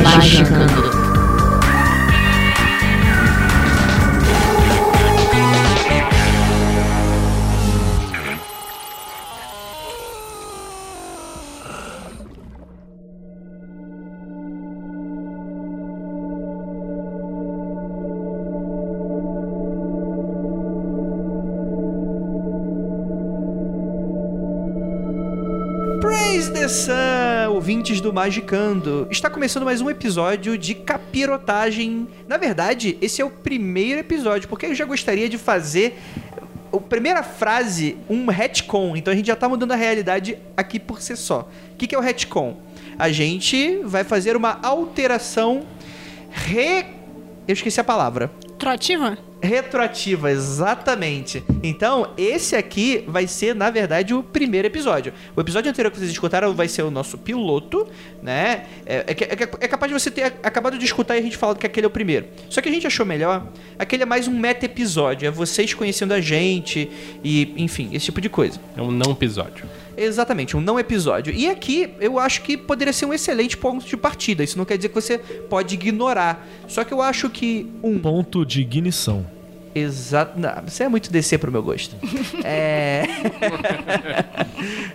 Magicando. Praise ouvintes do Magicando. Está começando mais um episódio de capirotagem. Na verdade, esse é o primeiro episódio, porque eu já gostaria de fazer a primeira frase um retcon. Então a gente já tá mudando a realidade aqui por si só. O que, que é o retcon? A gente vai fazer uma alteração re... Eu esqueci a palavra. Troativa? Retroativa, exatamente. Então, esse aqui vai ser, na verdade, o primeiro episódio. O episódio anterior que vocês escutaram vai ser o nosso piloto, né? É, é, é é capaz de você ter acabado de escutar e a gente falando que aquele é o primeiro. Só que a gente achou melhor, aquele é mais um meta-episódio. É vocês conhecendo a gente e, enfim, esse tipo de coisa. É um não episódio. Exatamente, um não episódio. E aqui eu acho que poderia ser um excelente ponto de partida. Isso não quer dizer que você pode ignorar. Só que eu acho que um Ponto de ignição. Exato. Não, você é muito descer pro meu gosto. é.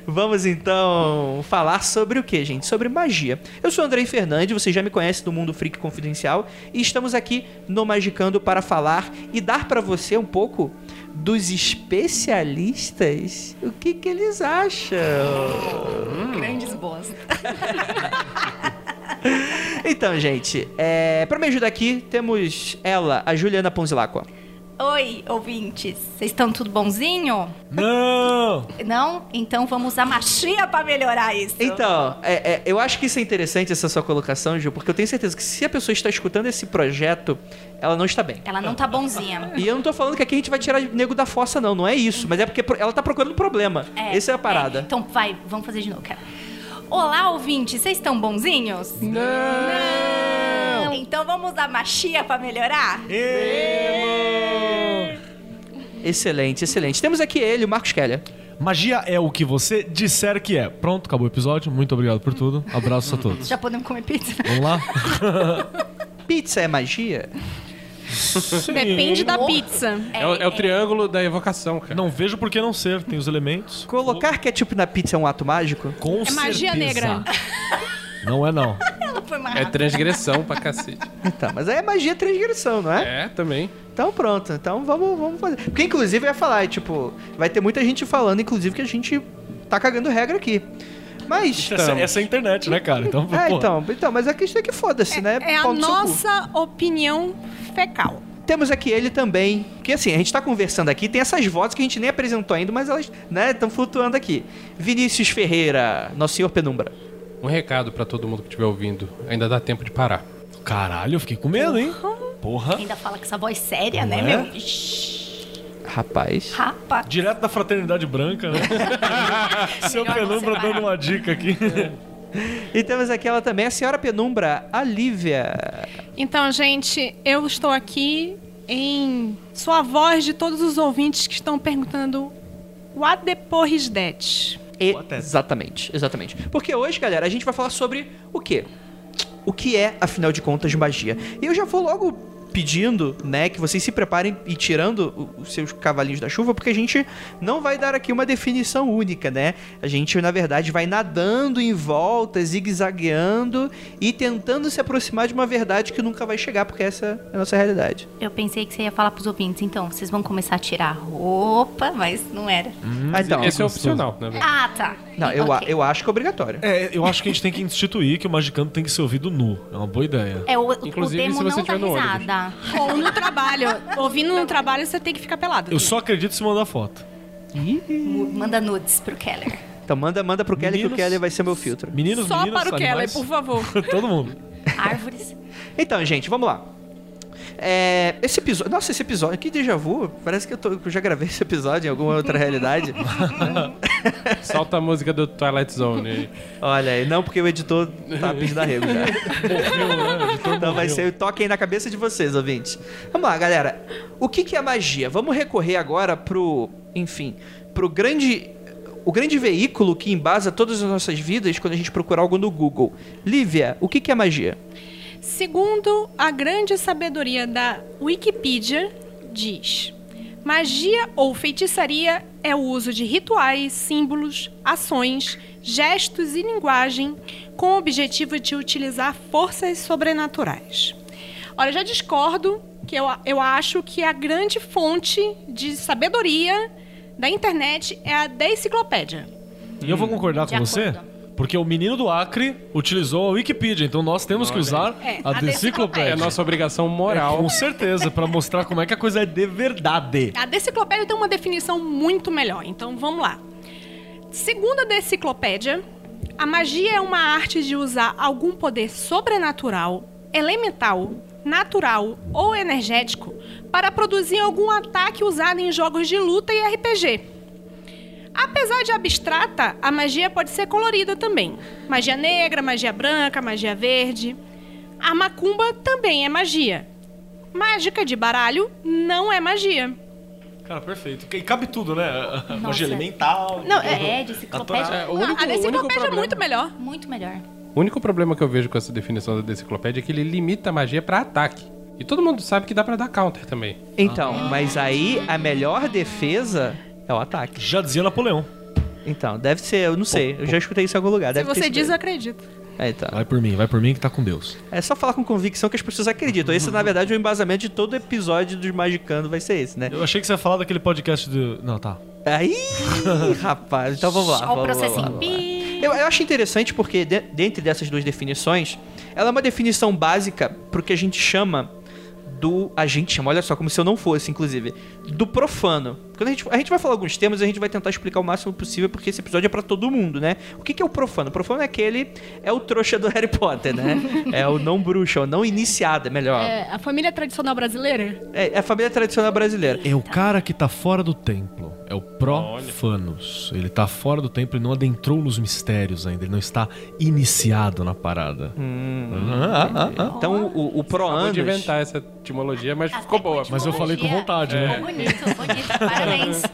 Vamos então falar sobre o que, gente? Sobre magia. Eu sou o Andrei Fernandes, você já me conhece do Mundo Freak Confidencial e estamos aqui no Magicando para falar e dar pra você um pouco dos especialistas o que que eles acham. Grandes bosta. Então, gente, é... para me ajudar aqui temos ela, a Juliana Ponzilacqua. Oi, ouvintes. Vocês estão tudo bonzinho? Não! Não? Então vamos usar magia pra melhorar isso. Então, é- é, eu acho que isso é interessante, essa sua colocação, Ju, porque eu tenho certeza que se a pessoa está escutando esse projeto, ela não está bem. Ela não tá bonzinha. E eu não tô falando que aqui a gente vai tirar nego da fossa, não, não é isso. Mas é porque ela tá procurando problema. Essa é a parada. Então vai, vamos fazer de novo, cara. Olá, ouvintes. Vocês estão bonzinhos? Não! Então vamos usar magia pra melhorar? Excelente, excelente. Temos aqui ele, o Marcos Keller. Magia é o que você disser que é. Pronto, acabou o episódio. Muito obrigado por tudo. Abraços a todos. Já podemos comer pizza? Vamos lá? Pizza é magia? Depende da pizza. É, o, é o triângulo da evocação, cara. Não vejo por que não ser. Tem os elementos. Colocar ketchup na pizza é um ato mágico? Com É magia certeza. negra. Não é não. Ela foi mais É rápida. transgressão pra cacete. Então, mas aí é magia transgressão, não é? É, também. Então pronto, então vamos, vamos fazer. Porque inclusive eu ia falar, tipo, vai ter muita gente falando, inclusive, que a gente tá cagando regra aqui. Mas. Essa, essa é a internet, né, cara? Então, É, então, então, mas a questão é que foda-se, né? É a Pau no seu cu. nossa opinião fecal. Temos aqui ele também, que assim, a gente tá conversando aqui, tem essas vozes que a gente nem apresentou ainda, mas elas, né, estão flutuando aqui. Vinícius Ferreira, nosso senhor Penumbra. Um recado pra todo mundo que estiver ouvindo. Ainda dá tempo de parar. Caralho, eu fiquei com medo, hein? Porra. Ainda fala com essa voz séria, né, é? meu? Ixi, Rapaz. Rapaz. Direto da Fraternidade Branca, né? Seu Penumbra dando uma dica aqui. E temos aqui ela também, a senhora Penumbra, a Lívia. Então, gente, eu estou aqui em sua voz de todos os ouvintes que estão perguntando What the porra is that? Exatamente, exatamente. Porque hoje, galera, a gente vai falar sobre o quê? O que é, afinal de contas, magia? E eu já vou logo pedindo, né, que vocês se preparem e tirando os seus cavalinhos da chuva, porque a gente não vai dar aqui uma definição única, né? A gente, na verdade, vai nadando em volta, zigue-zagueando e tentando se aproximar de uma verdade que nunca vai chegar, porque essa é a nossa realidade. Eu pensei que você ia falar pros ouvintes, então, vocês vão começar a tirar a roupa, mas não era. Ah, então, Esse é opcional, né? Ah, tá. Não, eu, a- Ok. eu acho que é obrigatório. É, eu acho que a gente tem que instituir que o Magicando tem que ser ouvido nu. É uma boa ideia. É o, Inclusive, o termo se você não dá no risada. Ou no trabalho. Ouvindo no trabalho, você tem que ficar pelado. Eu só acredito se mandar foto. Manda nudes pro Keller. Então manda, manda pro Kelly que o Meninos- Kelly vai ser meu filtro. Meninos, Só meninas, para o Keller, animais, por favor. Todo mundo. árvores. Então, gente, vamos lá. É, esse episódio. Nossa, esse episódio. Que déjà vu. Parece que eu, tô- eu já gravei esse episódio em alguma outra realidade. Solta a música do Twilight Zone aí. Olha aí, não, porque o editor tá pedindo arrego já. Morreu, né? Então vai ser o toque aí na cabeça de vocês, ouvintes. Vamos lá, galera. O que, que é magia? Vamos recorrer agora pro, enfim, pro grande o grande veículo que embasa todas as nossas vidas quando a gente procura algo no Google. Lívia, o que, que é magia? Segundo a grande sabedoria da Wikipedia, diz: magia ou feitiçaria é o uso de rituais, símbolos, ações, gestos e linguagem com o objetivo de utilizar forças sobrenaturais. Olha, eu já discordo que eu, eu acho que a grande fonte de sabedoria da internet é a da enciclopédia. E eu vou concordar De com você, acordo. Porque o menino do Acre utilizou a Wikipedia, então nós temos que usar É, a a enciclopédia. deciclopédia. É nossa obrigação moral. Com certeza, pra mostrar como é que a coisa é de verdade. A deciclopédia tem uma definição muito melhor, então vamos lá. Segundo a deciclopédia, a magia é uma arte de usar algum poder sobrenatural, elemental, natural ou energético para produzir algum ataque usado em jogos de luta e RPG. Apesar de abstrata, a magia pode ser colorida também. Magia negra, magia branca, magia verde. A macumba também é magia. Mágica de baralho não é magia. Cara, perfeito. E cabe tudo, né? Nossa. Magia elemental. Não, É, de enciclopédia. É, o Não, único, a deciclopédia é muito melhor. Muito melhor. o único problema que eu vejo com essa definição da deciclopédia é que ele limita a magia pra ataque. E todo mundo sabe que dá pra dar counter também. Então, mas aí a melhor defesa é o ataque. Já dizia Napoleão. Então, deve ser, eu não sei, eu já escutei isso em algum lugar. Se Deve ter você sido diz, eu ele. acredito. É, então. Vai por mim, vai por mim que tá com Deus. É só falar com convicção que as pessoas acreditam. Esse, na verdade, é o embasamento de todo episódio dos Magicando vai ser esse, né? Eu achei que você ia falar daquele podcast do. Não, tá. Aí, rapaz, então vamos lá. Olha o vamos lá, processinho. vamos lá. Pi. Eu, eu acho interessante porque, de- dentre dessas duas definições, ela é uma definição básica pro que a gente chama do. A gente chama, olha só, como se eu não fosse, inclusive. Do profano. Quando a gente, a gente vai falar alguns termos, a gente vai tentar explicar o máximo possível, porque esse episódio é pra todo mundo, né? O que, que é o profano? O profano é aquele. É o trouxa do Harry Potter, né? é o não bruxo, é o não iniciado, é melhor. É, É, a família tradicional brasileira? é a família tradicional brasileira. É o cara que tá fora do templo. É o profanos. Ele tá fora do templo e não adentrou nos mistérios ainda. Ele não está iniciado na parada. Ah, ah, ah. Então, o, o pro Acabou anos. de inventar essa etimologia, mas Até ficou boa. Mas eu falei com vontade, né? Ficou bonito, bonito. Parabéns.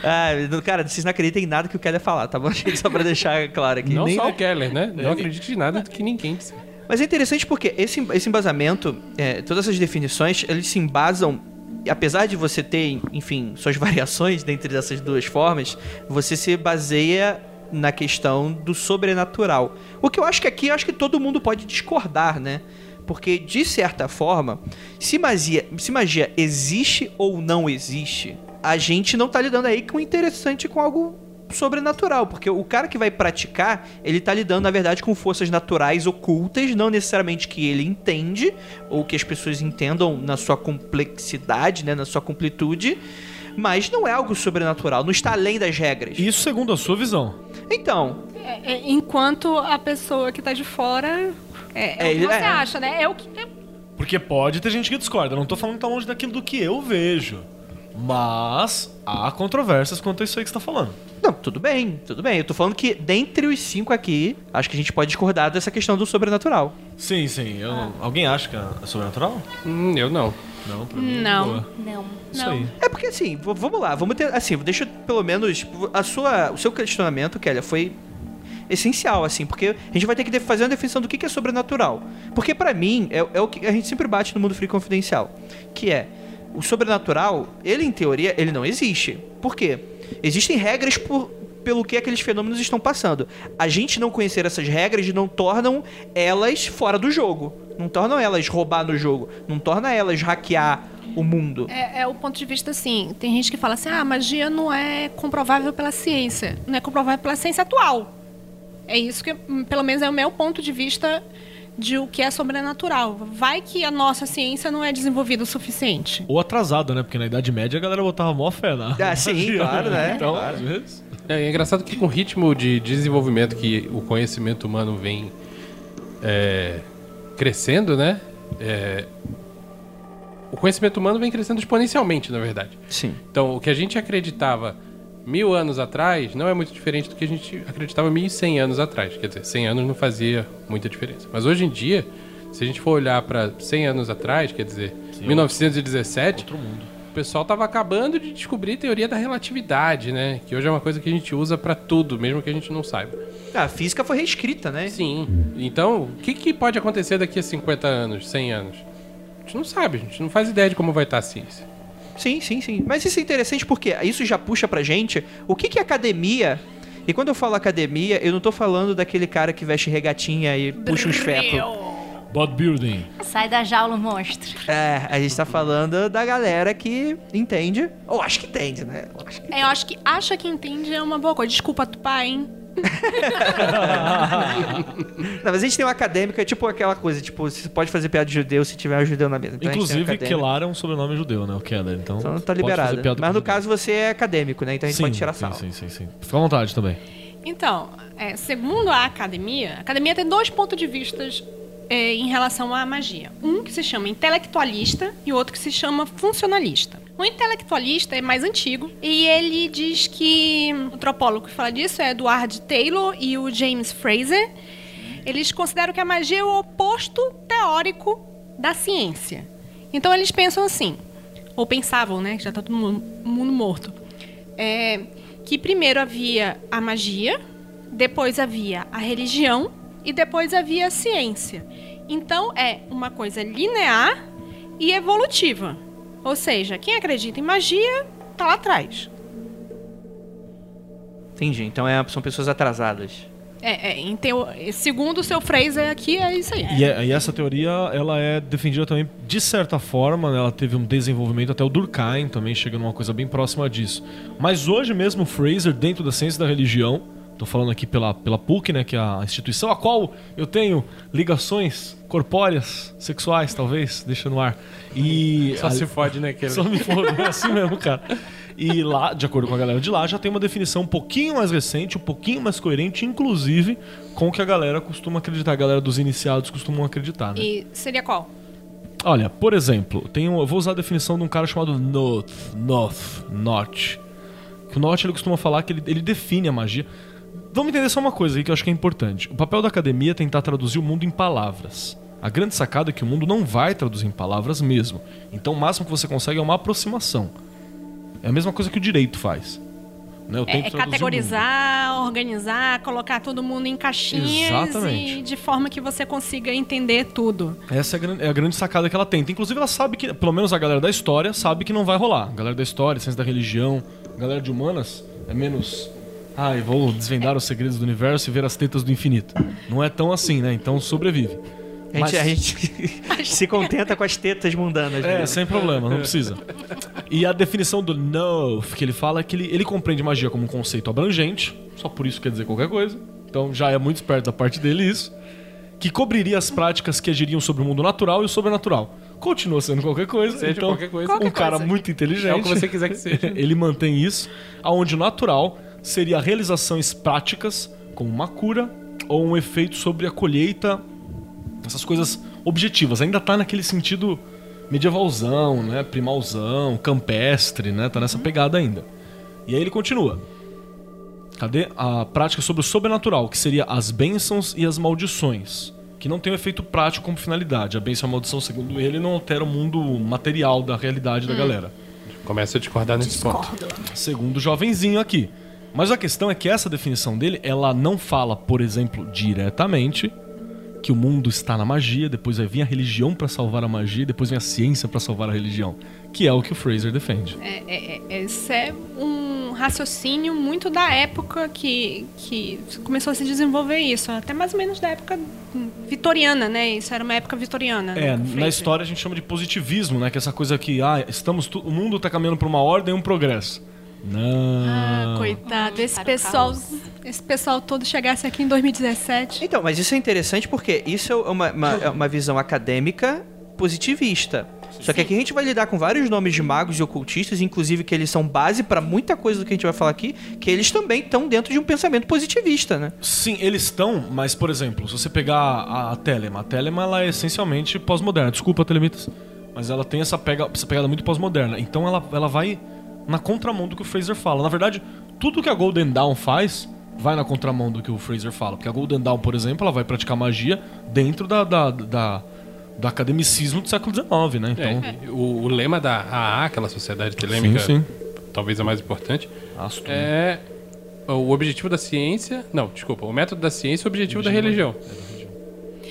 Ah, cara, vocês não acreditam em nada que o Keller falar, tá bom, gente? Só pra deixar claro aqui. Não Nem- só o Keller, né? Não acredite em nada do que ninguém disse. Mas é interessante porque esse, esse embasamento, é, todas essas definições, eles se embasam, apesar de você ter, enfim, suas variações dentre essas duas formas, você se baseia na questão do sobrenatural. O que eu acho que aqui, acho que todo mundo pode discordar, né? Porque, de certa forma, se magia, se magia existe ou não existe, a gente não tá lidando aí com interessante com algo sobrenatural, porque o cara que vai praticar, ele tá lidando, na verdade, com forças naturais ocultas, não necessariamente que ele entende, ou que as pessoas entendam na sua complexidade, né, na sua completude, mas não é algo sobrenatural, não está além das regras. Isso segundo a sua visão. Então, É, é, enquanto a pessoa que tá de fora. É, é, É, o que você é. acha, né? É o que. é- Porque pode ter gente que discorda. Eu não tô falando que tá longe daquilo do que eu vejo. Mas há controvérsias quanto a isso aí que você tá falando. Não, tudo bem, tudo bem. Eu tô falando que dentre os cinco aqui, acho que a gente pode discordar dessa questão do sobrenatural. Sim, sim. eu- Alguém acha que é sobrenatural? Hum, eu não. Não, pra mim. Não. boa. Não. Isso Não. aí. É porque assim, vamos lá, vamos ter. Assim, deixa eu, pelo menos. A sua, o seu questionamento, Kelly, foi essencial, assim, porque a gente vai ter que fazer uma definição do que é sobrenatural. Porque pra mim, é, é o que a gente sempre bate no mundo free confidencial. Que é. O sobrenatural, ele em teoria, ele não existe. Por quê? Existem regras por, pelo que aqueles fenômenos estão passando. A gente não conhecer essas regras não tornam elas fora do jogo. Não tornam elas roubar no jogo. Não torna elas hackear o mundo. É, é o ponto de vista assim. Tem gente que fala assim: ah, magia não é comprovável pela ciência. Não é comprovável pela ciência atual. É isso que, pelo menos, é o meu ponto de vista de o que é sobrenatural. Vai que a nossa ciência não é desenvolvida o suficiente. Ou atrasado, né? Porque na Idade Média a galera botava mó fé na. Ah, sim, claro, né? Então, Claro. às vezes. É, é engraçado que com o ritmo de desenvolvimento que o conhecimento humano vem é, crescendo, né? é, o conhecimento humano vem crescendo exponencialmente, na verdade. Sim. Então, o que a gente acreditava mil anos atrás não é muito diferente do que a gente acreditava mil e cem anos atrás. Quer dizer, 100 anos não fazia muita diferença. Mas hoje em dia, se a gente for olhar para 100 anos atrás, quer dizer, 1917, Outro mundo. o pessoal estava acabando de descobrir a teoria da relatividade, né? Que hoje é uma coisa que a gente usa para tudo, mesmo que a gente não saiba. Ah, a física foi reescrita, né? Sim. Então, o que, que pode acontecer daqui a 50 anos, 100 anos? A gente não sabe, a gente não faz ideia de como vai estar a ciência. Sim, sim, sim. Mas isso é interessante porque isso já puxa pra gente o que, que é academia. E quando eu falo academia, eu não tô falando daquele cara que veste regatinha e puxa uns ferros. Bodybuilding. Sai da jaula, monstro. É, a gente tá falando da galera que entende. Ou acho que entende, né? Eu acho que- É, eu acho que acha que entende é uma boa coisa. Desculpa, pai, hein? Não, mas a gente tem um acadêmico, é tipo aquela coisa, tipo, você pode fazer piada de judeu se tiver um judeu na mesa. Então Inclusive. Kelar é um sobrenome judeu, né? O Keller. Então, Então tá pode liberado. fazer piada Mas no caso você é acadêmico, né? Então a gente sim, pode tirar sim, sal. Sim, sim, sim. Fica à vontade também. Então, é, segundo a academia, a academia tem dois pontos de vista é, em relação à magia. Um que se chama intelectualista e outro que se chama funcionalista. O intelectualista é mais antigo e ele diz que o antropólogo que fala disso é Edward Taylor e o James Fraser. Eles consideram que a magia é o oposto teórico da ciência. Então eles pensam assim, ou pensavam, né, que já está todo mundo, mundo morto. É, que primeiro havia a magia, depois havia a religião e depois havia a ciência. Então é uma coisa linear e evolutiva. Ou seja, quem acredita em magia tá lá atrás. Entendi. Então é, são pessoas atrasadas. É, é, em teo- segundo o seu Fraser aqui, é isso aí. E, é- e essa teoria, ela é defendida também, de certa forma, né, ela teve um desenvolvimento, até o Durkheim também chega numa coisa bem próxima disso. Mas hoje mesmo o Fraser, dentro da ciência da religião, tô falando aqui pela, pela PUC, né, que é a instituição a qual eu tenho ligações corpóreas, sexuais, talvez, deixa no ar. E Só ali- se fode, né? Que só me foda, é assim mesmo, cara. E lá, de acordo com a galera de lá, já tem uma definição um pouquinho mais recente, um pouquinho mais coerente, inclusive com o que a galera costuma acreditar, a galera dos iniciados costumam acreditar, né? E seria qual? Olha, por exemplo, tem um, eu vou usar a definição de um cara chamado Noth, Noth, Notch. Que o Notch ele costuma falar que ele, ele define a magia. Vamos entender só uma coisa aí que eu acho que é importante. O papel da academia é tentar traduzir o mundo em palavras. A grande sacada é que o mundo não vai traduzir em palavras mesmo. Então o máximo que você consegue é uma aproximação. É a mesma coisa que o direito faz. Né? É, é categorizar, organizar, colocar todo mundo em caixinhas Exatamente. e de forma que você consiga entender tudo. Essa é a, gran- é a grande sacada que ela tenta. Inclusive, ela sabe que, pelo menos a galera da história, sabe que não vai rolar. A galera da história, ciência da religião, a galera de humanas é menos. Ai, vou desvendar os segredos do universo e ver as tetas do infinito. Não é tão assim, né? Então sobrevive. A gente, Mas- a gente se contenta com as tetas mundanas. É, né? sem problema, não precisa. E a definição do Noth que ele fala é que ele, ele compreende magia como um conceito abrangente, só por isso quer dizer qualquer coisa. Então já é muito esperto da parte dele isso. Que cobriria as práticas que agiriam sobre o mundo natural e o sobrenatural. Continua sendo qualquer coisa. Seja então, qualquer coisa. um Qualquer cara coisa. muito inteligente. É o que você quiser que seja. ele mantém isso. Aonde o natural seria realizações práticas, como uma cura ou um efeito sobre a colheita essas coisas objetivas. Ainda tá naquele sentido medievalzão, né? Primalzão, campestre, né? Tá nessa pegada ainda. E aí ele continua. Cadê a prática sobre o sobrenatural, que seria as bênçãos e as maldições, que não tem um efeito prático como finalidade. A bênção e a maldição, segundo ele, não altera o mundo material da realidade da galera. Começa a discordar nesse ponto. Segundo o jovenzinho aqui. Mas a questão é que essa definição dele, ela não fala, por exemplo, diretamente que o mundo está na magia, depois vai vir a religião para salvar a magia, depois vem a ciência para salvar a religião, que é o que o Fraser defende. É, é, é, esse é um raciocínio muito da época que, que começou a se desenvolver isso. Até mais ou menos da época vitoriana, né? Isso era uma época vitoriana. né, É, na história a gente chama de positivismo, né? Que é essa coisa que, ah, estamos o mundo está caminhando para uma ordem e um progresso. Não. Ah, coitado. Esse Para pessoal, esse pessoal todo chegasse aqui em 2017. Então, mas isso é interessante porque isso é uma, uma, é uma visão acadêmica positivista. Só que aqui a gente vai lidar com vários nomes de magos e ocultistas, inclusive que eles são base pra muita coisa do que a gente vai falar aqui, que eles também estão dentro de um pensamento positivista, né? Sim, eles estão, mas, por exemplo, se você pegar a, a Telema, a Telema ela é essencialmente pós-moderna. Desculpa, Telemitas. Mas ela tem essa, pega, essa pegada muito pós-moderna. Então ela, ela vai na contramão do que o Fraser fala. Na verdade, tudo que a Golden Dawn faz vai na contramão do que o Fraser fala. Porque a Golden Dawn, por exemplo, ela vai praticar magia dentro da, da, da- do academicismo do século XIX, né? Então, É, o, o lema da AA, aquela sociedade telêmica, sim. talvez a mais importante, Astro, é o objetivo da ciência. Não, desculpa, o método da ciência e o objetivo da religião.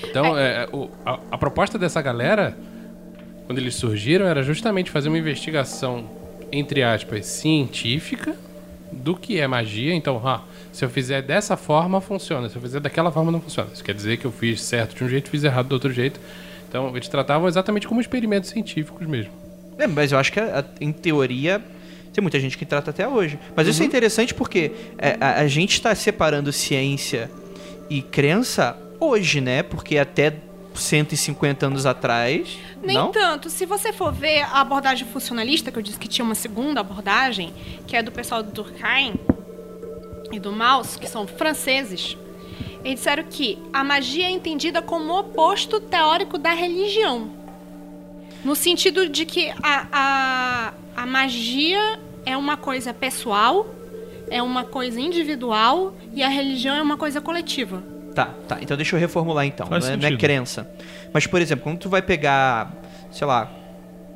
Então, é, o- a, a proposta dessa galera, quando eles surgiram, era justamente fazer uma investigação, entre aspas, científica do que é magia. Então, ah, se eu fizer dessa forma, funciona. Se eu fizer daquela forma, não funciona. Isso quer dizer que eu fiz certo de um jeito, fiz errado do outro jeito. Então, eles tratavam exatamente como experimentos científicos mesmo. É, mas eu acho que, a- em teoria, tem muita gente que trata até hoje. Mas isso é interessante porque é, a, a gente está separando ciência e crença hoje, né? Porque até 150 anos atrás. Nem não? tanto. Se você for ver a abordagem funcionalista, que eu disse que tinha uma segunda abordagem, que é do pessoal do Durkheim e do Mauss, que são franceses, eles disseram que a magia é entendida como o oposto teórico da religião. No sentido de que a, a, a magia é uma coisa pessoal, é uma coisa individual e a religião é uma coisa coletiva. Tá, tá. Então deixa eu reformular então. Não é, não é crença. Mas, por exemplo, quando tu vai pegar, sei lá,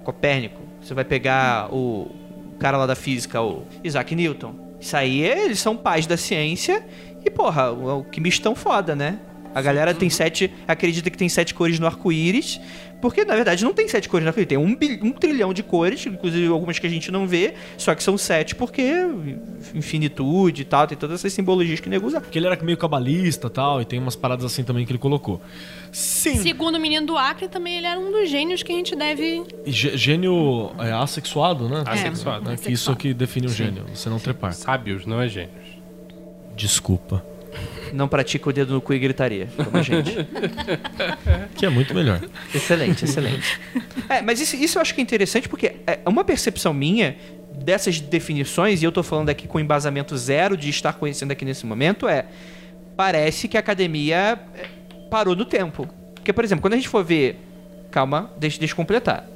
Copérnico, você vai pegar o cara lá da física, o Isaac Newton. Isso aí, eles são pais da ciência e, porra, o, o que me estão foda, né? A galera tem sete. acredita que tem sete cores no arco-íris. Porque, na verdade, não tem sete cores no arco-íris. Tem um, bil- um trilhão de cores, inclusive algumas que a gente não vê. Só que são sete porque infinitude e tal. Tem todas essas simbologias que o nego usa. porque ele era meio cabalista e tal, e tem umas paradas assim também que ele colocou. Sim. Segundo o menino do Acre, também ele era um dos gênios que a gente deve gê- Gênio é assexuado, né? Assexuado. Né? Que isso é o que define o gênio, você não trepar. Sábios, não é gênios. Desculpa. Não pratica o dedo no cu e gritaria, como a gente. Que é muito melhor. excelente, excelente. É, mas isso, isso eu acho que é interessante porque é uma percepção minha dessas definições, e eu tô falando aqui com embasamento zero de estar conhecendo aqui nesse momento, é. Parece que a academia é, parou no tempo. Porque, por exemplo, quando a gente for ver. Calma, deixa, deixa eu completar.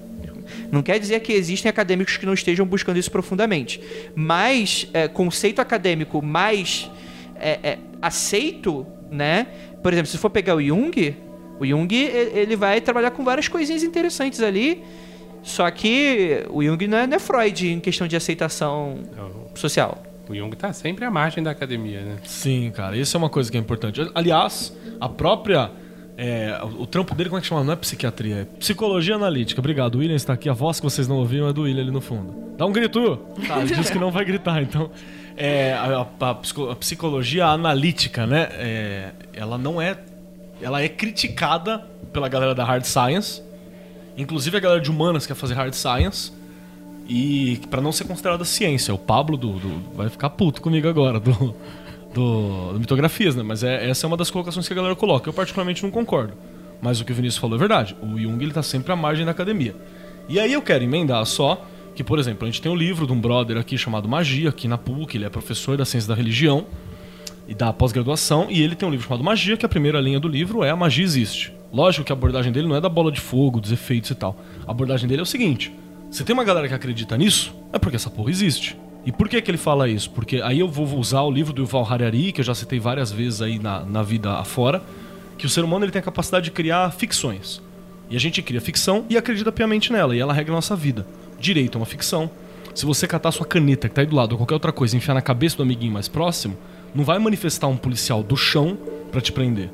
Não quer dizer que existem acadêmicos que não estejam buscando isso profundamente. Mas é, conceito acadêmico mais é, é, aceito, né? Por exemplo, se for pegar o Jung, o Jung ele vai trabalhar com várias coisinhas interessantes ali. Só que o Jung não é, não é Freud em questão de aceitação O- social. O Jung tá sempre à margem da academia, né? Sim, cara, isso é uma coisa que é importante. Aliás, a própria. é, o, o trampo dele, como é que chama? Não é psiquiatria, é psicologia analítica. Obrigado, o William está aqui. A voz que vocês não ouviram é do William ali no fundo. Dá um grito! Tá, ele disse que não vai gritar, então. É, a, a- a psico- a psicologia analítica, né? é, ela não é. Ela é criticada pela galera da hard science. Inclusive a galera de humanas quer fazer hard science. E pra não ser considerada ciência. O Pablo do, do- vai ficar puto comigo agora, do, do, do Mitografias, né? Mas é, essa é uma das colocações que a galera coloca. Eu particularmente não concordo. Mas o que o Vinícius falou é verdade. O Jung ele tá sempre à margem da academia. E aí eu quero emendar só que, por exemplo, a gente tem um livro de um brother aqui chamado Magia, aqui na PUC, ele é professor da ciência da religião e da pós-graduação, e ele tem um livro chamado Magia, que a primeira linha do livro é A Magia Existe. Lógico que a abordagem dele não é da bola de fogo, dos efeitos e tal. A abordagem dele é o seguinte: você tem uma galera que acredita nisso, é porque essa porra existe. E por que, que ele fala isso? Porque aí eu vou usar o livro do Yuval Harari, que eu já citei várias vezes aí na, na vida afora, que o ser humano ele tem a capacidade de criar ficções. E a gente cria ficção e acredita piamente nela, e ela regra a nossa vida. Direito é uma ficção. Se você catar sua caneta que tá aí do lado ou qualquer outra coisa e enfiar na cabeça do amiguinho mais próximo, não vai manifestar um policial do chão pra te prender.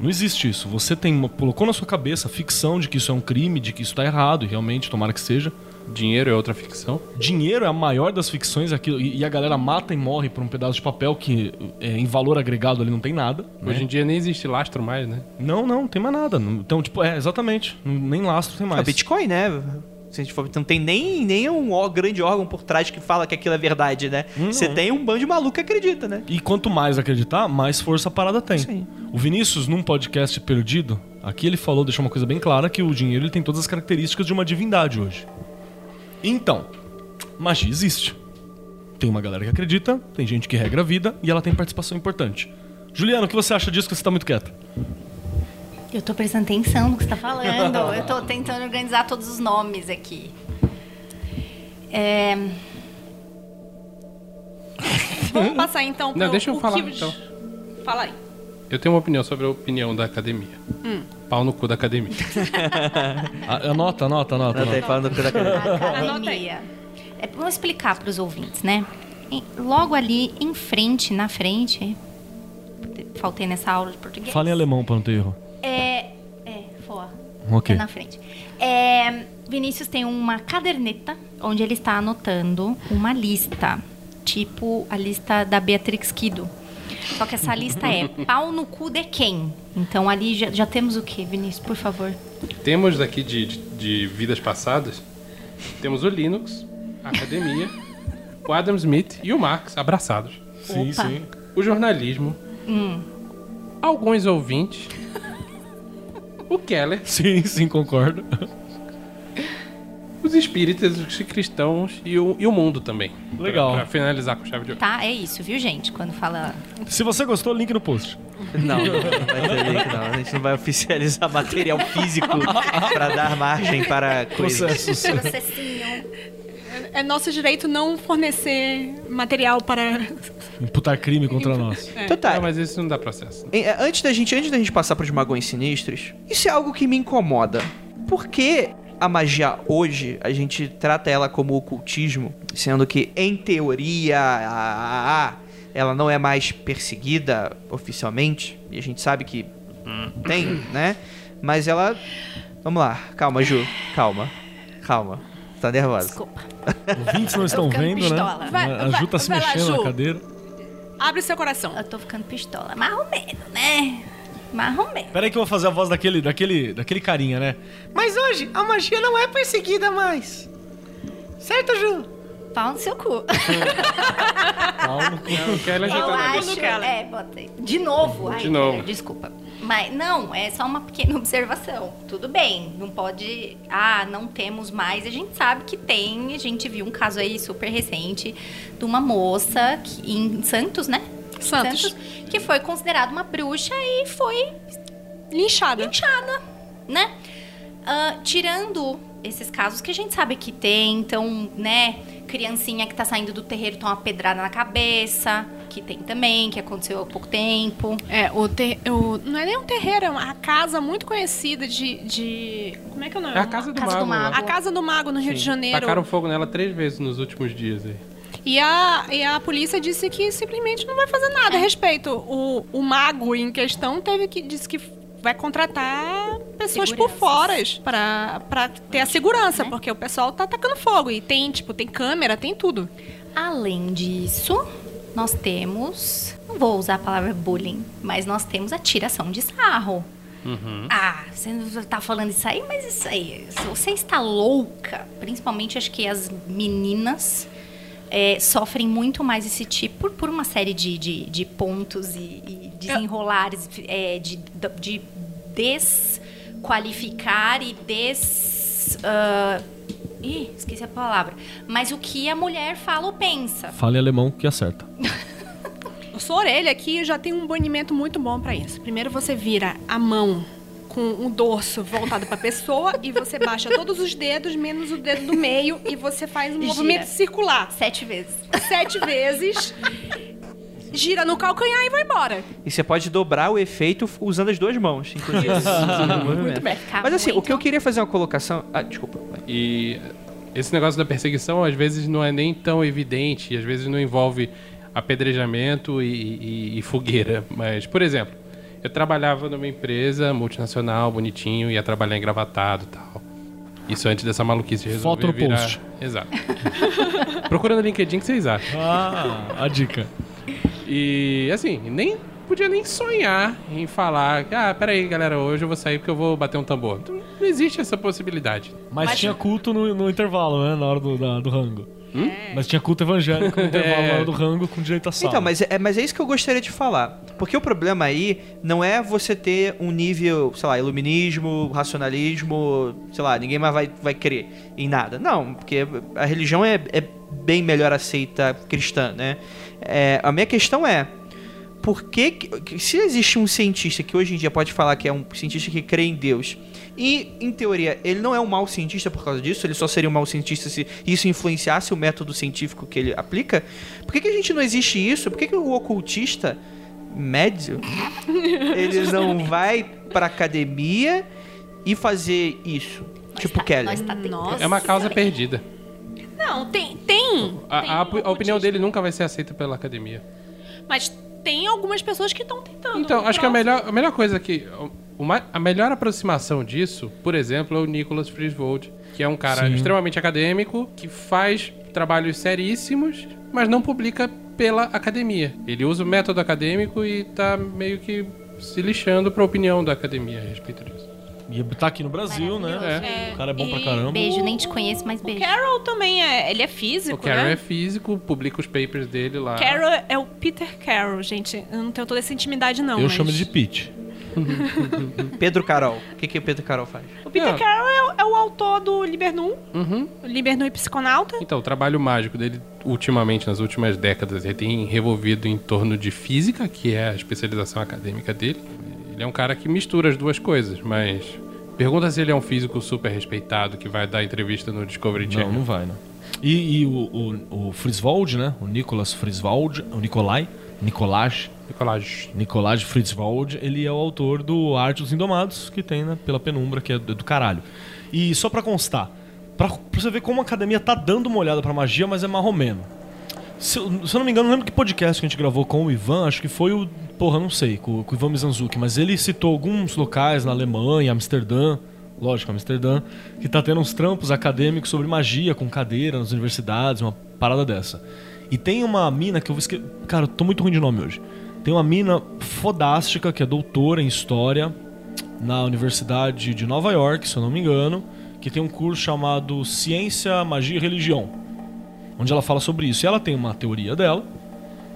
Não existe isso. Você tem uma- colocou na sua cabeça a ficção de que isso é um crime, de que isso tá errado, e realmente, tomara que seja. Dinheiro é outra ficção. Dinheiro é a maior das ficções, aquilo, e e a galera mata e morre por um pedaço de papel que é, em valor agregado ali não tem nada. né? Hoje em dia nem existe lastro mais, né? Não, não, não tem mais nada. Então, tipo, é, exatamente. Nem lastro tem É mais. Bitcoin, né? Se a gente for, não tem nem, nem um grande órgão por trás que fala que aquilo é verdade, né? Você tem um bando de maluco que acredita, né? E quanto mais acreditar, mais força a parada tem. Sim. O Vinícius, num podcast perdido, Aqui ele falou, deixou uma coisa bem clara, que o dinheiro ele tem todas as características de uma divindade hoje. Então, magia existe. Tem uma galera que acredita, tem gente que regra a vida e ela tem participação importante. Juliana, o que você acha disso que você tá muito quieta? Eu tô prestando atenção no que você tá falando. Eu tô tentando organizar todos os nomes aqui. É, Vamos passar então pro Não, deixa eu o falar, que- então. Fala aí. Eu tenho uma opinião sobre a opinião da academia. Hum. Pau no cu da academia. Ah, Anota, anota, anota. Tá aí anota. falando da cara. academia. É, vamos explicar para os ouvintes, né? Logo ali em frente, na frente. Faltei nessa aula de português. Fala em alemão não ter erro. É. É, for. Ok. É na frente. É, Vinícius tem uma caderneta onde ele está anotando uma lista. Tipo a lista da Beatrix Kido. Só que essa lista é pau no cu de quem? Então ali já, já temos o que, Vinícius, por favor? Temos aqui de, de, de vidas passadas, temos o Linux, a academia, o Adam Smith e o Marx abraçados. Sim, Opa. sim. O jornalismo, alguns ouvintes, o Keller, Sim, sim, concordo. os espíritas, os cristãos e o, e o mundo também. Legal. Pra, pra finalizar com chave de ouro. Tá, é isso, viu, gente? Quando fala. Se você gostou, link no post. Não, não vai ter link, não. A gente não vai oficializar material físico pra dar margem para coisas. Processos. Processinho. É nosso direito não fornecer material para. Imputar crime contra nós. Então tá. Não, mas isso não dá processo. É, Antes da gente, antes da gente passar pros magões sinistros, isso é algo que me incomoda. Por que a magia hoje a gente trata ela como ocultismo, sendo que em teoria a- a- a- ela não é mais perseguida oficialmente e a gente sabe que tem, né? Mas ela, vamos lá, calma, Ju, calma, calma, tá nervosa? Desculpa. Ouvintes não estão vendo, pistola. né? Vai- a Ju tá vai- se vai lá, mexendo Ju. na cadeira. Abre seu coração. Eu tô ficando pistola. Mais ou menos, né? Mais ou menos. Pera aí que eu vou fazer a voz daquele, daquele, daquele carinha, né? Mas hoje a magia não é perseguida mais. Certo, Ju? Pau no seu cu. Calma. Não, o Keller já Eu tá na acho. É, botei. De novo. Ai, De novo. Desculpa. Mas não, é só uma pequena observação. Tudo bem, não pode. Ah, não temos mais. A gente sabe que tem. A gente viu um caso aí super recente de uma moça que- em Santos, né? Santos. que foi considerada uma bruxa e foi Linchada. linchada, né? Ah, tirando esses casos que a gente sabe que tem, então, né? Criancinha que tá saindo do terreiro toma uma pedrada na cabeça, que tem também, que aconteceu há pouco tempo. É, o, ter, o não é nem um terreiro, é uma casa muito conhecida de. de como é que é o nome? É a Casa do Casa do Mago. lá. Mago. A Casa do Mago no Rio de Janeiro. Tacaram fogo nela três vezes nos últimos dias aí. E a, e a polícia disse que simplesmente não vai fazer nada a respeito. O, o mago em questão teve que disse que vai contratar pessoas por fora pra, pra ter a segurança, porque o pessoal tá atacando fogo. E tem, tipo, tem câmera, tem tudo. Além disso, nós temos. Não vou usar a palavra bullying, mas nós temos a tiração de sarro. Ah, você não tá falando isso aí, mas isso aí. Você está louca, principalmente acho que as meninas é, sofrem muito mais esse tipo por, por uma série de, de, de pontos e, e desenrolares é, de, de desqualificar e des. ah, ih, esqueci a palavra. Mas o que a mulher fala ou pensa. Fale alemão que acerta. A sua orelha aqui já tem um banimento muito bom pra isso. Primeiro você vira a mão com o dorso voltado pra pessoa e você baixa todos os dedos menos o dedo do meio e você faz um Gira. movimento circular Sete vezes. sete vezes. Gira no calcanhar e vai embora. E você pode dobrar o efeito usando as duas mãos, inclusive. Muito bem. Mas assim, o que eu queria fazer uma colocação. Ah, desculpa. E esse negócio da perseguição às vezes não é nem tão evidente, e às vezes não envolve apedrejamento e, e- e fogueira. Mas, por exemplo, eu trabalhava numa empresa multinacional, bonitinho, ia trabalhar engravatado e tal. Isso antes dessa maluquice de resolver Foto no virar... post. Exato. Procura no LinkedIn que vocês acham. Ah, a dica. E assim, nem podia nem sonhar em falar, ah, peraí, galera, hoje eu vou sair porque eu vou bater um tambor. Não existe essa possibilidade. Mas, tinha culto no, no intervalo, né? Na hora do, da- do rango. Mas tinha culto evangélico no intervalo na hora do rango com direito a sala. Então, mas é, mas é isso que eu gostaria de falar. Porque o problema aí não é você ter um nível, sei lá, iluminismo, racionalismo, sei lá, ninguém mais vai, vai crer em nada. Não, porque a religião é, é bem melhor aceita cristã, né? É, a minha questão é. Por que, que- se existe um cientista que hoje em dia pode falar que é um cientista que crê em Deus e, em teoria, ele não é um mau cientista por causa disso, ele só seria um mau cientista se isso influenciasse o método científico que ele aplica, por que, que a gente não existe isso? Por que, que o ocultista médio ele não vai pra academia e fazer isso? tipo tá, Kelly. Tá. É uma causa perdida. Não, tem. Tem. A, tem a- a opinião dele nunca vai ser aceita pela academia. Mas tem algumas pessoas que estão tentando. Então, acho que a melhor, a melhor coisa que. o ma- a melhor aproximação disso, por exemplo, é o Nicholas Friswold, que é um cara Sim. extremamente acadêmico, que faz trabalhos seríssimos, mas não publica pela academia. Ele usa o método acadêmico e tá meio que se lixando pra opinião da academia a respeito disso. E tá aqui no Brasil, né? É. O cara é bom pra E caramba. Beijo, nem te conheço, mas O beijo. Carol também é. Ele é físico, O Carroll né? é físico, publica os papers dele lá. Carol é o Peter Carroll, gente. Eu não tenho toda essa intimidade, não. Eu mas... chamo ele de Pete. Pedro Carol. O que, que o Pedro Carol faz? O Peter É. Carroll é, o- é o autor do Libernum. Uhum. O Libernum e Psiconauta. Então, o trabalho mágico dele, ultimamente, nas últimas décadas, ele tem revolvido em torno de física, que é a especialização acadêmica dele. Ele é um cara que mistura as duas coisas, mas. Pergunta se ele é um físico super respeitado que vai dar entrevista no Discovery Não, Channel. não vai, né? E, e o, o, o Friswold, né? O Nicolas Friswold, o Nikolai, Nicolaj, Nicolás. Nicolaj Friswold, ele é o autor do Arte dos Indomados, que tem, né, pela penumbra, que é do, do caralho. E só pra constar, pra, pra você ver como a academia tá dando uma olhada pra magia, mas é marromeno. Se, se eu não me engano, não lembro que podcast que a gente gravou com o Ivan, acho que foi o. Porra, não sei, com, com o Ivan Mizanzuki, mas ele citou alguns locais na Alemanha, Amsterdã, lógico, Amsterdã, que tá tendo uns trampos acadêmicos sobre magia com cadeira nas universidades, uma parada dessa. E tem uma mina que eu vou esque... Cara, eu tô muito ruim de nome hoje. Tem uma mina fodástica que é doutora em história na Universidade de Nova York, se eu não me engano, que tem um curso chamado Ciência, Magia e Religião, onde ela fala sobre isso. E ela tem uma teoria dela,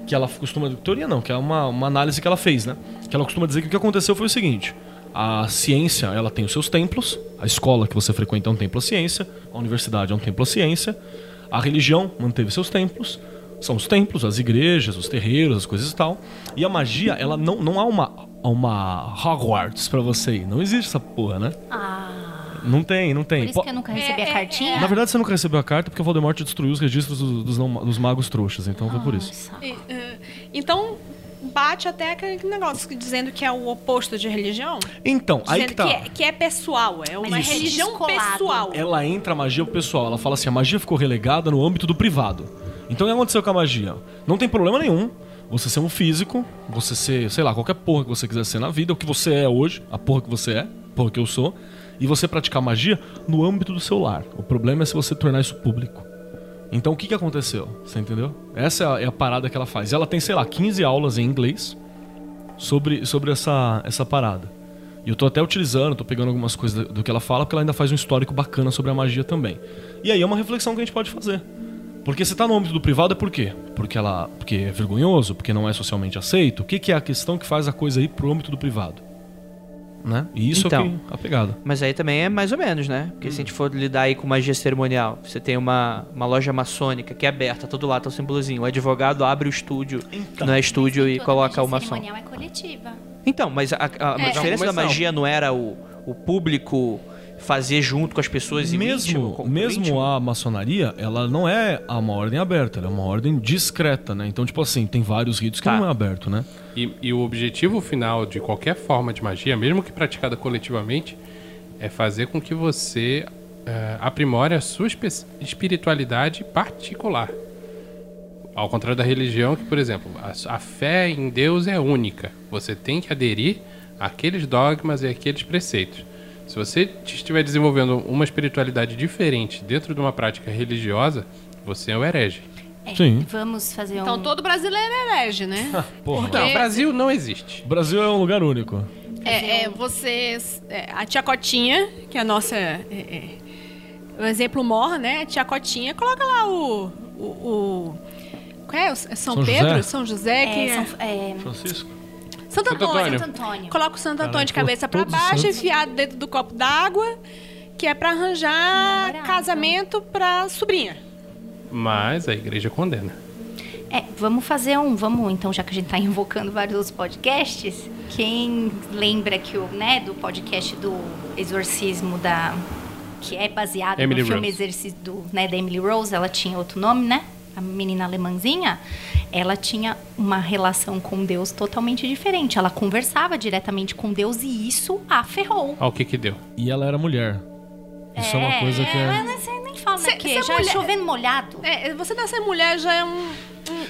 que ela costuma. Teoria não, que é uma, uma análise que ela fez, né? Que ela costuma dizer que o que aconteceu foi o seguinte: a ciência, ela tem os seus templos, a escola que você frequenta é um templo à ciência, a universidade é um templo à ciência, a religião manteve seus templos, são os templos, as igrejas, os terreiros, as coisas e tal. E a magia, ela não, não há uma, uma Hogwarts pra você ir. Não existe essa porra, né? Ah, Não tem, não tem. por isso que eu nunca recebi É, a é, cartinha. Na verdade, você nunca recebeu a carta porque o Voldemort destruiu os registros do- dos, não- dos magos trouxas, então foi por isso. E, eh, então, bate até aquele negócio que- dizendo que é o oposto de religião. Então, aí que tá. é, que é pessoal, é uma Isso. religião Descolado. pessoal. Ela entra a magia pessoal. Ela fala assim: a magia ficou relegada no âmbito do privado. Então o que aconteceu com a magia? Não tem problema nenhum você ser um físico, você ser, sei lá, qualquer porra que você quiser ser na vida, o que você é hoje, a porra que você é, a porra que eu sou, e você praticar magia no âmbito do seu lar. O problema é se você tornar isso público. Então o que, que aconteceu? Você entendeu? Essa é a, é a parada que ela faz. Ela tem, sei lá, 15 aulas em inglês sobre, sobre essa, essa parada. E eu tô até utilizando, tô pegando algumas coisas do, que ela fala, porque ela ainda faz um histórico bacana sobre a magia também. E aí é uma reflexão que a gente pode fazer. Porque se tá no âmbito do privado é por quê? Porque ela. Porque é vergonhoso, porque não é socialmente aceito. O que, que é a questão que faz a coisa ir pro âmbito do privado? Né? E isso é Então. o que a pegada. Mas aí também é mais ou menos, né? Porque se a gente for lidar aí com magia cerimonial, você tem uma, uma loja maçônica que é aberta, todo lado tá o símbolozinho. O advogado abre o estúdio, não é estúdio, e coloca o maçom. cerimonial é coletiva. Então, mas a, a- a É. diferença da Mas não. magia não era o, o público fazer junto com as pessoas e íntimo, Mesmo, mesmo íntimo? a maçonaria, ela não é uma ordem aberta, ela é uma ordem discreta, né? Então, tipo assim, tem vários ritos que Tá. não é aberto, né? E, e o objetivo final de qualquer forma de magia, mesmo que praticada coletivamente, é fazer com que você eh, aprimore a sua espiritualidade particular. Ao contrário da religião, que, por exemplo, a, a fé em Deus é única. Você tem que aderir àqueles dogmas e àqueles preceitos. Se você estiver desenvolvendo uma espiritualidade diferente dentro de uma prática religiosa, você é um herege. É, Sim. Vamos fazer um. Então todo brasileiro é herege, né? Porra. Porque- Não, o Brasil não existe. O Brasil é um lugar único. É, é, vocês. é, a tia Cotinha, que é a nossa. é, é, o exemplo mor, né? A tia Cotinha, coloca lá o, o. Qual é? O São, São Pedro? José? São José, que É, é. São, é, Francisco? Santo Antônio. Antônio. Santo Antônio. Coloca o Santo Antônio de cabeça pra todos baixo, enfiado dentro do copo d'água, que é pra arranjar Namorado. casamento pra sobrinha. Mas a igreja condena. É, vamos fazer um. Vamos, então, já que a gente tá invocando vários outros podcasts, quem lembra que o, né, do podcast do exorcismo da. Que é baseado Emily no filme Rose. Exorcismo do, né, da Emily Rose, ela tinha outro nome, né? A menina alemãzinha, ela tinha uma relação com Deus totalmente diferente. Ela conversava diretamente com Deus e isso a ferrou. Olha o que que deu. E ela era mulher. Isso é, uma coisa que Mas é. não sei nem fala, Cê- né? Que é já mulher- chovendo molhado. É, você nascer mulher já é um.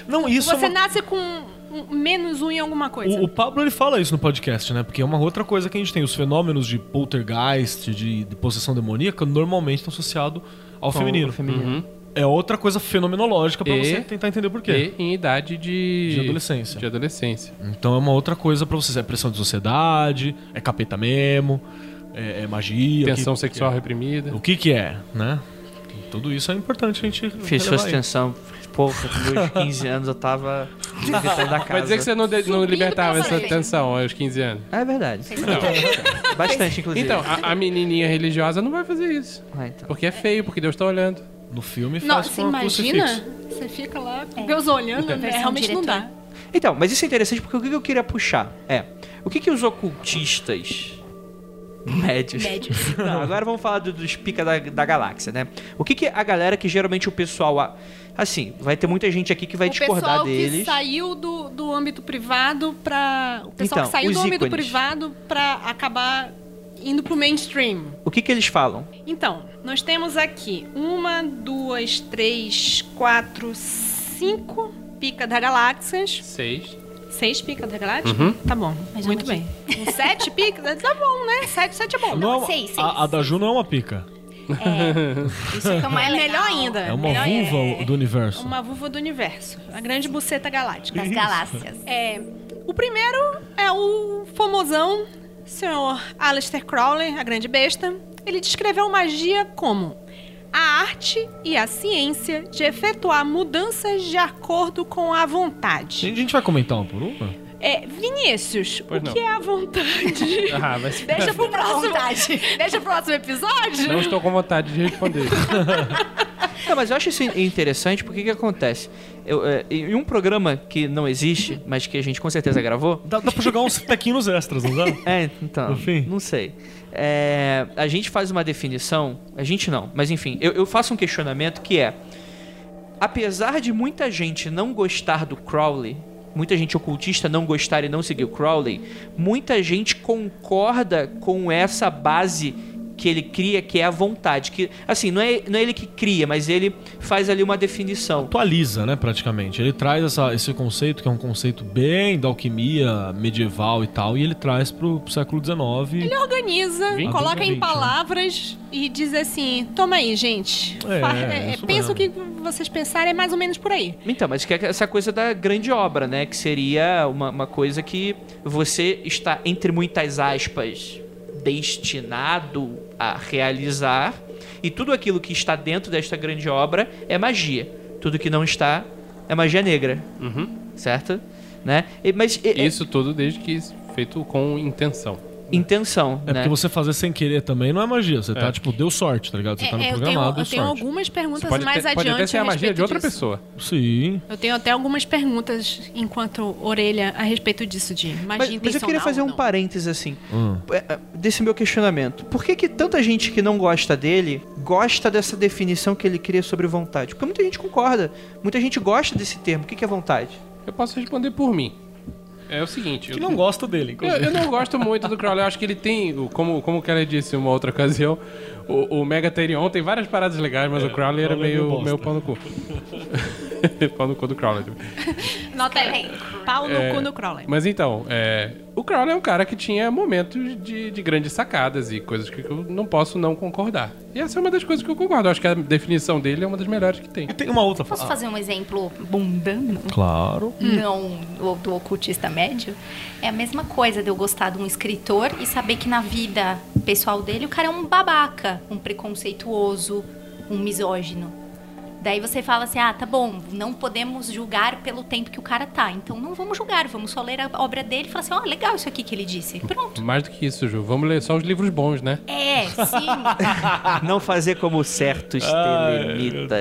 Não, isso é você uma- nasce com um- menos um em alguma coisa. O, o Pablo ele fala isso no podcast, né? Porque é uma outra coisa que a gente tem. Os fenômenos de poltergeist, de, de possessão demoníaca, normalmente estão associados ao feminino. O feminino. É outra coisa fenomenológica pra E- você tentar entender por quê. E em idade de... De adolescência. De adolescência. Então é uma outra coisa pra vocês. É pressão de sociedade, é capeta mesmo, é, é magia. Tensão que- sexual reprimida. O que que é, né? Tudo isso é importante a gente Fiz sua extensão. Porra, com meus 15 anos eu tava evitando da casa. Vai dizer que você não, de- não libertava essa tensão aos 15 anos. É verdade. Vocês Bastante, inclusive. Então, a, a menininha religiosa não vai fazer isso. Ah, então. Porque é feio, porque Deus tá olhando. No filme faz Nossa, com imagina. crucifixo. Você fica lá com É. Deus olhando, né? Versão realmente não dá. diretor. Então, mas isso é interessante porque o que eu queria puxar é o que, que os ocultistas médios. Médios. Não, agora vamos falar do- dos pica da, da galáxia, né? O que, que a galera que geralmente o pessoal. a- Assim, vai ter muita gente aqui que vai o discordar pessoal deles. que saiu do, do âmbito privado pra. O pessoal Então, que saiu do âmbito ícones. privado pra acabar indo pro mainstream. O que, que eles falam? Então, nós temos aqui uma, duas, três, quatro, cinco pica da galáxias. Seis. Seis picas da galáxia? Uhum. Tá bom, Mais muito bem. Com sete picas, tá bom, né? Sete, sete é bom. Não, é uma- seis, seis, a, a da. Ju não é uma pica. Isso fica mais É legal. melhor ainda. É uma melhor vulva do universo. Uma vulva do universo. A grande buceta galáctica. Das galáxias. É, o primeiro é o famosão senhor Aleister Crowley, a grande besta. Ele descreveu magia como a arte e a ciência de efetuar mudanças de acordo com a vontade. a gente vai comentar uma por uma? É, Vinícius, Pois o não. que é a vontade? Ah, vai se Deixa pro à próximo, vontade. deixa pro próximo episódio. Não estou com vontade de responder. Não, mas eu acho isso interessante porque o que acontece? Eu, é, em um programa que não existe, mas que a gente com certeza gravou. Dá, dá pra jogar uns tequinhos extras, não dá? É, então. Não sei. É, a gente faz uma definição. A gente não, mas enfim, eu, eu faço um questionamento que é: apesar de muita gente não gostar do Crowley, muita gente ocultista não gostar e não seguir o Crowley, muita gente concorda com essa base que ele cria, que é a vontade. Que, assim, não é, não é ele que cria, mas ele faz ali uma definição. Atualiza, né, praticamente. Ele traz essa- esse conceito, que é um conceito bem da alquimia medieval e tal, e ele traz pro, pro século XIX. Ele organiza, coloca em Vinte, né? palavras e diz assim: toma aí, gente. É, Fa- é isso pensa o que vocês pensarem, é mais ou menos por aí. Então, mas que é essa coisa da grande obra, né? Que seria uma, uma coisa que você está, entre muitas aspas, destinado a realizar. E tudo aquilo que está dentro desta grande obra é magia. Tudo que não está é magia negra. Certo? Né? E- mas e- e- Isso tudo desde que feito com intenção. Intenção, É né? porque você fazer sem querer também não é magia. Você tá, É. tipo, deu sorte, tá ligado? Você tá no É, eu tenho, programado, eu tenho algumas perguntas Pode, mais ter, adiante. pode até ser a magia de outra disso. pessoa. Sim. Eu tenho até algumas perguntas enquanto orelha a respeito disso de magia Mas, mas eu queria fazer um parênteses assim. Hum. é, é, desse meu questionamento. Por que, que tanta gente que não gosta dele gosta dessa definição que ele cria sobre vontade? Porque muita gente concorda. Muita gente gosta desse termo. O que, que é vontade? Eu posso responder por mim. É o seguinte. Que eu, não gosta dele, eu, inclusive. eu não gosto muito do Crowley. Eu acho que ele tem, como, como o Kelly disse em uma outra ocasião, o, o Megatherion tem várias paradas legais, mas o Crowley era Crowley é meio meio, bosta. meio pau no cu. pau no cu do Crowley. Nota aí. Pau no É, cu do Crowley. Mas então, é, o Crowley é um cara que tinha momentos de, de grandes sacadas e coisas que eu não posso não concordar. E essa é uma das coisas que eu concordo. Eu acho que a definição dele é uma das melhores que tem. E tem uma outra. Posso fazer um exemplo mundano? Claro. Não do, do ocultista médio? É a mesma coisa de eu gostar de um escritor e saber que na vida pessoal dele o cara é um babaca, um preconceituoso, um misógino. Daí você fala assim: ah, tá bom, não podemos julgar pelo tempo que o cara tá. Então não vamos julgar, vamos só ler a obra dele e falar assim: ó, legal isso aqui que ele disse. Pronto. Mais do que isso, Ju. Vamos ler só os livros bons, né? É, sim. Não fazer como certos telemitas.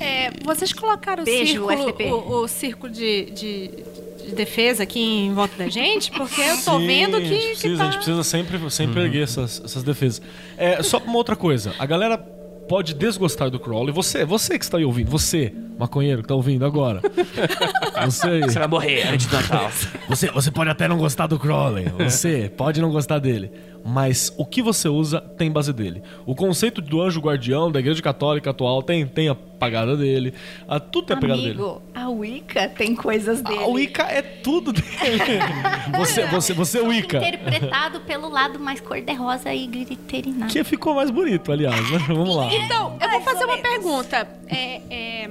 É, vocês colocaram o Beijo, círculo, FDP. o, o círculo de, de- de defesa aqui em volta da gente? Porque eu tô Sim, vendo a que, gente que precisa, tá... a gente precisa sempre, sempre erguer essas, essas defesas. É, só uma outra coisa. A galera pode desgostar do Crowley. Você, você que está aí ouvindo, você, maconheiro que está ouvindo agora. Você aí. Você vai morrer antes do Natal. Você, você pode até não gostar do Crowley, você pode não gostar dele, mas o que você usa tem base dele. O conceito do anjo guardião da Igreja Católica atual tem, tem a pagada dele, a, tudo tem a pegada dele. Amigo, a Wicca tem coisas dele. A Wicca é tudo dele. você, você, você é Wicca. Interpretado pelo lado mais cor-de-rosa e glitterinado. Que ficou mais bonito, aliás, né? Vamos lá. Então, eu vou fazer uma pergunta. É, é,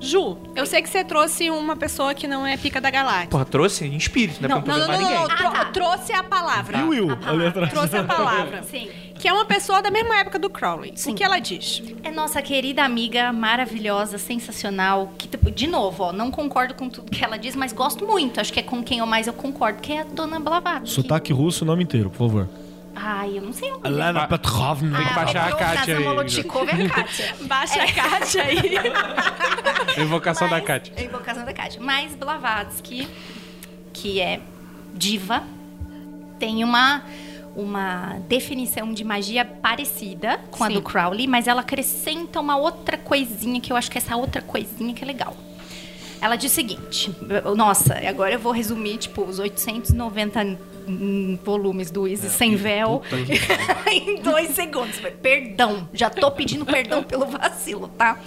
Ju, eu sei que você trouxe uma pessoa que não é pica da galáxia. Porra, trouxe em espírito, não é Não, pra não, não, não, não, ninguém. não, tro- Ah, tá. trouxe a palavra. E o Will, ali atrás. Trouxe a palavra. Sim. Que é uma pessoa da mesma época do Crowley. Sim. O que ela diz? É nossa querida amiga, maravilhosa, sensacional, que, de novo, ó, não concordo com tudo que ela diz, mas gosto muito. Acho que é com quem eu mais eu concordo, que é a Dona Blavatsky. Sotaque russo, o nome inteiro, por favor. Ai, eu não sei o nome. Alana Petrovna. Tem que baixar a Kátia aí. Molotchikov é a Kátia. Baixa a Kátia aí. Invocação da Kátia. A invocação da Kátia. Mas Blavatsky, que é diva, tem uma, uma definição de magia parecida com a Sim. do Crowley, mas ela acrescenta uma outra coisinha que eu acho que é essa outra coisinha que é legal. Ela diz o seguinte, nossa, agora eu vou resumir, tipo, os 890 hum, volumes do Easy Sem Véu em dois segundos. Perdão, já tô pedindo perdão pelo vacilo, tá?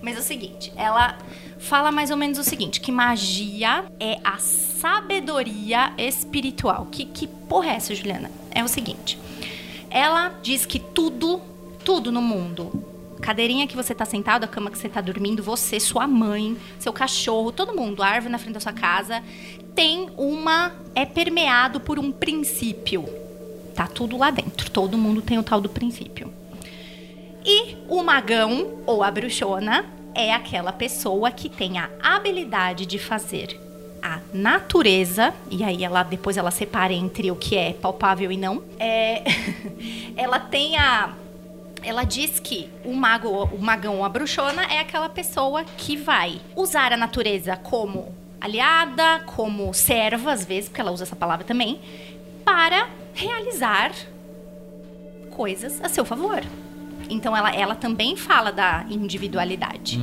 Mas é o seguinte, ela fala mais ou menos o seguinte, que magia é a sabedoria espiritual. Que, que porra é essa, Juliana? É o seguinte, ela diz que tudo, tudo no mundo, cadeirinha que você tá sentado, a cama que você tá dormindo, você, sua mãe, seu cachorro, todo mundo, a árvore na frente da sua casa, tem uma. é permeado por um princípio. Tá tudo lá dentro. Todo mundo tem o tal do princípio. E o magão, ou a bruxona, é aquela pessoa que tem a habilidade de fazer a natureza, e aí ela depois ela separa entre o que é palpável e não. É, ela tem a ela diz que o mago, o magão ou a bruxona é aquela pessoa que vai usar a natureza como aliada, como serva, às vezes, porque ela usa essa palavra também, para realizar coisas a seu favor. Então ela, ela também fala da individualidade.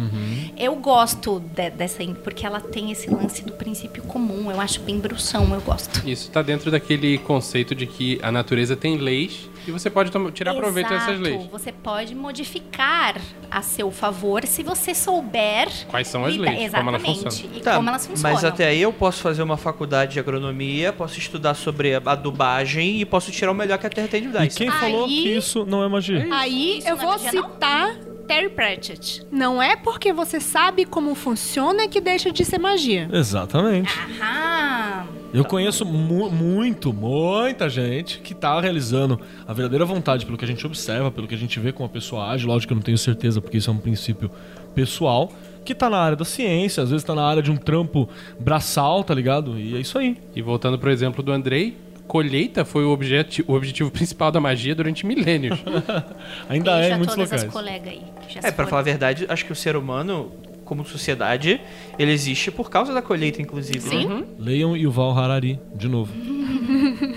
Eu gosto de- dessa, porque ela tem esse lance do princípio comum. Eu acho bem bruxão, eu gosto. Isso tá dentro daquele conceito de que a natureza tem leis e você pode tirar proveito dessas Exato. leis. Você pode modificar a seu favor se você souber Quais são as leis, como elas Exatamente. funcionam. E Tá, como elas funcionam. mas até aí eu posso fazer uma faculdade de agronomia, posso estudar sobre a adubagem e posso tirar o melhor que a terra tem de dar. E quem falou Aí- que isso não é magia? Aí Isso eu não é vou magia, não? citar Terry Pratchett. Não é porque você sabe como funciona que deixa de ser magia. Exatamente. Aham. Eu conheço mu- muito, muita gente que tá realizando a verdadeira vontade pelo que a gente observa, pelo que a gente vê como a pessoa age. Lógico que eu não tenho certeza, porque isso é um princípio pessoal. Que tá na área da ciência, às vezes tá na área de um trampo braçal, tá ligado? E é isso aí. E voltando pro exemplo do Andrei, colheita foi o, objeti- o objetivo principal da magia durante milênios. Ainda é em muitos todas locais. as colegas aí. que já É, foram. falar a verdade, acho que o ser humano, como sociedade, ele existe por causa da colheita, inclusive. Sim. né? Leiam Yuval Harari, de novo.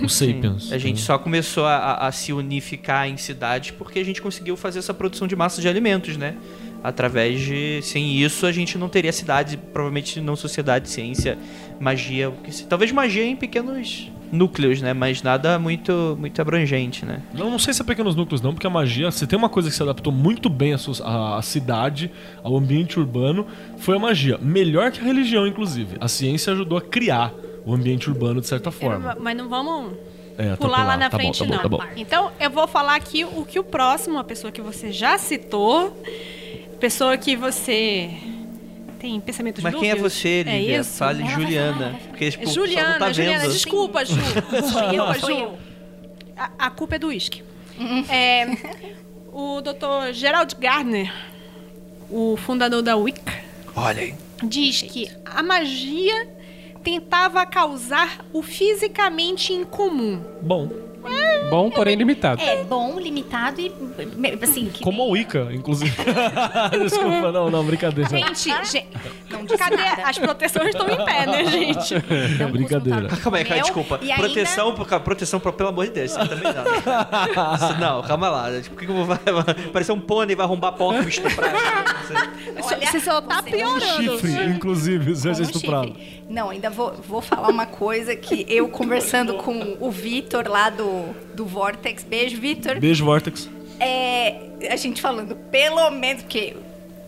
o Sapiens. A gente só começou a, a- a se unificar em cidades porque a gente conseguiu fazer essa produção de massa de alimentos, né? Através de. Sem isso, a gente não teria cidade, provavelmente não sociedade, ciência, magia. o que se- Talvez magia em pequenos núcleos, né? Mas nada muito, muito abrangente, né? Não, não sei se é pequenos núcleos, não, porque a magia, se tem uma coisa que se adaptou muito bem à, sua- à- cidade, ao ambiente urbano, foi a magia. Melhor que a religião, inclusive. A ciência ajudou a criar o ambiente urbano de certa forma. Mas não vamos É, pular lá na tá bom, frente, tá bom, não. tá bom. Então, eu vou falar aqui o que o próximo, a pessoa que você já citou, pessoa que você tem pensamentos Mas quem é dúbios. você, É Lívia? isso? Fale Ela Juliana. falar. Porque tipo, É Juliana, tá Juliana, vendo. desculpa, Ju. Desculpa, Ju. eu. A, a culpa é do uísque. É, o Dr. Gerald Gardner, o fundador da Wicca, Olha aí. diz que a magia tentava causar o fisicamente incomum. Bom, Bom, porém limitado. É bom, limitado e assim. Que como a Wicca, inclusive. Desculpa, não, não, brincadeira. Gente, gente, Não disse cadê? nada. As proteções estão em pé, né, gente? Não Brincadeira. um Calma aí, cara, desculpa. e ainda- Proteção, pro- proteção, pro- pelo amor de Deus, isso também não. Isso não, calma lá. Por que que eu vou vai- parecer um pônei e vai arrombar a porta e me estuprar? Olha, Você só tá você- piorando. Chifre, inclusive, se com você um estuprado. chifre. Não, ainda vou, vou falar uma coisa que eu conversando com o Vitor lá do, do Vortex. Beijo, Vitor. Beijo, Vortex. É, a gente falando, pelo menos, porque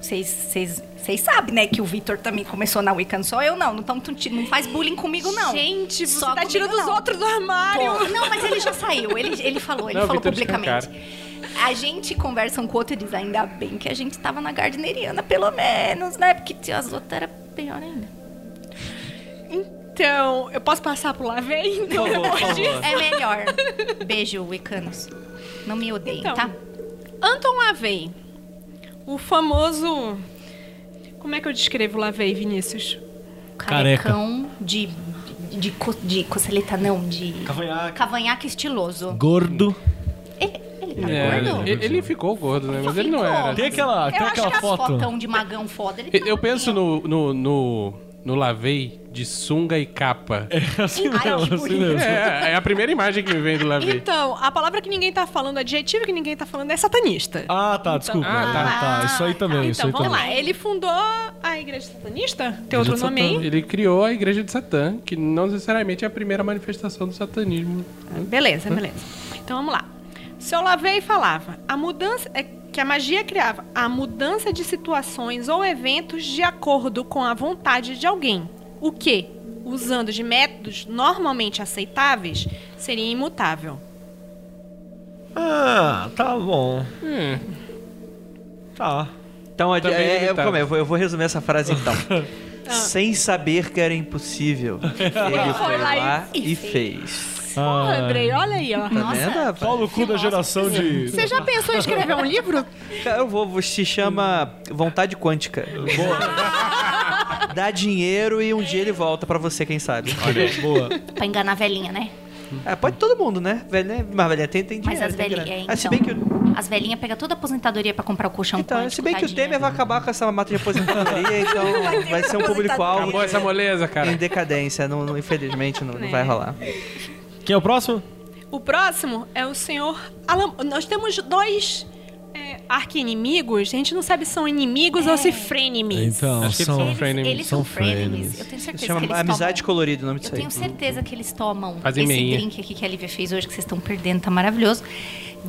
vocês vocês- vocês sabem, né, que o Vitor também começou na Wicca, não sou eu não. Não, tão, não faz bullying comigo, não. Gente, você Só tá comigo, tirando os não. outros do armário. Pô, não, mas ele já saiu. Ele, ele falou, ele Não, falou publicamente. A gente conversa um com o outro e diz, ainda bem que a gente tava na gardneriana, pelo menos, né? Porque as outras era pior ainda. Então, eu posso passar pro Lavei? Então, Por favor, por favor. É melhor. Beijo, Wicanos. Não me odeiem, Então, tá? Anton Lavey, o famoso... Como é que eu descrevo Lavey, Vinícius? Careca. Carecão de, de, de, co- de coceleta, não, de... Cavanhaque. Cavanhaque estiloso. Gordo. Ele, ele tá É, gordo? ele, ele ficou gordo, né? Mas ele não ficou. era. Tem aquela, tem Eu acho aquela que as foto. fotão de magão foda, ele tá Eu penso no, no, no, no Lavei de sunga e capa. É assim mesmo, assim mesmo. É, é a primeira imagem que me vem do Lavei. Então, a palavra que ninguém tá falando, o adjetivo que ninguém tá falando é satanista. Ah, tá, desculpa. Ah, Ah, tá. tá. Isso aí também, isso então, aí vamos também. lá. Ele fundou a Igreja Satanista? Tem Igreja outro nome aí? Ele criou a Igreja de Satã, que não necessariamente é a primeira manifestação do satanismo. Beleza, beleza. Então vamos lá. Seu Lavey falava a mudança é que a magia criava a mudança de situações ou eventos de acordo com a vontade de alguém. O que, usando de métodos normalmente aceitáveis, seria imutável. Ah, tá bom. Hum, Tá. Então, é, é, é, limitado. calma aí, eu vou, eu vou resumir essa frase então. Sem saber que era impossível, ele foi lá e- lá e e fez. Pô, Andrei, olha aí, ó. Tá Nossa. vendo, rapaz? Qual o cu da geração de. Você já pensou em escrever um livro? Eu vou, se chama Vontade Quântica. Dá dinheiro e um dia ele volta pra você, quem sabe. Boa. Pra enganar a velhinha, né? É, pode todo mundo, né? Velha, mas velha tem, tem Mas dinheiro. as tem velhinhas, então, Ah, se bem que, o- as velhinhas pegam toda a aposentadoria pra comprar o colchão então, quântico, se bem que o tadinha. Temer vai acabar com essa mata de aposentadoria, então vai ser um público-alvo acabou essa moleza, em cara. decadência. Não, não- infelizmente, não, não vai rolar. Quem é o próximo? O próximo é o senhor Alan. Nós temos dois é, arqui-inimigos. A gente não sabe se são inimigos ou se frenemies. Então, Acho que eles são Eles, frenemies. eles são São frenemies. frenemies. Eu tenho certeza chama que eles Amizade tomam... Colorida o nome Eu disso aí. tenho certeza que eles tomam Fazem esse meinha. drink aqui que a Lívia fez hoje, que vocês estão perdendo, tá maravilhoso.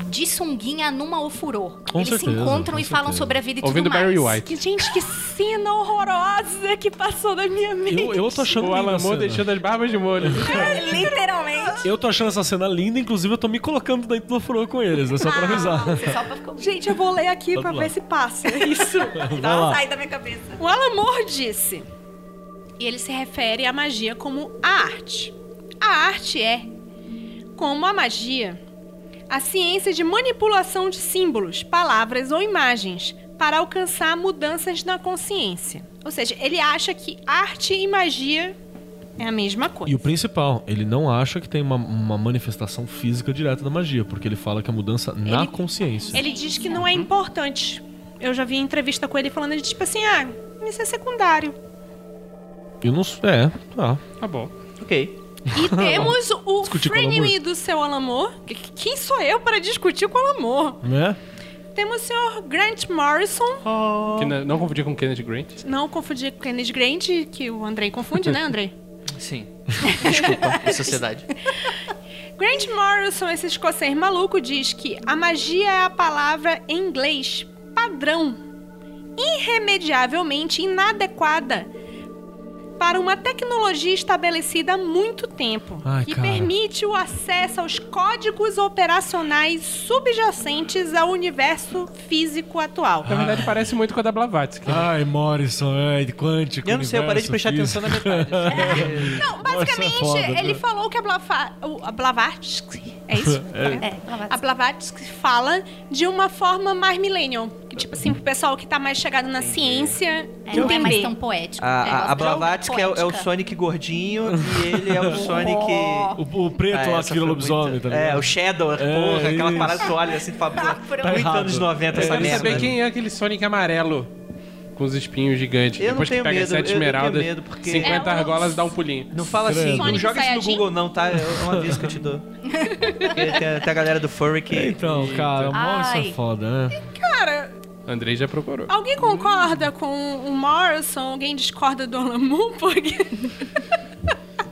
De sunguinha numa ofurô. Com Eles se certeza, encontram com e falam certeza. sobre a vida e Ouvindo tudo mais. Barry White. Que, gente, que cena horrorosa que passou da minha mente. Eu, eu tô achando O linda a Alan Moore cena. deixando as barbas de molho. É, literalmente. Eu tô achando essa cena linda, inclusive eu tô me colocando dentro do furô com eles, é só pra avisar. Pra ficar... Gente, eu vou ler aqui Vamos pra lá. ver se passa isso. Vai Não lá. sai da minha cabeça. O Alan Moore disse, e ele se refere à magia como a arte. A arte é, como a magia, a ciência de manipulação de símbolos, palavras ou imagens para alcançar mudanças na consciência. Ou seja, ele acha que arte e magia é a mesma coisa. E o principal, ele não acha que tem uma, uma manifestação física direta da magia, porque ele fala que é mudança na Ele- consciência. Ele diz que não é importante. Eu já vi entrevista com ele falando de tipo assim, ah, isso é secundário. Eu não. É, tá. Tá bom. Ok. E temos o frenemy do seu Alamor. Quem sou eu para discutir com o Alamor? Né? Temos o senhor Grant Morrison. Que não, não confundir com Kennedy Grant. Não confundir com Kennedy Grant, que o Andrei confunde, né, Andrei? Sim. Desculpa, a sociedade. Grant Morrison, esse escocês maluco, diz que a magia é a palavra em inglês padrão, irremediavelmente inadequada para uma tecnologia estabelecida há muito tempo, Ai, que cara. permite o acesso aos códigos operacionais subjacentes ao universo físico atual. Na verdade, parece muito com a da Blavatsky. Ai, Morrison, é, quântico. Eu não sei, eu parei de prestar atenção na metade. Não, basicamente, Nossa, é foda, ele né? falou que a, Blava, a Blavatsky, é isso? É, A Blavatsky fala de uma forma mais millennial. Tipo assim, pro pessoal que tá mais chegado na ciência É, não é mais entender. tão poético. A, É, a, a Blavatsky é, o- é o. Sonic gordinho e ele é o Sonic. O, o preto Ah, lá que vira lobisomem, muito- tá ligado? É, o Shadow, É, porra, aquela isso. parada que tu olha assim e fala, Tá muito errado. anos 90 Eu essa quero merda. saber quem é aquele Sonic amarelo com os espinhos gigantes. Eu não Depois tenho que pega medo, sete eu- eu tenho esmeraldas, medo, porque- 50 É o- argolas dá um pulinho. Não fala assim, Credo. não Sonic joga isso no? Google não, tá? É um aviso que eu te dou. Porque tem, tem a galera do Furry que... Então, cara, o Morrison é foda, né? Cara, Andrei já procurou. alguém concorda com o Morrison? Alguém discorda do Alan Moore? Porque...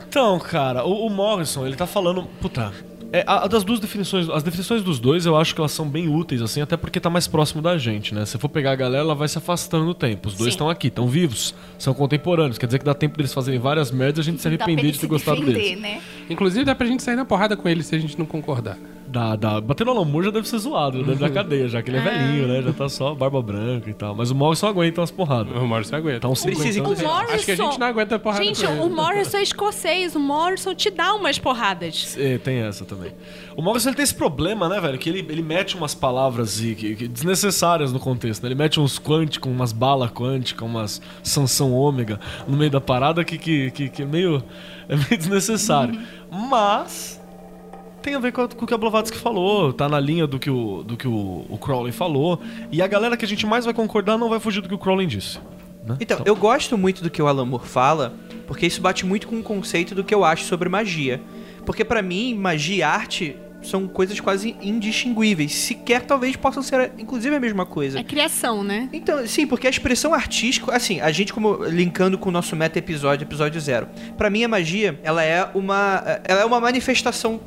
Então, cara, o, o Morrison, ele tá falando. Puta. É, a, a das duas definições, as definições dos dois eu acho que elas são bem úteis, assim, até porque tá mais próximo da gente, né? Se for pegar a galera, ela vai se afastando no tempo. Os dois estão aqui, estão vivos, são contemporâneos. Quer dizer que dá tempo deles fazerem várias merdas e a gente se arrepender de ter se gostado defender, deles. né? Inclusive, dá pra gente sair na porrada com ele se a gente não concordar. Dá, dá. Bater no Alan Moore já deve ser zoado, já deve dar cadeia, já que ele é velhinho, né? Já tá só barba branca e tal. Mas o Morrison aguenta umas porradas. O Morrison aguenta. Tá uns Precisa, 50 anos. inclusive. O Morrison... Acho que a gente não aguenta a porrada Gente, o Morrison é escocês. O Morrison te dá umas porradas. É, tem essa também. O Morrison ele tem esse problema, né, velho? Que ele, ele mete umas palavras e, que- que desnecessárias no contexto. Né? Ele mete uns quânticos, umas balas quânticas, umas Sansão ômega no meio da parada que, que, que, que é, meio, é meio desnecessário. Mas tem a ver com, a- com o que a Blavatsky falou, tá na linha do que, o, do que o, o Crowley falou. E a galera que a gente mais vai concordar não vai fugir do que o Crowley disse. né? Então, eu gosto muito do que o Alan Moore fala, porque isso bate muito com o conceito do que eu acho sobre magia. Porque pra mim, magia e arte são coisas quase indistinguíveis. Sequer talvez possam ser, inclusive, a mesma coisa. É criação, né? Então, sim, porque a expressão artística, assim, a gente como linkando com o nosso meta episódio, episódio zero. Pra mim a magia, ela é uma, ela é uma manifestação.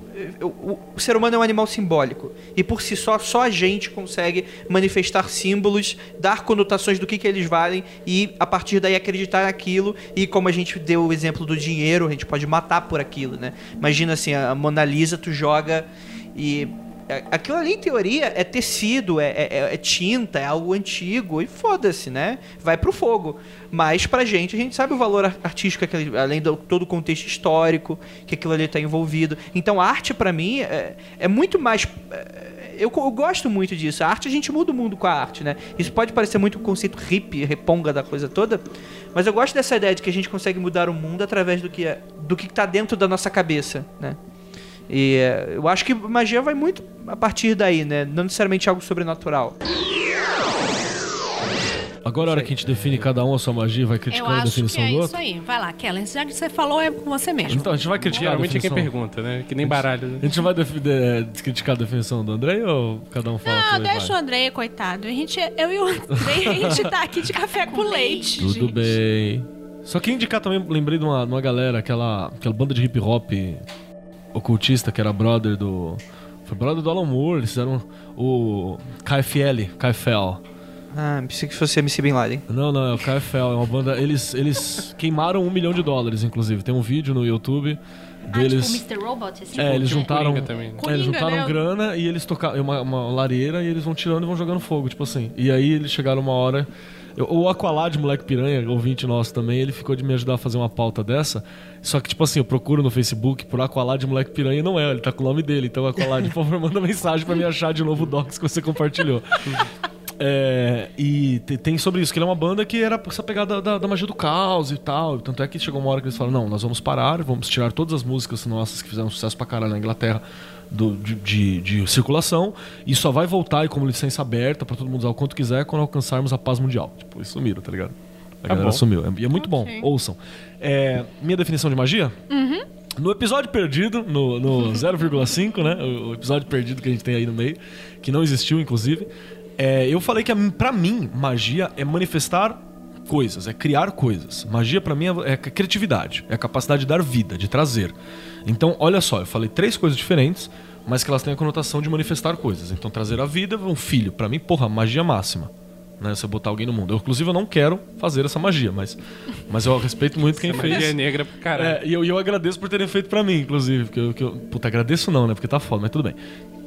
O, o- o ser humano é um animal simbólico e por si só só a gente consegue manifestar símbolos, dar conotações do que que eles valem e a partir daí acreditar naquilo e como a gente deu o exemplo do dinheiro, a gente pode matar por aquilo, né? Imagina assim, a Mona Lisa tu joga e é, Aquilo ali, em teoria, é tecido, é, é- é tinta, é algo antigo, e foda-se, né? Vai pro fogo. Mas pra gente, a gente sabe o valor ar- artístico, além do todo o contexto histórico que aquilo ali tá envolvido. Então, a arte, pra mim, é, é muito mais. é, Eu, eu gosto muito disso. A arte, a gente muda o mundo com a arte, né? Isso pode parecer muito um conceito hippie, reponga da coisa toda, mas eu gosto dessa ideia de que a gente consegue mudar o mundo através do que, é, do que tá dentro da nossa cabeça, né? E é, eu acho que magia vai muito a partir daí, né? Não necessariamente algo sobrenatural. Agora a hora que a gente define cada um a sua magia, vai criticar a acho que definição é do isso outro? aí. Vai lá, Kellen. Já que você falou, é com você mesmo. Então, a gente vai criticar Geralmente é quem definição. pergunta, né? Que nem baralho. né? A gente vai defi- de- de- criticar a definição do André ou cada um fala Não, que vai? deixa o André, coitado. A gente, eu e o André, a gente tá aqui de café com leite. Tudo gente. bem. Só que indicar também, lembrei de uma, de uma galera, aquela, aquela banda de hip hop ocultista que era brother do. Foi brother do Alan Moore, eles fizeram o KFL, KFL. Ah, pensei que fosse MC Bin Laden. Não, não, é o KFL, é uma banda. Eles, eles queimaram um milhão de dólares, inclusive. Tem um vídeo no YouTube Ah, deles. tipo Mr. Robot, assim? É, eles juntaram. Coringa também. é, eles Coringa, juntaram né? grana e eles tocaram uma, uma lareira e eles vão tirando e vão jogando fogo, tipo assim. E aí eles chegaram uma hora. Eu- O Aqualad, moleque piranha, ouvinte nosso também, ele ficou de me ajudar a fazer uma pauta dessa. Só que, tipo assim, eu procuro no Facebook por Aqualad, moleque piranha, e não é, ele tá com o nome dele. Então, Aqualad, por favor, manda mensagem pra me achar de novo o docs que você compartilhou. É, e te- tem sobre isso, que ele é uma banda que era essa pegada da, da magia do caos e tal. Tanto é que chegou uma hora que eles falaram: não, nós vamos parar, vamos tirar todas as músicas nossas que fizeram sucesso pra caralho na Inglaterra do- de, de- de circulação e só vai voltar e como licença aberta pra todo mundo usar o quanto quiser quando alcançarmos a paz mundial. Tipo, eles sumiram, tá ligado? A Tá galera bom. sumiu. É, e é muito Ok. bom, ouçam. É, minha definição de magia? No episódio perdido, no, no 0,5, né? O, episódio perdido que a gente tem aí no meio, que não existiu, inclusive, é, eu falei que a mim- pra mim, magia é manifestar coisas, é criar coisas. Magia pra mim é, é criatividade, é a capacidade de dar vida, de trazer. Então, olha só, eu falei três coisas diferentes, mas que elas têm a conotação de manifestar coisas. Então, trazer a vida, um filho, pra mim, porra, magia máxima. Né, você botar alguém no mundo. Eu, inclusive, eu não quero fazer essa magia, mas, mas eu respeito muito quem fez. Magia negra pro caralho. É, e eu, e eu agradeço por terem feito pra mim, inclusive. Porque eu, que eu- puta, agradeço não, né? Porque tá foda, mas tudo bem.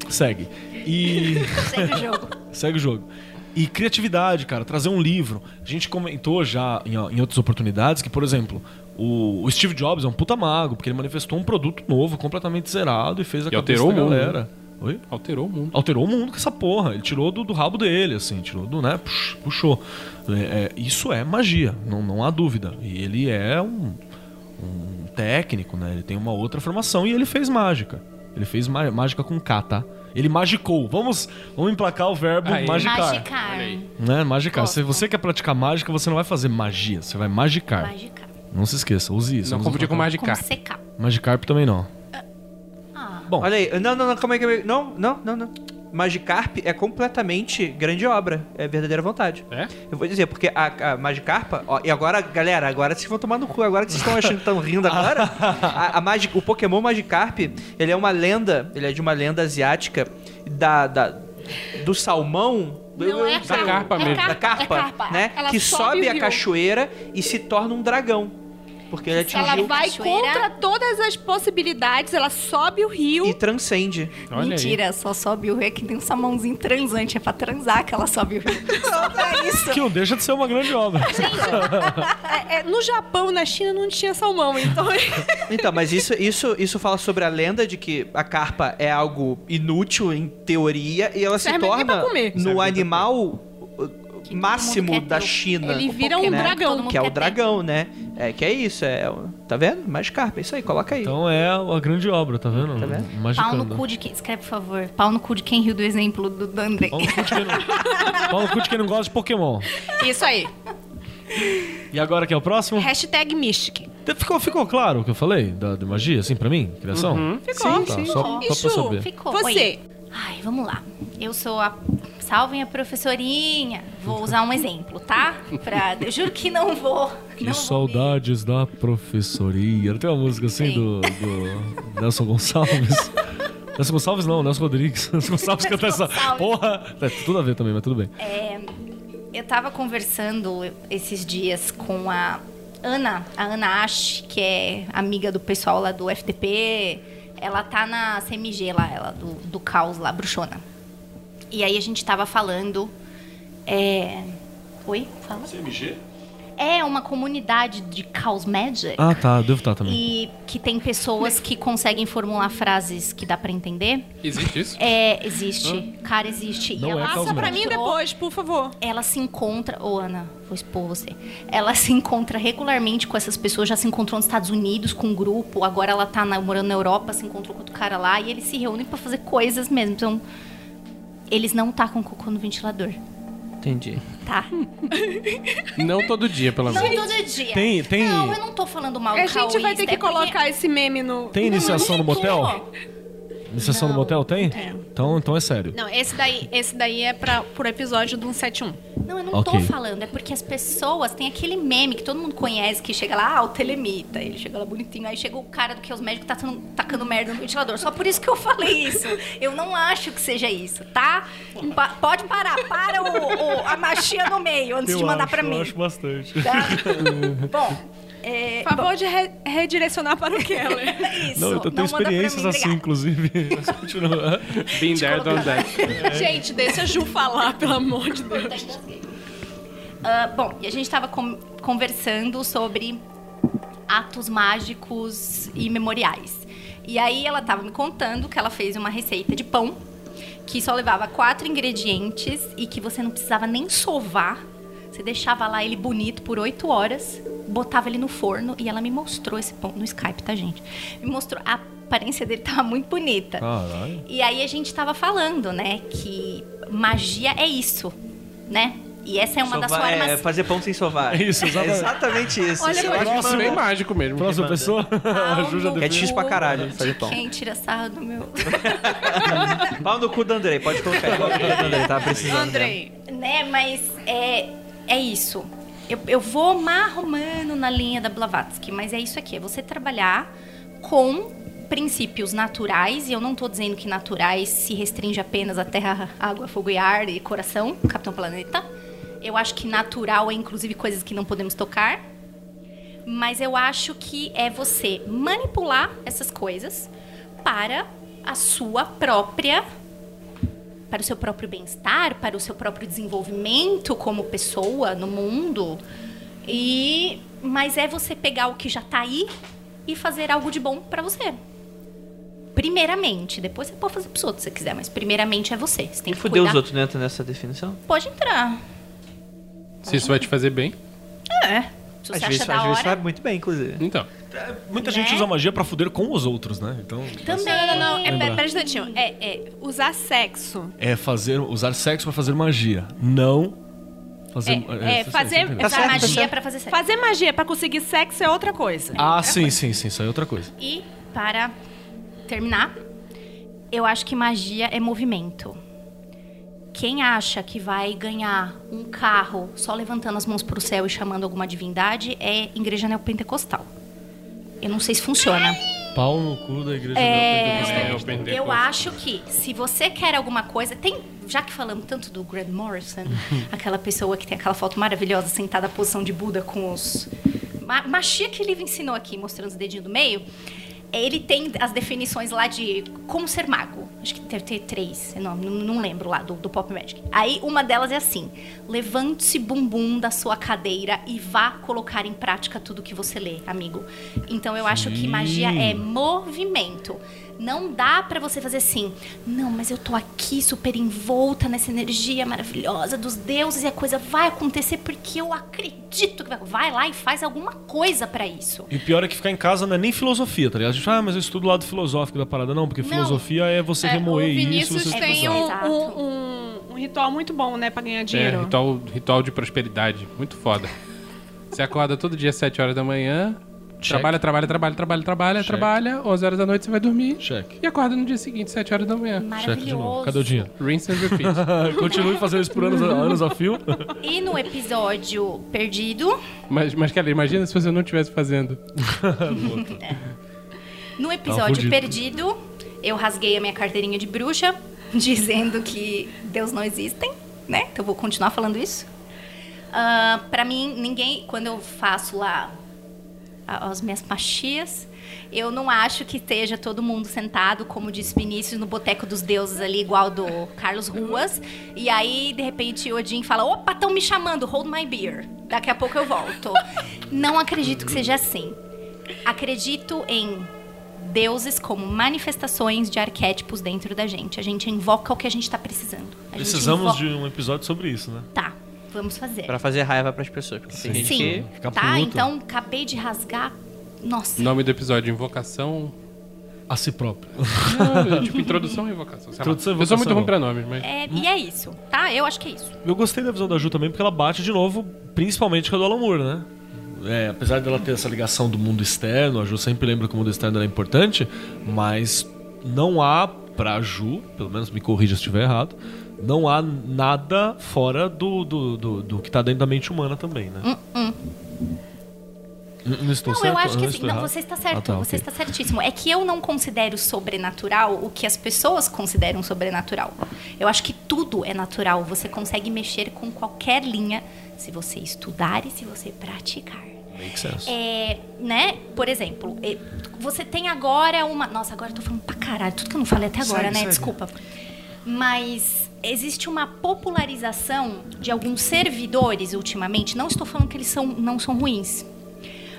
Segue. E. Segue o jogo. Segue o jogo. E criatividade, cara, trazer um livro. A gente comentou já em, em outras oportunidades que, por exemplo, o, o Steve Jobs é um puta mago, porque ele manifestou um produto novo, completamente zerado, e fez a E cabeça alterou da o mundo, galera. Oi? Alterou o mundo. Alterou o mundo com essa porra. Ele tirou do, do rabo dele, assim, tirou do, né? pux- Puxou. É, é, isso é magia, não, não há dúvida. E ele é um, um técnico, né? Ele tem uma outra formação e ele fez mágica. Ele fez mágica com K, tá? Ele magicou. Vamos, vamos emplacar o verbo Aí. magicar. Magicar. Né? Magicar. Gosto. Se você quer praticar mágica, você não vai fazer magia, você vai magicar. Magicar. Não se esqueça, use isso. Não vamos confundir com emplacar. Como Magikarp. secar. Magikarp também não. Ah, Bom, Olha aí, não, não, não, calma aí, calma aí. Não, não, não, não. Magikarp é completamente grande obra. É verdadeira vontade. É? Eu vou dizer, porque a, a Magikarpa. Ó, e agora, galera, agora vocês vão tomar no cu. Agora que vocês estão achando que estão rindo agora. A, a Magi- o Pokémon Magikarp, ele é uma lenda. Ele é de uma lenda asiática da. da- do salmão. Não é Da carpa é mesmo. da carpa, É carpa. né? Ela que sobe sobe a cachoeira e se torna um dragão. Porque ele Se ela atingiu Ela vai contra todas as possibilidades, ela sobe o rio. e transcende. Olha Mentira, só sobe o rio. É que tem um salmãozinho transante. É pra transar que ela sobe o rio. Só pra isso. que não deixa de ser uma grande obra. É, é, no Japão, na China, não tinha salmão, então. Então, mas isso, isso, isso fala sobre a lenda de que a carpa é algo inútil em teoria e ela se Serve nem torna no Serve animal todo máximo da ter China. Ele vira um que dragão. Que é o dragão, né? É que é isso, é. Tá vendo? Magikarp, é isso aí, coloca aí. Então é a grande obra, tá vendo? Tá vendo? Pau no cu de quem. Escreve, por favor. Pau no cu de quem riu do exemplo do, do André. Pau no cu de quem não, Pau no cu de quem não gosta de Pokémon. Isso aí. E agora que é o próximo? Hashtag Mystic. Ficou, ficou claro o que eu falei da, de magia, assim, pra mim? Criação? Ficou. Tá, só, só E pra Chu, saber. Ficou. Você. Oi. Ai, vamos lá. Eu sou a. Salvem a professorinha. Vou usar um exemplo, tá? Pra... Eu juro que não vou. Que não vou saudades da professoria. Não tem uma música assim Sim. do, do Nelson Gonçalves? Nelson Gonçalves não, Nelson Rodrigues. Nelson Gonçalves canta essa porra. É, tudo a ver também, mas tudo bem. Eu tava conversando esses dias com a Ana, a Ana Ash, que é amiga do pessoal lá do FTP. Ela tá na CMG lá, ela do, do caos lá, bruxona. E aí a gente tava falando. É... Oi? Fala. CMG? É uma comunidade de caos magic. Ah, tá. Devo estar também. E que tem pessoas que conseguem formular frases que dá pra entender. Existe isso? É, existe. Cara, existe. Não e é ela caos Passa pra mim depois, por favor. ela se encontra. Ô, Ana, vou expor você. Ela se encontra regularmente com essas pessoas, já se encontrou nos Estados Unidos com um grupo, agora ela tá na- morando na Europa, se encontrou com outro cara lá e eles se reúnem pra fazer coisas mesmo. Então, eles não tacam cocô no ventilador, Entendi. tá? Não todo dia, pelo Não menos. todo dia. Tem- tem- Não, eu não tô falando mal A do gente vai ter que é porque- colocar esse meme no. Tem iniciação no motel? Iniciação no motel tem? Então, então é sério. Não, esse daí, esse daí é pra, pro episódio do 171. Não, eu não Ok. tô falando. É porque as pessoas têm aquele meme que todo mundo conhece, que chega lá, ah, o telemita. Ele chega lá bonitinho. Aí chega o cara do que os médicos tá tacando, tacando merda no ventilador. Só por isso que eu falei isso. Eu não acho que seja isso, tá? Pa- pode parar. Para o, o- a magia no meio antes de mandar pra mim. bastante. Tá? Bom, é, Por favor de re- redirecionar para o Keller. bom, isso. Não, eu tenho experiências assim, obrigada. inclusive. Mas continua. Been there, done that. Gente, deixa a Ju falar, pelo amor de Deus. Ah, bom, e a gente tava com- conversando sobre atos mágicos e memoriais. E aí ela tava me contando que ela fez uma receita de pão que só levava quatro ingredientes e que você não precisava nem sovar. Você deixava lá ele bonito por oito horas, botava ele no forno e ela me mostrou esse pão no Skype, tá, gente? Me mostrou. A aparência dele tava muito bonita. Caralho. E aí a gente tava falando, né, que magia é isso, né? E essa é uma das Sovar- formas. é, fazer pão sem sovar. É isso, exatamente. exatamente isso. Olha, Isso eu acho Isso é bem mágico mesmo. Próxima pessoa? A Ju já no É difícil pra caralho fazer pão. Quem tira sarro do meu. Pau no cu do Andrei, pode colocar. Pau no cu do Andrei, tava precisando. mesmo. Andrei. né, mas é, é isso. Eu, eu vou marromando na linha da Blavatsky, mas é isso aqui: é você trabalhar com princípios naturais, e eu não tô dizendo que naturais se restringe apenas a terra, água, fogo e ar e coração, Capitão Planeta. Eu acho que natural é inclusive coisas que não podemos tocar. Mas eu acho que é você manipular essas coisas para a sua própria para o seu próprio bem-estar, para o seu próprio desenvolvimento como pessoa no mundo. E mas é você pegar o que já tá aí e fazer algo de bom para você. Primeiramente, depois você pode fazer pros outros se você quiser, mas primeiramente é você. Você tem E que fuder cuidar. os outros dentro nessa definição? Pode entrar. Se isso vai te fazer bem, É. Se Às você vezes, acha às da vezes hora. sabe muito bem, inclusive. então. Muita gente Né? usa magia pra fuder com os outros, né? Então. Também. Não, não, não. É, pera, pera um instantinho. É, é usar sexo. É fazer, usar sexo pra fazer magia. Não fazer. É, é, você- fazer- você entendeu? Tá Usar certo, tá magia pra fazer sexo. Fazer magia pra conseguir sexo é outra coisa. Ah, sim, sim, sim. Isso aí é outra coisa. E para terminar, eu acho que magia é movimento. Quem acha que vai ganhar um carro só levantando as mãos pro céu e chamando alguma divindade é igreja neopentecostal. Eu não sei se funciona. Pau no cu da igreja É, neopentecostal. É, o eu acho que se você quer alguma coisa, tem, já que falamos tanto do Grant Morrison, aquela pessoa que tem aquela foto maravilhosa sentada na posição de Buda com os Ma Machia que ele ensinou aqui, mostrando os dedinhos do meio. Ele tem as definições lá de como ser mago. Acho que deve ter três, não, não lembro lá, do, do Pop Magic. Aí uma delas é assim: levante-se bumbum da sua cadeira e vá colocar em prática tudo que você lê, amigo. Então eu acho que magia é movimento. Não dá pra você fazer assim, não, mas eu tô aqui super envolta nessa energia maravilhosa dos deuses e a coisa vai acontecer porque eu acredito que vai. Vai lá e faz alguma coisa pra isso. E o pior é que ficar em casa não é nem filosofia, tá ligado? A gente fala, ah, mas eu estudo o lado filosófico da parada. Não, porque Não. filosofia é você É, remoer o isso, Vinícius você tem um, um- um- um ritual muito bom, né, pra ganhar É, dinheiro. ritual, ritual de prosperidade. Muito foda. Você acorda todo dia às 7 horas da manhã, Check. trabalha, trabalha, trabalha, trabalha, trabalha, Check. trabalha, 11 horas da noite você vai dormir Cheque. e acorda no dia seguinte, 7 horas da manhã. Cheque de novo. Maravilhoso. Cadê o dinheiro? Rinse and repeat. Continue fazendo isso por anos, anos a fio. E no episódio perdido, mas, mas, cara, imagina se você não estivesse fazendo. no episódio perdido, eu rasguei a minha carteirinha de bruxa, dizendo que Deus não existem, né? Então eu vou continuar falando isso. Ah, pra mim, ninguém, quando eu faço lá as minhas machias, eu não acho que esteja todo mundo sentado, como disse Vinícius, no Boteco dos Deuses ali, igual do Carlos Ruas. E aí, de repente, o Odin fala: opa, estão me chamando, hold my beer. Daqui a pouco eu volto. não acredito que seja assim. Acredito em deuses como manifestações de arquétipos dentro da gente. A gente invoca o que a gente tá precisando. A Precisamos de um episódio sobre isso, né? Tá, vamos fazer. Pra fazer raiva pras pessoas. Porque tem gente Sim, que... Ficar tá? puto. Então, acabei de rasgar. Nossa. Nome do episódio: Invocação. A si próprio. Não, tipo, introdução e invocação. sei lá. Introdução e Eu sou muito invocação. ruim pra nomes, mas. É, e é isso, tá? Eu acho que é isso. Eu gostei da visão da Ju também, porque ela bate de novo, principalmente com a do Alan Moore, né? É, apesar dela ter essa ligação do mundo externo, a Ju sempre lembra que o mundo externo é importante, mas não há, pra Ju, pelo menos me corrija se estiver errado, não há nada fora do, do, do, do que tá dentro da mente humana também, né? N- Não estou Não, certo? eu acho que assim, não, você está certo, Ah, tá, você ok. está certíssimo. É que eu não considero sobrenatural o que as pessoas consideram sobrenatural. Eu acho que tudo é natural. Você consegue mexer com qualquer linha se você estudar e se você praticar. Make sense. É, né? Por exemplo, você tem agora uma. Nossa, agora eu tô falando pra caralho, tudo que eu não falei até agora, Segue, né? segue. Desculpa. Mas existe uma popularização de alguns servidores ultimamente. Não estou falando que eles são, não são ruins.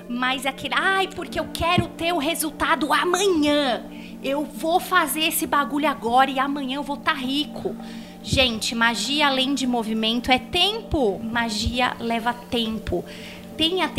Mas aquele, ai, porque eu quero ter o resultado amanhã. Eu vou fazer esse bagulho agora e amanhã eu vou estar rico. Gente, magia além de movimento é tempo. Magia leva tempo.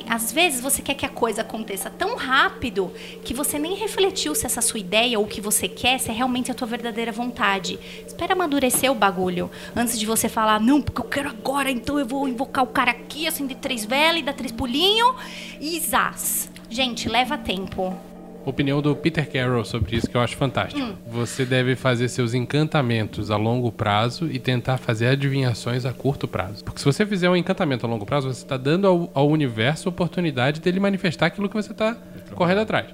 Às vezes você quer que a coisa aconteça tão rápido que você nem refletiu se essa sua ideia ou o que você quer, se é realmente a tua verdadeira vontade. Espera amadurecer o bagulho antes de você falar, não, porque eu quero agora, então eu vou invocar o cara aqui, acender três velas e dar três pulinhos e zás. Gente, leva tempo. Opinião do Peter Carroll sobre isso que eu acho fantástico. Você deve fazer seus encantamentos a longo prazo e tentar fazer adivinhações a curto prazo. Porque se você fizer um encantamento a longo prazo, você está dando ao, ao universo a oportunidade dele manifestar aquilo que você está correndo atrás.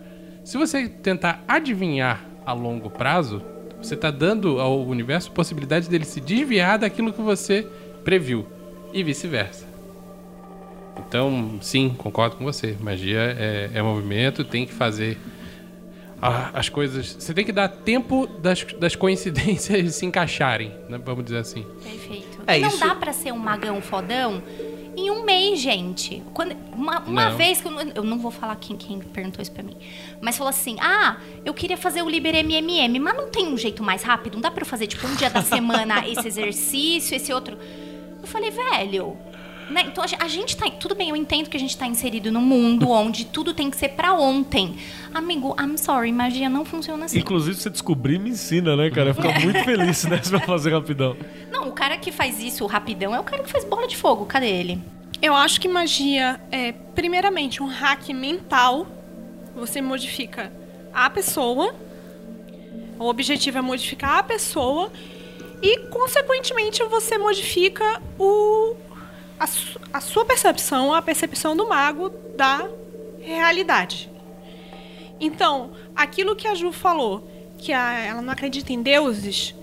Se você tentar adivinhar a longo prazo, você está dando ao universo a possibilidade dele se desviar daquilo que você previu. E vice-versa. Então, sim, concordo com você. Magia é, é movimento, tem que fazer a- as coisas. Você tem que dar tempo das, das coincidências se encaixarem, né? vamos dizer assim. Perfeito. É E não isso. dá pra ser um magão fodão em um mês, gente. Quando, uma uma vez que eu, não- eu não vou falar quem, quem perguntou isso pra mim, mas falou assim: ah, eu queria fazer o Liber MMM, mas não tem um jeito mais rápido? Não dá pra eu fazer, tipo, um dia da semana esse exercício, esse outro. Eu falei, velho. Né? Então a gen- a gente tá. Tudo bem, eu entendo que a gente tá inserido num mundo onde tudo tem que ser pra ontem. Amigo, I'm sorry, magia não funciona assim. Inclusive, você descobrir me ensina, né, cara? Eu fico muito feliz, né? Se vai fazer rapidão. Não, o cara que faz isso rapidão é o cara que faz bola de fogo. Cadê ele? Eu acho que magia é, primeiramente, um hack mental. Você modifica a pessoa. O objetivo é modificar a pessoa. E, consequentemente, você modifica o, a, a sua percepção, a percepção do mago da realidade. Então, aquilo que a Ju falou, que a- ela não acredita em deuses,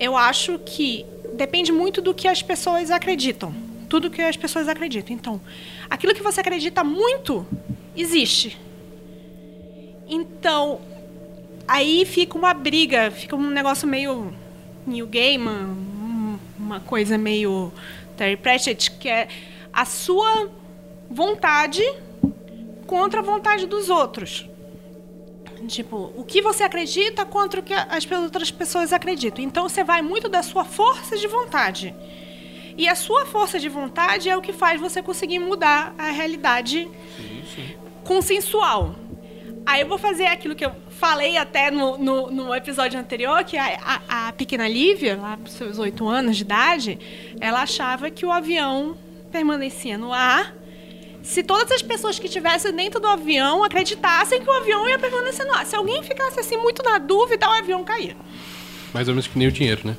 eu acho que depende muito do que as pessoas acreditam. Tudo que as pessoas acreditam. Então, aquilo que você acredita muito existe. Então, aí fica uma briga, fica um negócio meio New um- uma coisa meio Terry Pratchett, que é a sua vontade contra a vontade dos outros. Tipo, o que você acredita contra o que as outras pessoas acreditam. Então você vai muito da sua força de vontade. E a sua força de vontade é o que faz você conseguir mudar a realidade consensual. Aí eu vou fazer aquilo que eu falei até no, no, no episódio anterior, que a, a, a pequena Lívia, lá para seus oito anos de idade, ela achava que o avião permanecia no ar se todas as pessoas que estivessem dentro do avião acreditassem que o avião ia permanecer no ar. Se alguém ficasse assim muito na dúvida, o avião caía. Mais ou menos que nem o dinheiro, né?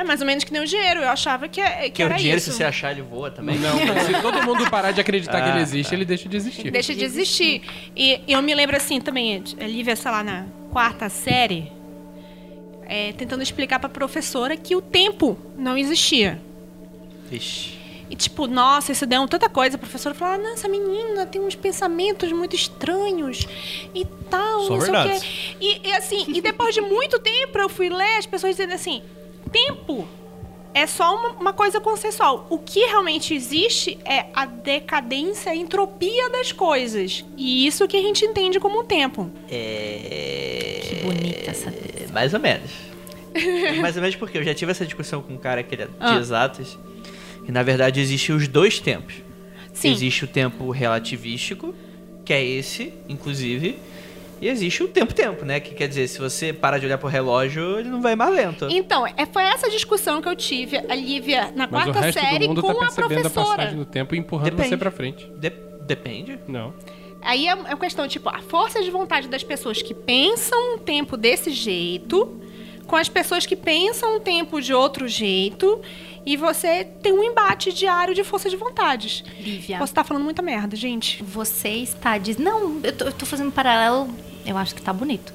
É mais ou menos que nem o dinheiro. Eu achava que, que Que era o dinheiro, isso. se você achar, ele voa também. Não, se todo mundo parar de acreditar que Ah, ele existe, ele deixa de existir. Deixa de existir. E eu me lembro assim também, a Lívia, sei lá, na quarta série, é, tentando explicar pra professora que o tempo não existia. Vixe. E tipo, nossa, isso deu tanta coisa. A professora falou, ah, não, essa menina tem uns pensamentos muito estranhos e tal, Só não sei o quê. E, e assim, e depois de muito tempo eu fui ler as pessoas dizendo assim, tempo é só uma, uma coisa consensual. O que realmente existe é a decadência, a entropia das coisas. E isso que a gente entende como tempo. É... Que bonita essa. Mais ou menos. Mais ou menos porque eu já tive essa discussão com um cara que ele é de Ah. exatas. E na verdade existem os dois tempos. Sim. Existe o tempo relativístico, que é esse, inclusive. E existe o tempo-tempo, né? Que quer dizer, se você para de olhar pro relógio, ele não vai mais lento. Então, é, foi essa discussão que eu tive, a Lívia, na Mas o quarta resto série, do mundo com tá a percebendo a professora. passagem do tempo e empurrando Depende. você pra frente. De- Depende. Não. Aí é uma questão, tipo, a força de vontade das pessoas que pensam um tempo desse jeito, com as pessoas que pensam um tempo de outro jeito, e você tem um embate diário de força de vontades. Lívia, Posso estar falando muita merda, gente. você está dizendo. Não, eu tô, eu tô fazendo um paralelo. Eu acho que tá bonito.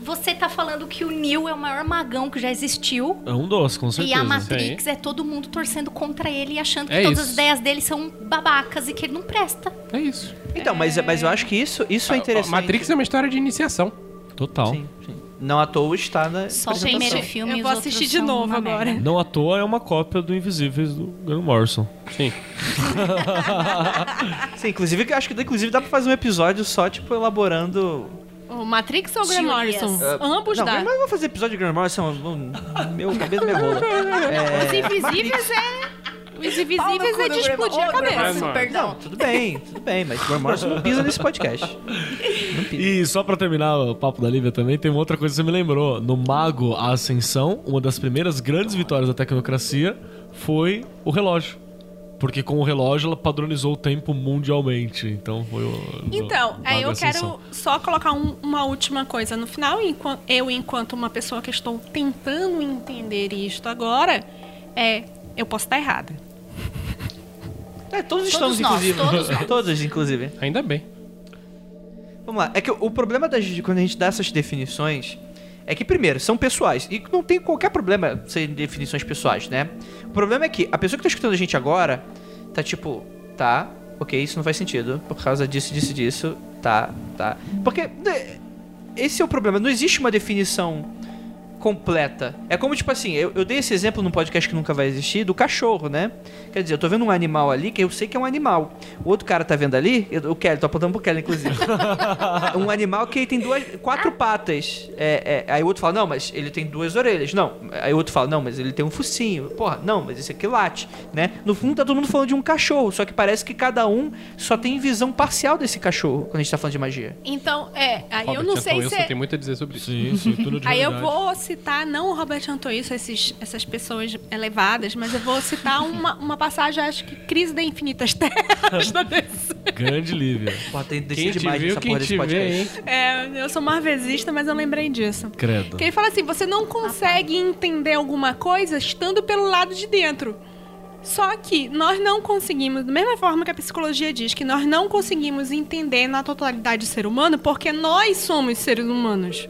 Você tá falando que o Neo é o maior magão que já existiu. É um doce, com E certeza. a Matrix é todo mundo torcendo contra ele e achando que É todas isso. as ideias dele são babacas e que ele não presta. É isso. Então, mas, mas eu acho que isso, isso é interessante. Matrix é uma história de iniciação. Total. Sim, sim. Não à toa está na Só o primeiro filme Eu e vou assistir de novo agora. merda. Não à toa é uma cópia do Invisíveis do Graham Morrison. Sim. Sim, inclusive, acho que inclusive dá pra fazer um episódio só, tipo, elaborando. O Matrix ou o Graham. Morrison? Ah, Ambos não, dá. mas eu vou fazer episódio de Graham Morrison. Meu cabeça me rola. Os invisíveis é... Os invisíveis é de explodir a cabeça. Não, tudo bem, tudo bem, mas Graham Morrison não pisa nesse podcast. Não pisa. E só pra terminar o papo da Lívia também, tem uma outra coisa que você me lembrou. No Mago a Ascensão, uma das primeiras grandes vitórias da tecnocracia foi o relógio. Porque com o relógio ela padronizou o tempo mundialmente. Então foi o. Então, aí Mago eu Ascensão. quero só colocar um- uma última coisa no final. enquanto- eu, enquanto uma pessoa que estou tentando entender isto agora, é... Eu posso estar errada. É, todos Todos estamos, nós, inclusive. todos nós. Todos, inclusive. Ainda bem. Vamos lá. É que o problema das, de quando a gente dá essas definições é que, primeiro, são pessoais. E não tem qualquer problema serem definições pessoais, né? O problema é que a pessoa que tá escutando a gente agora tá tipo, tá, ok, isso não faz sentido. Por causa disso, disso, disso. Tá, tá. Porque né, esse é o problema. Não existe uma definição completa. É como, tipo assim, eu, eu dei esse exemplo num podcast que nunca vai existir, do cachorro, né? Quer dizer, eu tô vendo um animal ali que eu sei que é um animal. O outro cara tá vendo ali, eu- o Kelly, tô apontando pro Kelly, inclusive. um animal que tem duas, quatro patas. É, é, aí o outro fala, não, mas ele tem duas orelhas. Não. Aí o outro fala, não, mas ele tem um focinho. Porra, não, mas esse aqui late, né? No fundo tá todo mundo falando de um cachorro, só que parece que cada um só tem visão parcial desse cachorro quando a gente tá falando de magia. Então, é, aí eu Robert não Anton sei Wilson se... tem muito a dizer sobre isso. Sim, sim, túnel de Aí eu realidade. vou citar, não o Robert Antoisso, esses, essas pessoas elevadas, mas eu vou citar uma, uma passagem, acho que Crise da Infinitas Terras da DC. Grande Lívia. Porra, tem Quem te demais viu, quem porra desse te vê, podcast. hein? É, eu sou marvesista, mas eu lembrei disso. Credo. Que ele fala assim: você não consegue entender alguma coisa estando pelo lado de dentro. Só que nós não conseguimos, da mesma forma que a psicologia diz, que nós não conseguimos entender na totalidade o ser humano porque nós somos seres humanos.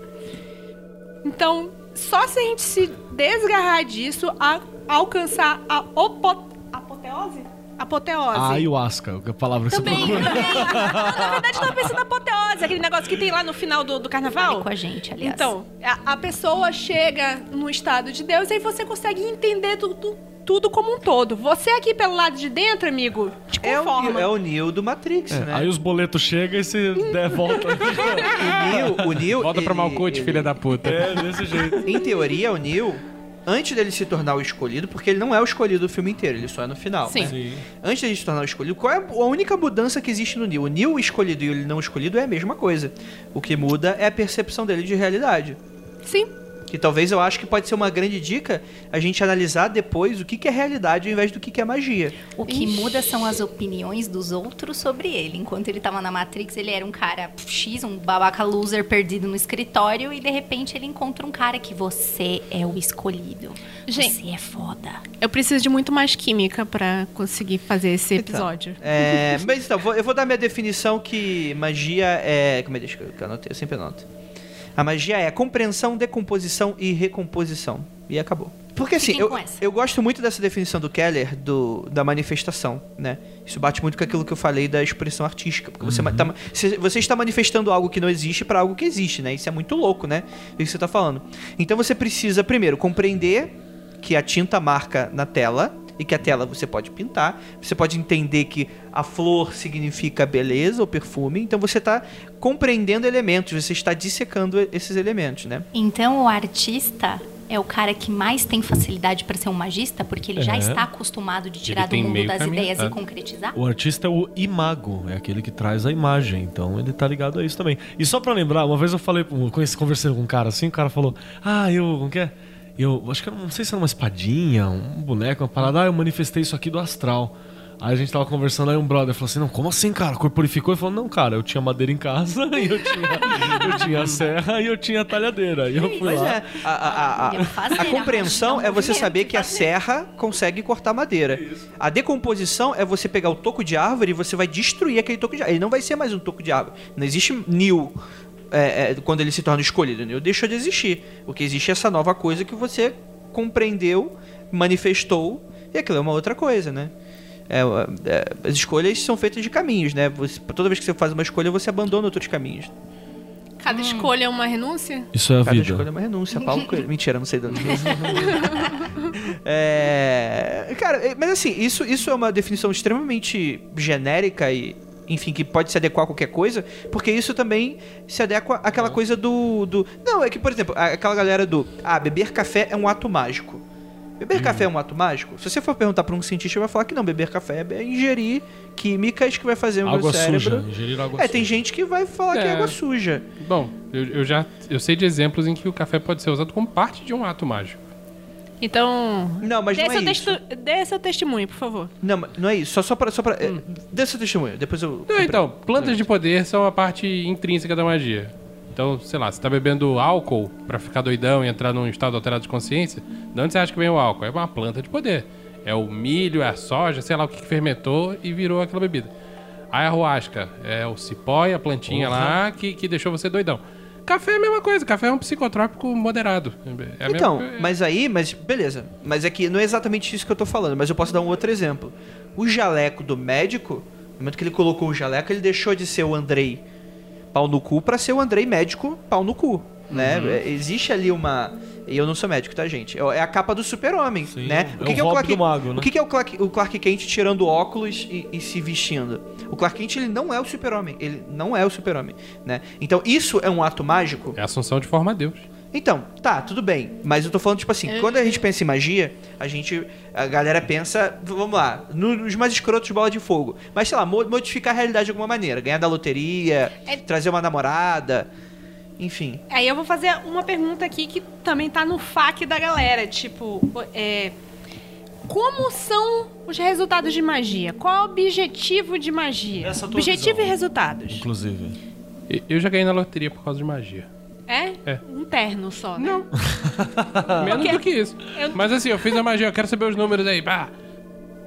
Então, só se a gente se desgarrar disso, a, alcançar a opo, apoteose? Apoteose. A ayahuasca, a palavra que Também, você também. procura. Na verdade, eu tava pensando na apoteose, aquele negócio que tem lá no final do, do carnaval. Fale com a gente, aliás. Então, a, a pessoa chega no estado de Deus e aí você consegue entender tudo, tudo como um todo. Você aqui pelo lado de dentro, amigo, te É o, conforma. É o Neo do Matrix, né? Aí os boletos chegam e você der volta. O Neo, o Neo Volta pra Malkuth, ele- filha da puta. é, desse jeito. Em teoria, o Neo, antes dele se tornar o escolhido, porque ele não é o escolhido do filme inteiro, ele só é no final. Sim. né? Sim. Antes dele se tornar o escolhido, qual é a única mudança que existe no Neo? O Neo escolhido e o não escolhido é a mesma coisa. O que muda é a percepção dele de realidade. Sim. Que talvez eu acho que pode ser uma grande dica a gente analisar depois o que, que é realidade ao invés do que, que é magia. O que Ixi. muda são as opiniões dos outros sobre ele. Enquanto ele tava na Matrix, ele era um cara X, um babaca loser perdido no escritório, e de repente ele encontra um cara que você é o escolhido. Gente. Você é foda. Eu preciso de muito mais química pra conseguir fazer esse episódio. É, mas então, vou- eu vou dar minha definição que magia é. Como é que eu anotei? Eu sempre anoto. A magia é compreensão, decomposição e recomposição. E acabou. Porque assim, eu, eu gosto muito dessa definição do Keller do, da manifestação, né? Isso bate muito com aquilo que eu falei da expressão artística. Porque você, tá, você, você está manifestando algo que não existe para algo que existe, né? Isso é muito louco, né? Isso que você está falando. Então você precisa, primeiro, compreender que a tinta marca na tela e que a tela você pode pintar. Você pode entender que a flor significa beleza ou perfume. Então você está compreendendo elementos, você está dissecando esses elementos, né? Então o artista é o cara que mais tem facilidade para ser um magista, porque ele já É. está acostumado de tirar do mundo das caminho ideias e andado. concretizar. O artista é o imago, é aquele que traz a imagem, então ele tá ligado a isso também. E só pra lembrar, uma vez eu falei, conversei com um cara assim, o cara falou: Ah, eu, como que é? Eu acho que eu não sei se era uma espadinha, um boneco, uma parada, ah, eu manifestei isso aqui do astral. Aí a gente tava conversando, aí um brother falou assim: Não, como assim, cara? Corporificou? Ele falou: Não, cara, eu tinha madeira em casa, e eu tinha, eu tinha serra e eu tinha talhadeira. E eu fui Pois lá. é, a, a- a- a compreensão é você saber que a serra consegue cortar madeira. A decomposição é você pegar o toco de árvore e você vai destruir aquele toco de árvore. Ele não vai ser mais um toco de árvore. Não existe Neo é, é, quando ele se torna escolhido. Neo deixa de existir. O que existe é essa nova coisa que você compreendeu, manifestou, e aquilo é uma outra coisa, né? É, é, as escolhas são feitas de caminhos, né? Você- toda vez que você faz uma escolha, você abandona outros caminhos. Cada escolha é uma renúncia? Isso é a Cada vida. escolha é uma renúncia. Paulo Coelho. Mentira, não sei de onde. é, cara, é, mas assim, isso, isso é uma definição extremamente genérica e, enfim, que pode se adequar a qualquer coisa, porque isso também se adequa àquela coisa do, do. Não, é que, por exemplo, aquela galera do. Ah, beber café é um ato mágico. Beber café é um ato mágico? Se você for perguntar pra um cientista, ele vai falar que não, beber café é ingerir químicas que vai fazer o Água meu cérebro. suja, ingerir água É, suja. tem gente que vai falar que é É. água suja. Bom, eu, eu já eu sei de exemplos em que o café pode ser usado como parte de um ato mágico. Então. Não, mas dê, não é seu isso. testu- dê seu testemunho, por favor. Não, não é isso. Só, só pra. Só pra é, Dê seu testemunho, depois eu. Não, então, plantas de poder são a parte intrínseca da magia. Então, sei lá, você tá bebendo álcool pra ficar doidão e entrar num estado alterado de consciência, de onde você acha que vem o álcool? É uma planta de poder. É o milho, é a soja, sei lá o que que fermentou e virou aquela bebida. A ayahuasca é o cipó e a plantinha lá que, que deixou você doidão. Café é a mesma coisa, café é um psicotrópico moderado. É Então, mesma- mas aí, mas beleza. Mas é que não é exatamente isso que eu tô falando, mas eu posso dar um outro exemplo. O jaleco do médico, no momento que ele colocou o jaleco, ele deixou de ser o Andrei pau no cu pra ser o Andrei médico pau no cu, né? É, Existe ali uma E eu não sou médico, tá, gente? É a capa do super-homem, né? é o hobby do mago, né? O que, que é o Clark, o Clark Kent tirando óculos e, e se vestindo? O Clark Kent, ele não é o super-homem. Ele não é o super-homem, né? Então, isso é um ato mágico? É a assunção de forma a Deus. Então, tá, tudo bem. Mas eu tô falando, tipo assim, quando a gente pensa em magia, a gente. A galera pensa, vamos lá, nos mais escrotos bola de fogo. Mas, sei lá, mo- modificar a realidade de alguma maneira. Ganhar da loteria, É- trazer uma namorada. Enfim. Aí eu vou fazer uma pergunta aqui que também tá no FAQ da galera. Tipo, é. Como são os resultados de magia? Qual é o objetivo de magia? Nessa tua objetivo visão. e resultados. Inclusive. Eu já ganhei na loteria por causa de magia. É? É. Um terno só, né? Não. Menos do que isso. Eu- Mas assim, eu fiz a magia, eu quero saber os números aí. Pá.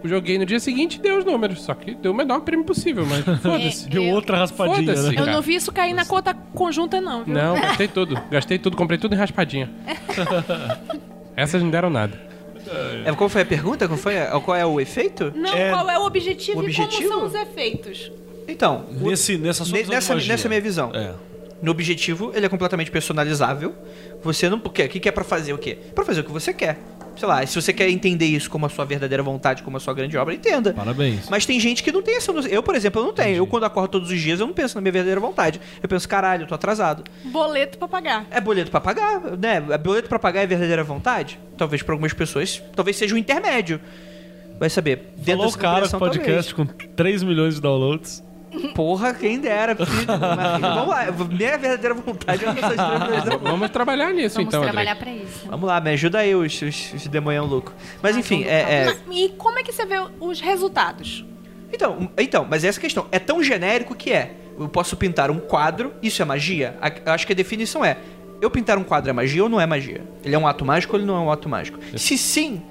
Eu joguei no dia seguinte e deu os números. Só que deu o menor prêmio possível, mas foda-se. Deu eu- outra raspadinha, Foda-se. né? Eu cara. não vi isso cair na conta conjunta, não, viu? Não, gastei tudo. Gastei tudo, comprei tudo em raspadinha. Essas não deram nada. É, qual foi a pergunta? Qual, foi a- qual é o efeito? Não, É- qual é o objetivo, O e objetivo? como são os efeitos? Então, Nesse, nessa sua ne- nessa, nessa minha visão. É. No objetivo, ele é completamente personalizável. Você não. O quê? O que que é pra fazer o quê? Pra fazer o que você quer. Sei lá, se você quer entender isso como a sua verdadeira vontade, como a sua grande obra, entenda. Parabéns. Mas tem gente que não tem essa noção. Eu, por exemplo, eu não tenho. Eu, quando acordo todos os dias, eu não penso na minha verdadeira vontade. Eu penso, caralho, eu tô atrasado. Boleto pra pagar. É boleto pra pagar, né? É boleto pra pagar é verdadeira vontade? Talvez pra algumas pessoas, talvez seja um intermédio. Vai saber. Dentro Falou o cara podcast com 3 milhões de downloads. Porra, quem dera, filho. Mas, vamos lá, minha verdadeira vontade é essas três Vamos trabalhar nisso Vamos então, trabalhar André. pra isso. Vamos lá, me ajuda aí, os, os, os demonhão louco. Mas enfim, é, é- E como é que você vê os resultados? Então, então, mas essa questão é tão genérico que é. Eu posso pintar um quadro, isso é magia? Eu acho que a definição é: eu pintar um quadro é magia ou não é magia? Ele é um ato mágico ou ele não é um ato mágico? Se sim,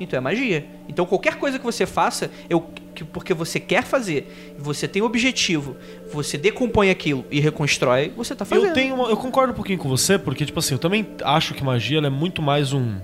então é magia. Então qualquer coisa que você faça, eu, que- porque você quer fazer, você tem um objetivo, você decompõe aquilo e reconstrói, você tá fazendo. Eu tenho uma- eu concordo um pouquinho com você, porque, tipo assim, eu também acho que magia é muito mais um,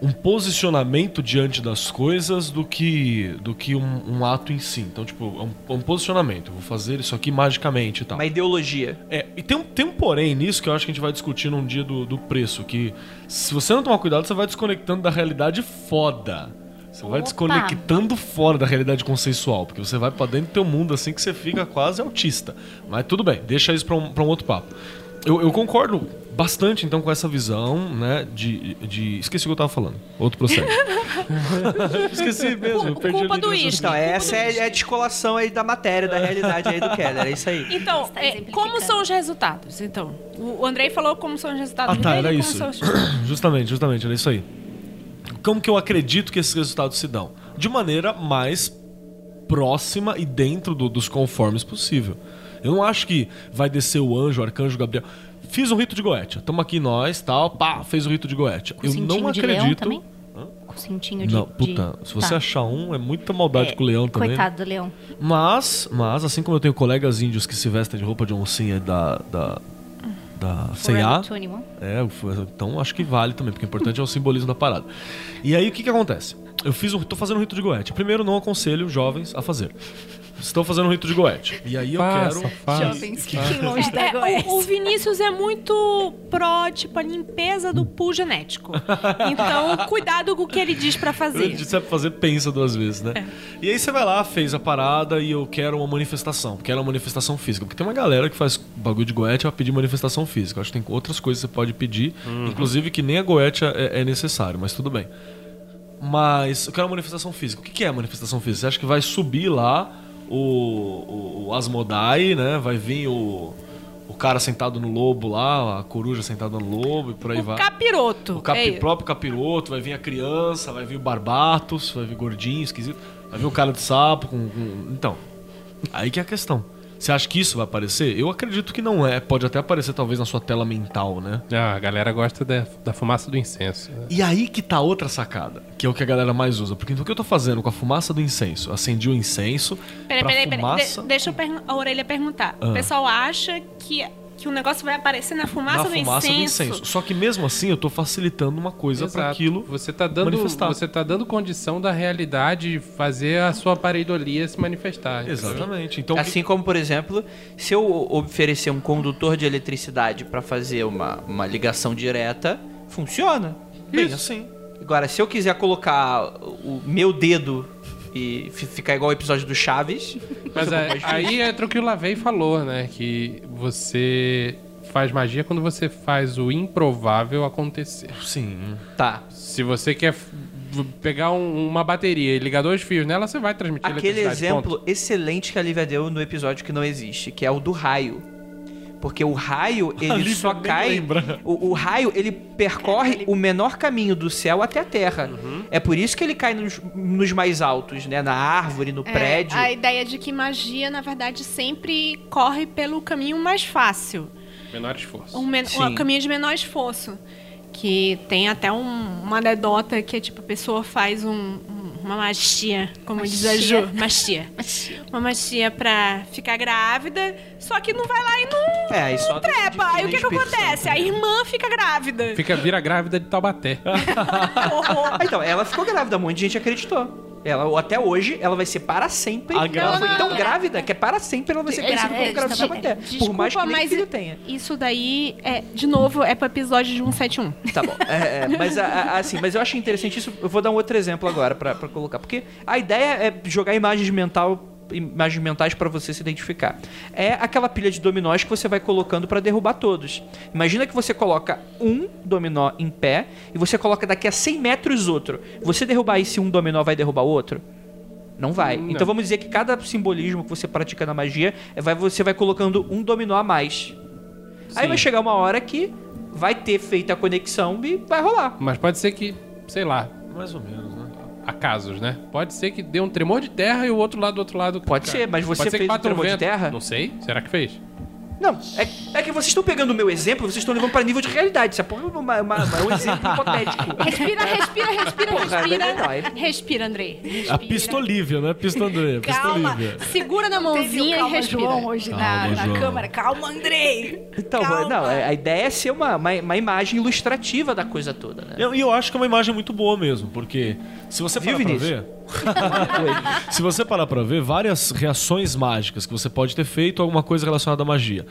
um posicionamento diante das coisas do que, do que um, um ato em si. Então, tipo, é um, um posicionamento. Eu vou fazer isso aqui magicamente e tal. Uma ideologia. É, e tem um, tem um porém nisso que eu acho que a gente vai discutir num dia do, do preço, que se você não tomar cuidado, você vai desconectando da realidade foda. Você vai Opa! desconectando fora da realidade consensual, porque você vai pra dentro do teu mundo assim que você fica quase autista. Mas tudo bem, deixa isso pra um, pra um outro papo. Eu, eu concordo bastante então com essa visão, né, de, de... Esqueci o que eu tava falando. Outro processo. Esqueci mesmo, eu perdi Culpa do uísque. Então, essa é, é a descolação aí da matéria, da realidade aí do Keller, é isso aí. Então, Está é, como são os resultados? Então, o Andrei falou como são os resultados Ah, tá, dele, era como isso. são os- Justamente, justamente, era isso aí. Como que eu acredito que esses resultados se dão? De maneira mais próxima e dentro do- dos conformes possível. Eu não acho que vai descer o anjo, o arcanjo Gabriel. Fiz um rito de Goetia. Tamo aqui nós, tal, pá, fez o rito de Goetia. Com Eu não de acredito. também? Com cintinho de... Não, de- puta, se você Tá. achar um, é muita maldade É, com o leão também. né? Coitado do leão. Mas, mas, assim como eu tenho colegas índios que se vestem de roupa de oncinha da. da. Da C&A, 21. é, então acho que vale também, porque o importante é o simbolismo da parada. E aí o que que acontece? Eu fiz um, tô fazendo um rito de Goethe. Primeiro, não aconselho jovens a fazer. Estou fazendo um rito de Goethe. E aí eu Faça, quero. faça. Jovens, fiquem longe da É, Goiás. o, o Vinícius é muito pró, tipo, a limpeza do pool genético. Então, cuidado com o que ele diz pra fazer. Se é pra fazer, pensa duas vezes, né? E aí você vai lá, fez a parada e eu quero uma manifestação. Quero uma manifestação física. Porque tem uma galera que faz bagulho de Goethe vai pedir manifestação física. Eu acho que tem outras coisas que você pode pedir. Inclusive que nem a Goethe é, é necessário, mas tudo bem. Mas eu quero uma manifestação física. O que que é a manifestação física? Você acha que vai subir lá o, o, o Asmodai, né? Vai vir o, o cara sentado no lobo lá, a coruja sentada no lobo e por aí O vai. capiroto. O capi- é próprio capiroto, vai vir a criança, vai vir o barbatos, vai vir gordinho, esquisito, vai vir o cara de sapo com, com- Então, aí que é a questão. Você acha que isso vai aparecer? Eu acredito que não é. Pode até aparecer talvez na sua tela mental, né? Ah, a galera gosta da, da fumaça do incenso. E aí que tá outra sacada, que é o que a galera mais usa. Porque então o que eu tô fazendo com a fumaça do incenso? Acendi o incenso, Peraí, peraí, peraí. fumaça... De- deixa eu a orelha perguntar. Ah. O pessoal acha que, que o negócio vai aparecer na fumaça, na do, fumaça incenso. do incenso. Só que mesmo assim eu tô facilitando uma coisa pra Exato. aquilo Você tá dando, manifestar. você tá dando condição da realidade fazer a sua pareidolia se manifestar. Exatamente. Então, Assim como, por exemplo, se eu oferecer um condutor de eletricidade para fazer uma, uma ligação direta, Funciona. Bem Isso. assim. Agora, se eu quiser colocar o meu dedo e fi- ficar igual o episódio do Chaves. Mas é- difícil. aí entra o que o Lavei falou, né? Que você faz magia quando você faz o improvável acontecer. Sim. Tá. Se você quer pegar um- uma bateria e ligar dois fios nela, você vai transmitir Aquele eletricidade, ponto. exemplo excelente que a Lívia deu no episódio que não existe, que é o do raio. Porque o raio, ele só cai. O, o raio, ele percorre o menor caminho do céu até a terra. É por isso que ele cai nos, nos mais altos, né? Na árvore, no É, prédio. a ideia de que magia, na verdade, sempre corre pelo caminho mais fácil. Menor esforço. Um, men- Sim. um caminho de menor esforço. Que tem até um- uma anedota que é tipo, a pessoa faz um- uma magia, como diz a. Ju. Magia. Uma magia pra ficar grávida, só que não vai lá e não É, aí só trepa. Aí o que que acontece? Santo. A irmã fica grávida. Fica, vira grávida de Taubaté. Então, ela ficou grávida, um monte de gente acreditou. Ela, até hoje, ela vai ser para sempre. A ela foi tão grávida que é para sempre ela vai ser conhecida como grávida de Por mais que nem mas filho tenha. isso daí, é, de novo, é pro episódio de 171. Tá bom. É, é, mas, a- a- assim, mas eu achei interessante isso. Eu vou dar um outro exemplo agora pra, pra colocar. Porque a ideia é jogar imagens mental imagens mentais pra você se identificar. É aquela pilha de dominós que você vai colocando pra derrubar todos. Imagina que você coloca um dominó em pé e você coloca daqui a 100 metros outro. Você derrubar esse um dominó vai derrubar o outro? Não vai. Não. Então vamos dizer que cada simbolismo que você pratica na magia, é, vai, você vai colocando um dominó a mais. Aí Sim. vai chegar uma hora que vai ter feito a conexão e vai rolar. Mas pode ser que, sei lá, Mais ou menos, né? Acasos, né? Pode ser que dê um tremor de terra e o outro lado do outro lado. Pode ser, mas você fez um tremor de terra? Não sei. Será que fez? Não, é, é que vocês estão pegando o meu exemplo, vocês estão levando para nível de realidade. Isso é uma- uma- uma- é um exemplo hipotético. Respira, respira, respira, Porra, respira. não, é- Respira, André. Respira. A pistolívia, não é é Calma. pistolívia. Segura na mãozinha e calma respira. João hoje na, Calma, na João. câmera. Calma, Andrei. Então, Calma. não, a a ideia é ser uma, uma, uma imagem ilustrativa da coisa toda, né? E eu, e eu acho que é uma imagem muito boa mesmo, porque se você Vinícius? ver. se você parar pra ver, várias reações mágicas que você pode ter feito, alguma coisa relacionada à magia.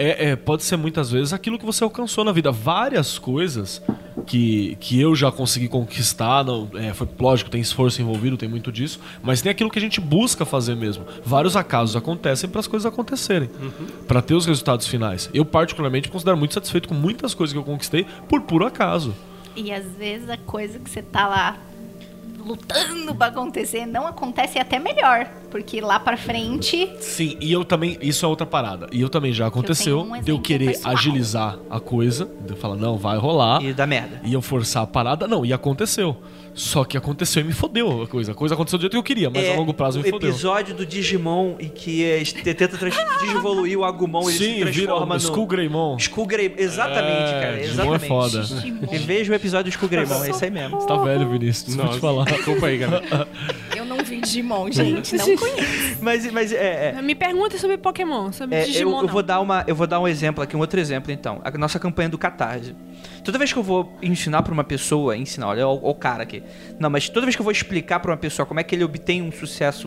É, é, pode ser muitas vezes aquilo que você alcançou na vida. Várias coisas que, que eu já consegui conquistar. Não, é, foi, lógico, tem esforço envolvido, tem muito disso. Mas tem aquilo que a gente busca fazer mesmo. Vários acasos acontecem para as coisas acontecerem. Pra ter os resultados finais. Eu, particularmente, me considero muito satisfeito com muitas coisas que eu conquistei por puro acaso. E às vezes a coisa que você tá lá lutando pra acontecer não acontece e é até melhor. Porque lá pra frente. Sim, e eu também. Isso é outra parada. E eu também já aconteceu um de eu querer pessoal. agilizar a coisa, de eu falar, não, vai rolar. E dá merda. E eu forçar a parada, não, e aconteceu. Só que aconteceu e me fodeu a coisa. A coisa aconteceu do jeito que eu queria, mas É a longo prazo o me fodeu. episódio do Digimon em que é, tenta desenvoluir o Agumon ele se Sim, vira transforma o no... Skull Greymon. Skull Grey, exatamente, É, cara, Digimon é exatamente. foda. E veja o episódio do Skull Greymon, é isso aí mesmo. Você tá velho, Vinícius, vou te falar. Desculpa aí, galera. Eu não vi Digimon, gente. Não conheço. Mas, mas é, é, Me pergunta sobre Pokémon, sobre É, Digimon. eu, eu não. vou dar uma, eu vou dar um exemplo aqui, um outro exemplo então. A nossa campanha do Catarse. Toda vez que eu vou ensinar pra uma pessoa, ensinar, olha o, o cara aqui. Não, mas toda vez que eu vou explicar pra uma pessoa como é que ele obtém um sucesso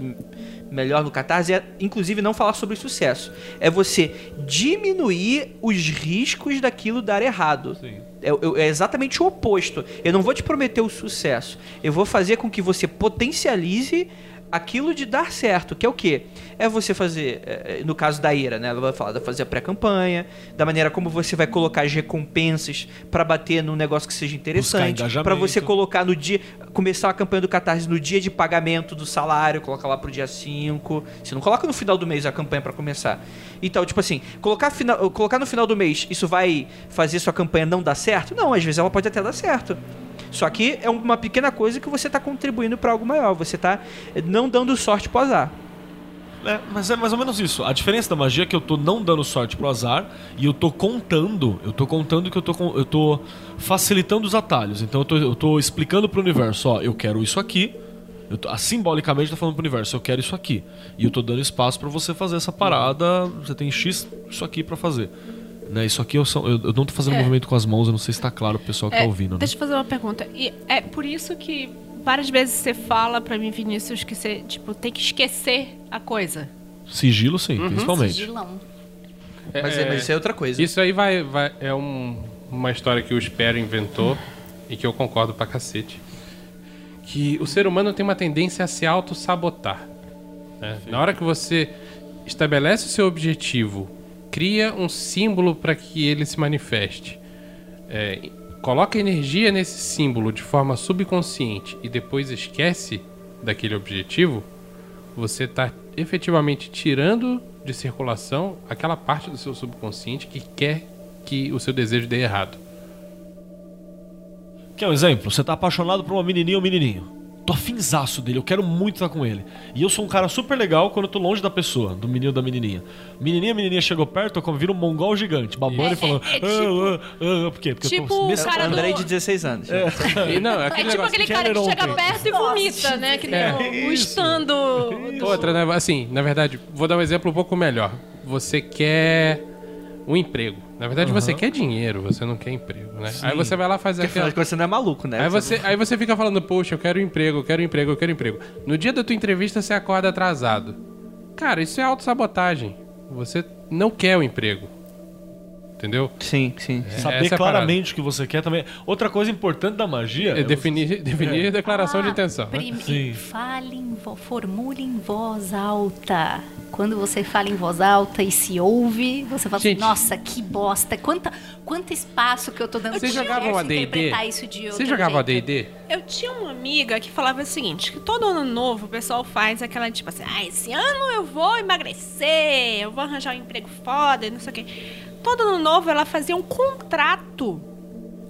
melhor no Catarse, é inclusive não falar sobre sucesso. É você diminuir os riscos daquilo dar errado. É, eu- é exatamente o oposto. Eu não vou te prometer o sucesso. Eu vou fazer com que você potencialize aquilo de dar certo, que é o quê? É você fazer, é, no caso da Ira, né? Ela vai falar de fazer a pré-campanha, da maneira como você vai colocar as recompensas pra bater num negócio que seja interessante, pra você colocar no dia, começar a campanha do Catarse no dia de pagamento do salário, colocar lá pro dia 5. Você não coloca no final do mês a campanha pra começar. Então, tipo assim, colocar, final, colocar no final do mês, isso vai fazer sua campanha não dar certo? Não, às vezes ela pode até dar certo. Só que é uma pequena coisa que você tá contribuindo pra algo maior. Você tá eh, não dando sorte pro azar. É, mas é mais ou menos isso. A diferença da magia é que eu tô não dando sorte pro azar e eu tô contando. Eu tô contando que eu tô, eu tô facilitando os atalhos. Então eu tô, eu tô explicando pro universo, ó, eu quero isso aqui. Eu tô, simbolicamente eu tô falando pro universo, eu quero isso aqui. E eu tô dando espaço pra você fazer essa parada. Você tem X isso aqui pra fazer. Né, isso aqui eu, sou, eu, eu não tô fazendo É. movimento com as mãos, eu não sei se tá claro pro pessoal que É, tá ouvindo. Né? Deixa eu fazer uma pergunta. E é por isso que várias vezes você fala pra mim, Vinícius, que você, tipo, tem que esquecer a coisa. Sigilo, sim, Uhum. principalmente. Sigilão. Mas, é, mas isso é outra coisa. Isso aí vai, vai- é um, uma história que o Espero inventou e que eu concordo pra cacete. Que o ser humano tem uma tendência a se auto-sabotar. né? Na hora que você estabelece o seu objetivo, cria um símbolo para que ele se manifeste, é, coloca energia nesse símbolo de forma subconsciente e depois esquece daquele objetivo, você está efetivamente tirando de circulação aquela parte do seu subconsciente que quer que o seu desejo dê errado. Quer um exemplo? Você tá apaixonado por uma menininha ou menininho. Tô afinzaço dele, eu quero muito estar com ele. E eu sou um cara super legal quando eu tô longe da pessoa, do menino ou da menininha. Menininha, menininha chegou perto, eu viro um mongol gigante, babando e falando. é tipo- "Ah, ah, ah", por quê? Porque eu tipo tô o nesse cara do- Andrei de 16 anos. E não, É aquele tipo negócio. aquele cara que chega perto e vomita, né? Que nem É. o, o stand do... Outra, né? Assim, na verdade, vou dar um exemplo um pouco melhor. Você quer um emprego. Na verdade, você quer dinheiro, você não quer emprego, né? Aí você vai lá fazer Porque aquela. de você não é maluco, né? Aí você, aí você fica falando, poxa, eu quero um emprego, eu quero um emprego, eu quero um emprego. No dia da tua entrevista, você acorda atrasado. Cara, isso é autossabotagem. Você não quer o emprego. Entendeu? Sim, sim. Saber Essa é claramente o que você quer também. Outra coisa importante da magia. É definir, definir a declaração de Ah, intenção. né? Sim. Fale em vo... formule em voz alta. Quando você fala em voz alta e se ouve, você fala Gente. assim, nossa, que bosta. Quanta, quanto espaço que eu tô dando Vocês jogavam universo a D&D? interpretar isso de outro Você jogava a jeito. D&D? Eu tinha uma amiga que falava o seguinte, que todo ano novo o pessoal faz aquela, tipo assim, ah, esse ano eu vou emagrecer, eu vou arranjar um emprego foda, não sei o quê. Todo ano novo ela fazia um contrato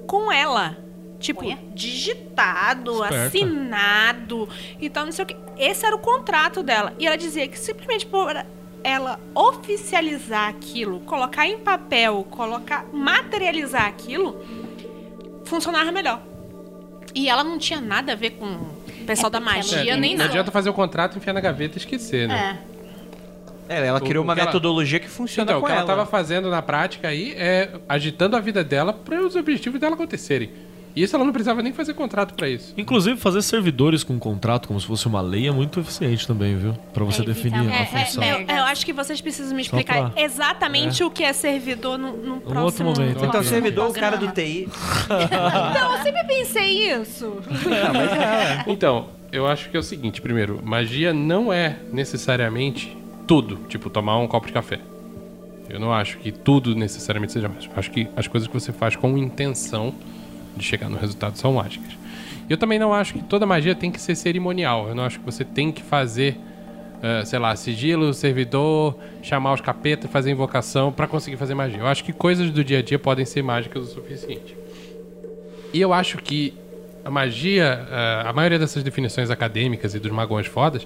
com ela. Tipo, Olha. digitado, Esperta. assinado e tal, não sei o quê. Esse era o contrato dela. E ela dizia que simplesmente por ela oficializar aquilo, colocar em papel, colocar, materializar aquilo, funcionava melhor. E ela não tinha nada a ver com o pessoal É da ela magia, não nem não nada. adianta fazer o contrato, enfiar na gaveta e esquecer, né? É. É, ela O- criou o uma que ela- metodologia que funciona Então, o com que ela ela. tava fazendo na prática aí é agitando a vida dela para os objetivos dela acontecerem. E isso ela não precisava nem fazer contrato para isso. Inclusive, fazer servidores com contrato como se fosse uma lei é muito eficiente também, viu? Pra você É, definir evitar- a É, função. é, eu, eu acho que vocês precisam me explicar pra- exatamente o que é servidor no, no próximo... outro momento. Então, servidor, o cara do TI. Então, eu sempre pensei isso. Então, eu acho que é o seguinte, primeiro, magia não é necessariamente tudo, tipo tomar um copo de café. Eu não acho que tudo necessariamente seja mágico. Acho que as coisas que você faz com intenção de chegar no resultado são mágicas. Eu também não acho que toda magia tem que ser cerimonial. Eu não acho que você tem que fazer, eh, sei lá, sigilo, servidor, chamar os capetas, fazer invocação pra conseguir fazer magia. Eu acho que coisas do dia a dia podem ser mágicas o suficiente. E eu acho que a magia, eh, a maioria dessas definições acadêmicas e dos magões fodas,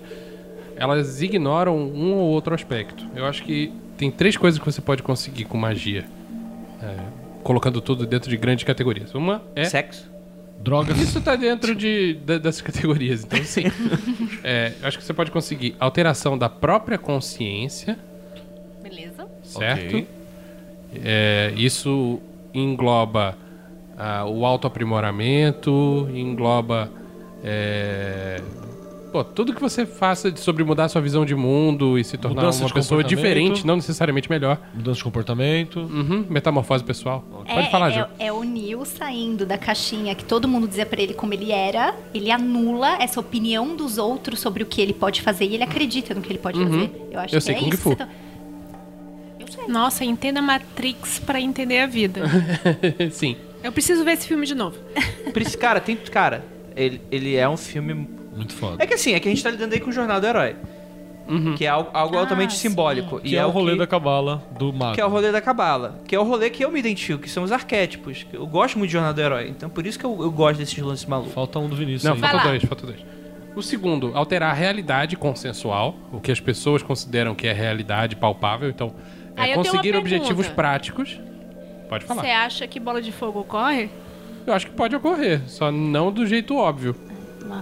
elas ignoram um ou outro aspecto. Eu acho que tem três coisas que você pode conseguir com magia, eh, colocando tudo dentro de grandes categorias. Uma é Sexo. Drogas. isso tá dentro de, da- dessas categorias, então sim. É, eu acho que você pode conseguir alteração da própria consciência, Beleza. certo? Ok. É, isso engloba ah, o autoaprimoramento, engloba é, pô, tudo que você faça sobre mudar sua visão de mundo e se tornar Mudança uma pessoa diferente, não necessariamente melhor. Mudança de comportamento. Uhum, metamorfose pessoal. Pode É, falar, é, Ju. é o Neil saindo da caixinha que todo mundo dizia pra ele como ele era. Ele anula essa opinião dos outros sobre o que ele pode fazer e ele acredita no que ele pode fazer. Eu acho Eu que sei é Kung isso. Fu. Nossa, entenda Matrix pra entender a vida. sim. Eu preciso ver esse filme de novo. Cara, tem. Cara, ele, ele é um filme. Muito foda. É que assim, é que a gente tá lidando aí com o Jornal do Herói. Que é algo, algo Ah, altamente sim. simbólico. Que e é, o rolê que, da cabala do mago. Que é o rolê da Cabala. Que é o rolê que eu me identifico, que são os arquétipos. Eu gosto muito de Jornal do Herói. Então por isso que eu, eu gosto desses lances malucos. Falta um do Vinícius Não, aí. falta dois, falta dois. O segundo, alterar a realidade consensual, o que as pessoas consideram que é realidade palpável. Então, é conseguir objetivos práticos. Pode falar. Você acha que bola de fogo ocorre? Eu acho que pode ocorrer, só não do jeito óbvio.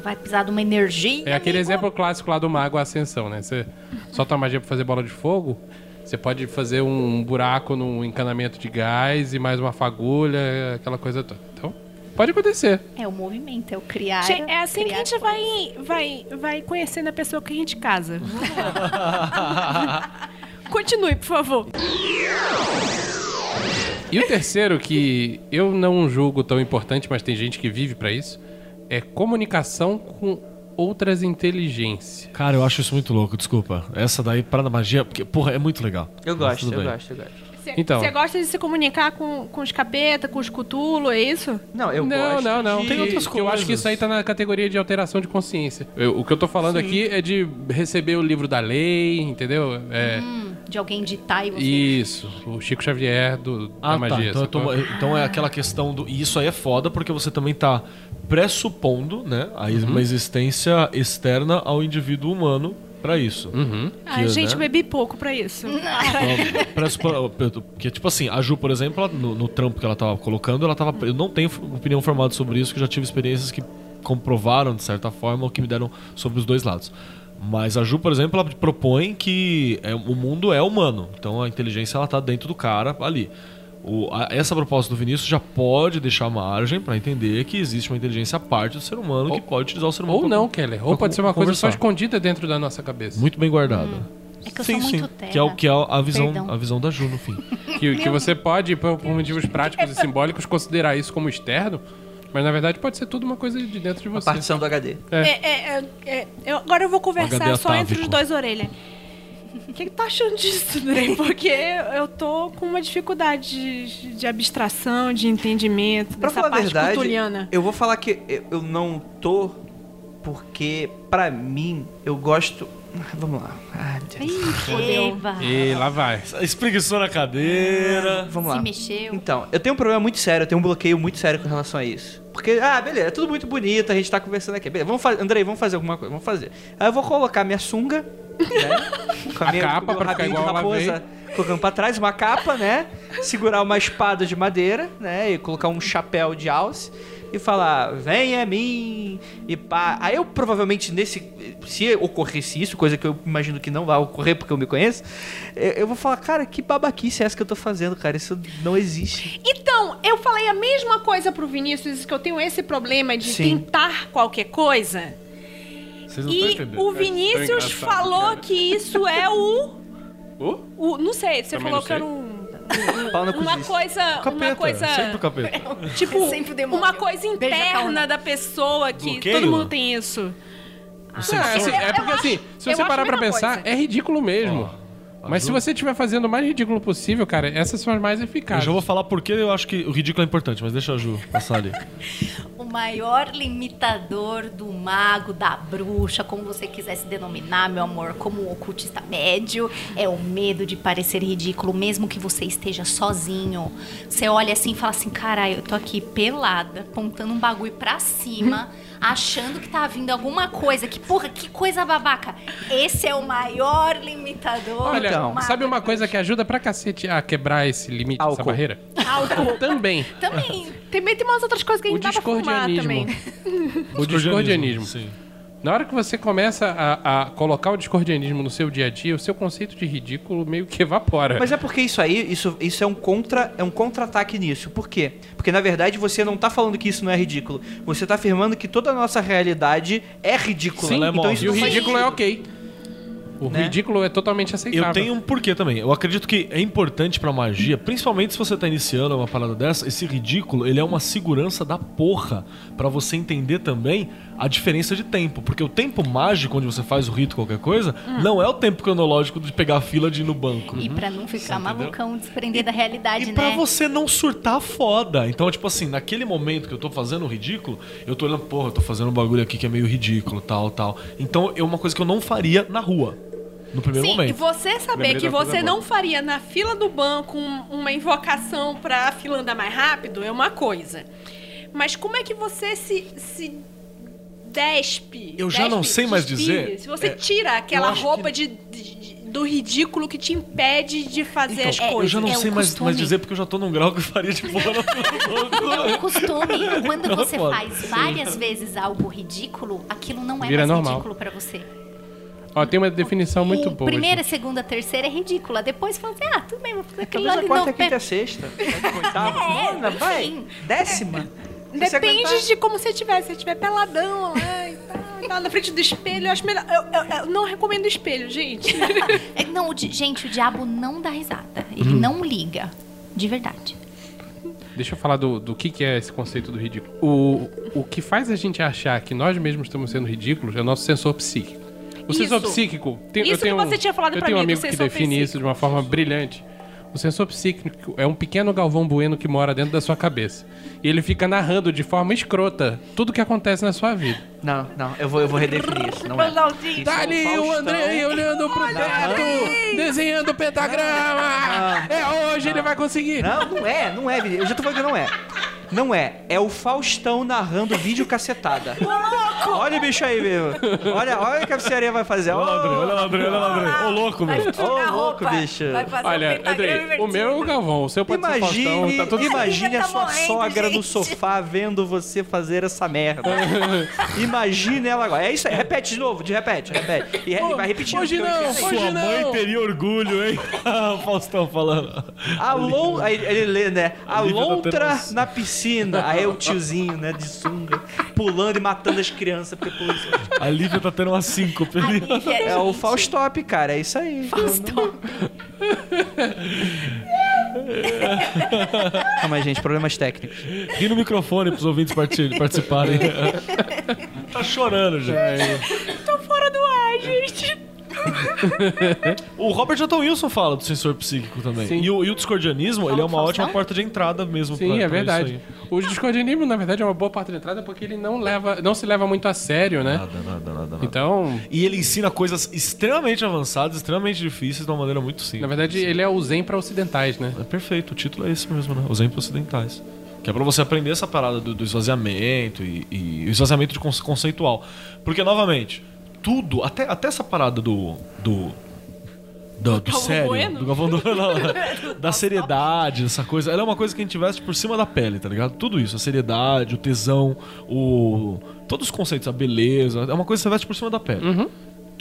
Vai precisar de uma energia. É aquele amigo. exemplo clássico lá do mago Ascensão, né? Você solta a magia pra fazer bola de fogo, você pode fazer um buraco num encanamento de gás e mais uma fagulha, aquela coisa toda. Então, pode acontecer. É o movimento, é o criar. Gente, é assim que a gente vai, vai, vai conhecendo a pessoa que a gente casa. Continue, por favor. E o terceiro, que eu não julgo tão importante, mas tem gente que vive pra isso, é comunicação com outras inteligências. Cara, eu acho isso muito louco, desculpa. Essa daí, para da magia, porque, porra, é muito legal. Eu gosto, eu bem. gosto, eu gosto. Você Então. você gosta de se comunicar com, com os capeta, com os cutulo, é isso? Não, eu não, gosto. não, não. de- Tem outras Que Eu acho que coisas. isso aí tá na categoria de alteração de consciência. Eu- o que eu tô falando aqui é de receber o livro da lei, entendeu? É, Hum, de alguém ditar e você. Isso, o Chico Xavier do, da Ah, tá. magia. Então, eu tô- então é aquela questão do. E isso aí é foda porque você também tá pressupondo, né? A, Uhum. Uma existência externa ao indivíduo humano pra isso. Uhum. Ai, Que, gente, né? bebi pouco pra isso. Então, Porque, tipo assim, a Ju, por exemplo, ela- no, no trampo que ela tava colocando, ela tava. Eu não tenho opinião formada sobre isso, que eu já tive experiências que comprovaram, de certa forma, o que me deram sobre os dois lados. Mas a Ju, por exemplo, ela propõe que é, o mundo é humano. Então a inteligência ela tá dentro do cara ali. O- a- essa proposta do Vinícius já pode deixar margem pra entender que existe uma inteligência à parte do ser humano que pode utilizar o ser humano Ou pra- não, Keller. Ou pode ser uma coisa só conversar. escondida dentro da nossa cabeça. Muito bem guardada. É que eu sou muito terra. Que é, o, que é a, visão, Perdão. a visão da Ju no fim. Que, que você pode, por, por motivos práticos e simbólicos, considerar isso como externo, mas na verdade pode ser tudo uma coisa de dentro de A você. partição do HD. É, é, é, é, eu- agora eu vou conversar só entre os dois orelhas. O que, que tu tá achando disso, Andrei? Porque eu tô com uma dificuldade de, de abstração, de entendimento, Pra dessa falar a parte verdade, cutuliana. eu vou falar que eu- não tô porque, pra mim, eu gosto... Ah, Vamos lá. Ai, Deus. Eba, E lá vai. Espreguiçou na cadeira. Vamos se lá. mexeu. Então, eu tenho um problema muito sério, eu tenho um bloqueio muito sério com relação a isso. Porque, ah, beleza, é tudo muito bonito, a gente tá conversando aqui. Beleza, vamos fazer, Andrei, vamos fazer alguma coisa, vamos fazer. Aí eu vou colocar minha sunga, né? Com A capa com o pra ficar igual a raposa colocando pra trás, uma capa, né? Segurar uma espada de madeira, né? E colocar um chapéu de alce. E falar, venha a mim, e pá. Aí eu provavelmente nesse. Se ocorresse isso, coisa que eu imagino que não vai ocorrer porque eu me conheço, eu eu vou falar, cara, que babaquice é essa que eu tô fazendo, cara? Isso não existe. Então, eu falei a mesma coisa pro Vinícius, que eu tenho esse problema de Sim. tentar qualquer coisa. Vocês não estão E entendendo. o Vinícius engraçado, falou cara. que isso é o. Uh? o não sei, você Também falou que era um. Uma coisa. Uma Capeta, coisa. sempre o capeta. Tipo, Sempre o demônio. uma coisa interna da pessoa que Bloqueio? todo mundo tem isso. É, assim, é porque assim, se você parar pra pensar, coisa. é ridículo mesmo. Ó, Mas se você estiver fazendo o mais ridículo possível, cara, essas são as mais Eu eficazes. já vou falar porque eu acho que o ridículo é importante, mas deixa a Ju passar ali. O maior limitador do mago, da bruxa, como você quiser se denominar, meu amor, como um ocultista médio, é o medo de parecer ridículo, mesmo que você esteja sozinho. Você olha assim e fala assim: caralho, eu tô aqui pelada, apontando um bagulho pra cima, achando que tá vindo alguma coisa. Que porra, que coisa babaca. Esse é o maior limitador. Olha, Então. sabe uma coisa que ajuda pra cacete a quebrar esse limite, essa Álcool. barreira? Álcool. Também. Também. Também tem umas outras coisas que a O gente dá pra fumar também. discordianismo. O discordianismo. Sim. Na hora que você começa a, a colocar o discordianismo no seu dia a dia, o seu conceito de ridículo meio que evapora. Mas é porque isso aí, isso, isso é um contra, é um contra-ataque nisso. Por quê? Porque na verdade você não tá falando que isso não é ridículo. Você tá afirmando que toda a nossa realidade é ridícula. Sim, é então isso e o ridículo é sentido. ok. O Né? ridículo é totalmente aceitável. Eu tenho um porquê também. Eu acredito que é importante pra magia, principalmente se você tá iniciando uma parada dessa, esse ridículo, ele é uma segurança da porra pra você entender também a diferença de tempo, porque o tempo mágico onde você faz o rito qualquer coisa, não é o tempo cronológico de pegar a fila de ir no banco. E pra não ficar entendeu? malucão, desprender da realidade, E pra né? você não surtar foda. Então, tipo assim, naquele momento que eu tô fazendo o ridículo, eu tô olhando, porra, eu tô fazendo um bagulho aqui que é meio ridículo, tal, tal. Então, é uma coisa que eu não faria na rua. No primeiro Sim, e momento. você saber Lembrei que você boa. não faria na fila do banco um- uma invocação pra fila andar mais rápido é uma coisa. Mas como é que você se, se despe? Eu já despe, não sei mais despide? dizer, Se você é, tira aquela roupa de, de- de- do ridículo que te impede de fazer as Então, coisas. eu já não É sei mais, mais dizer porque eu já tô num grau que eu faria de boa banco. O costume, quando Não, você faz várias vezes algo ridículo, aquilo não é Vira mais normal. ridículo pra você. Ó, tem uma definição muito boa. primeira, gente. segunda, terceira é ridícula. Depois fala assim, ah, tudo bem, vou fazer aquilo Talvez ali. a quarta, quinta e sexta. a oitava. É, Nona, vai. Décima. Se Depende de como você estiver. Se você estiver peladão lá e tal, na frente do espelho, eu acho melhor. Eu, eu- eu não recomendo espelho, gente. É, não, o di- gente, o diabo não dá risada. Hum. Ele não liga. De verdade. Deixa eu falar do, do que, que é esse conceito do ridículo. O, o que faz a gente achar que nós mesmos estamos sendo ridículos é o nosso sensor psíquico. O Isso. sensor psíquico. Tem, eu Isso tenho, que você tinha falado Eu pra tenho um mim, amigo que define isso psíquico. de uma forma brilhante. O sensor psíquico é um pequeno Galvão Bueno que mora dentro da sua cabeça. E ele fica narrando de forma escrota tudo o que acontece na sua vida. Não, não, eu vou, eu vou redefinir isso. Não é. Isso Tá é ali o Faustão. André olhando pro teto, desenhando o pentagrama. É hoje ele vai conseguir. Não, não é, não é, Vini. Eu já tô falando que não é. Não é. É o Faustão narrando vídeo cacetada. Olha o bicho aí, meu. Olha, olha o que a sereia vai fazer. Olha lá, André, olha lá, André, olha lá, André. Ô, louco, meu. Ô, louco, bicho. Olha, Andrei, o meu é o Galvão, o seu pode ser o Faustão, Imagine, tá tudo imagine a tá sua morrendo, sogra no sofá vendo você fazer essa merda. imagine ela agora. É isso aí. Repete de novo, de repete, repete. E re- vai repetindo. hoje não, Sua mãe teria orgulho, hein? o Faustão falando. A lon... Aí ele lê, né? A tá lontra na piscina. Aí o tiozinho, né, de sunga, pulando e matando as crianças porque pulou. A Lívia tá tendo uma síncope ali. É o Faustop, cara. É isso aí. Faustão. Calma aí, gente. Problemas técnicos. Ri no microfone pros ouvintes parti- participarem. tá chorando, gente. Tô fora do ar, gente. O Robert Anton Wilson fala do sensor psíquico também. Sim. E o, e o discordianismo, ele é uma ótima porta de entrada mesmo Sim, pra- é pra verdade. isso O discordianismo, na verdade, é uma boa porta de entrada porque ele não leva, não se leva muito a sério, né? Nada, nada, nada, nada. Então, E ele ensina coisas extremamente avançadas, extremamente difíceis de uma maneira muito simples. na verdade, ele é o zen para ocidentais, né? É perfeito, o título é esse mesmo, né? Os exemplos ocidentais. Que é pra você aprender essa parada do, do esvaziamento e, e o esvaziamento de conce- conceitual. Porque, novamente, tudo, até, até essa parada do. do do, do Galvão sério, Bueno? do Galvão do, não, da seriedade, essa coisa. Ela é uma coisa que a gente veste por cima da pele, tá ligado? Tudo isso, a seriedade, o tesão, o. Todos os conceitos, a beleza, é uma coisa que você veste por cima da pele.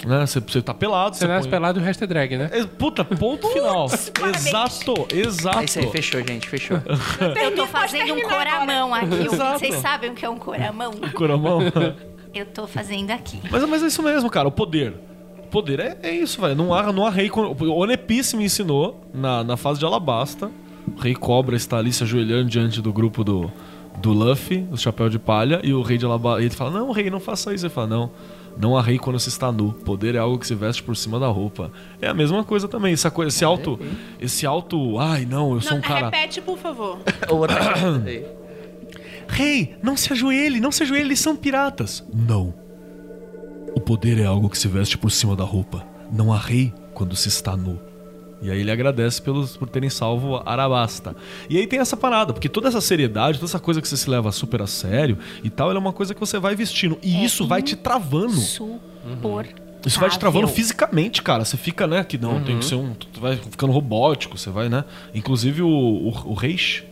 Né? Você, você tá pelado, Você você. nasce põe- pelado e o resto é drag, né? É, Puta, ponto final. Exato, exato. É isso aí, fechou, gente. Fechou. Eu tô fazendo um coramão aqui. Exato. Vocês sabem o que é um coramão? Coramão. Eu tô fazendo aqui. Mas, mas é isso mesmo, cara, o poder. O poder é, é isso, velho. Não há, não há rei. O Onepice me ensinou na, na fase de Alabasta. O rei Cobra está ali se ajoelhando diante do grupo do, do Luffy, o chapéu de palha, e o rei de Alabasta. E ele fala: Não, rei, não faça isso. Ele fala: Não. Não há rei quando se está nu. Poder é algo que se veste por cima da roupa. É a mesma coisa também. Essa coisa, esse alto. Esse alto. Ai, não, eu sou Não, um cara. repete, por favor. Rei, não se ajoelhe, não se ajoelhe, eles são piratas. Não. O poder é algo que se veste por cima da roupa. Não há rei quando se está nu. E aí ele agradece pelos, por terem salvo Arabasta. E aí tem essa parada, porque toda essa seriedade, toda essa coisa que você se leva super a sério e tal, ela é uma coisa que você vai vestindo. E isso vai te travando. Supor. Isso vai te travando fisicamente, cara. Você fica, né, que não, tem que ser um. Tu vai ficando robótico, você vai, né? Inclusive o, o, o Reish.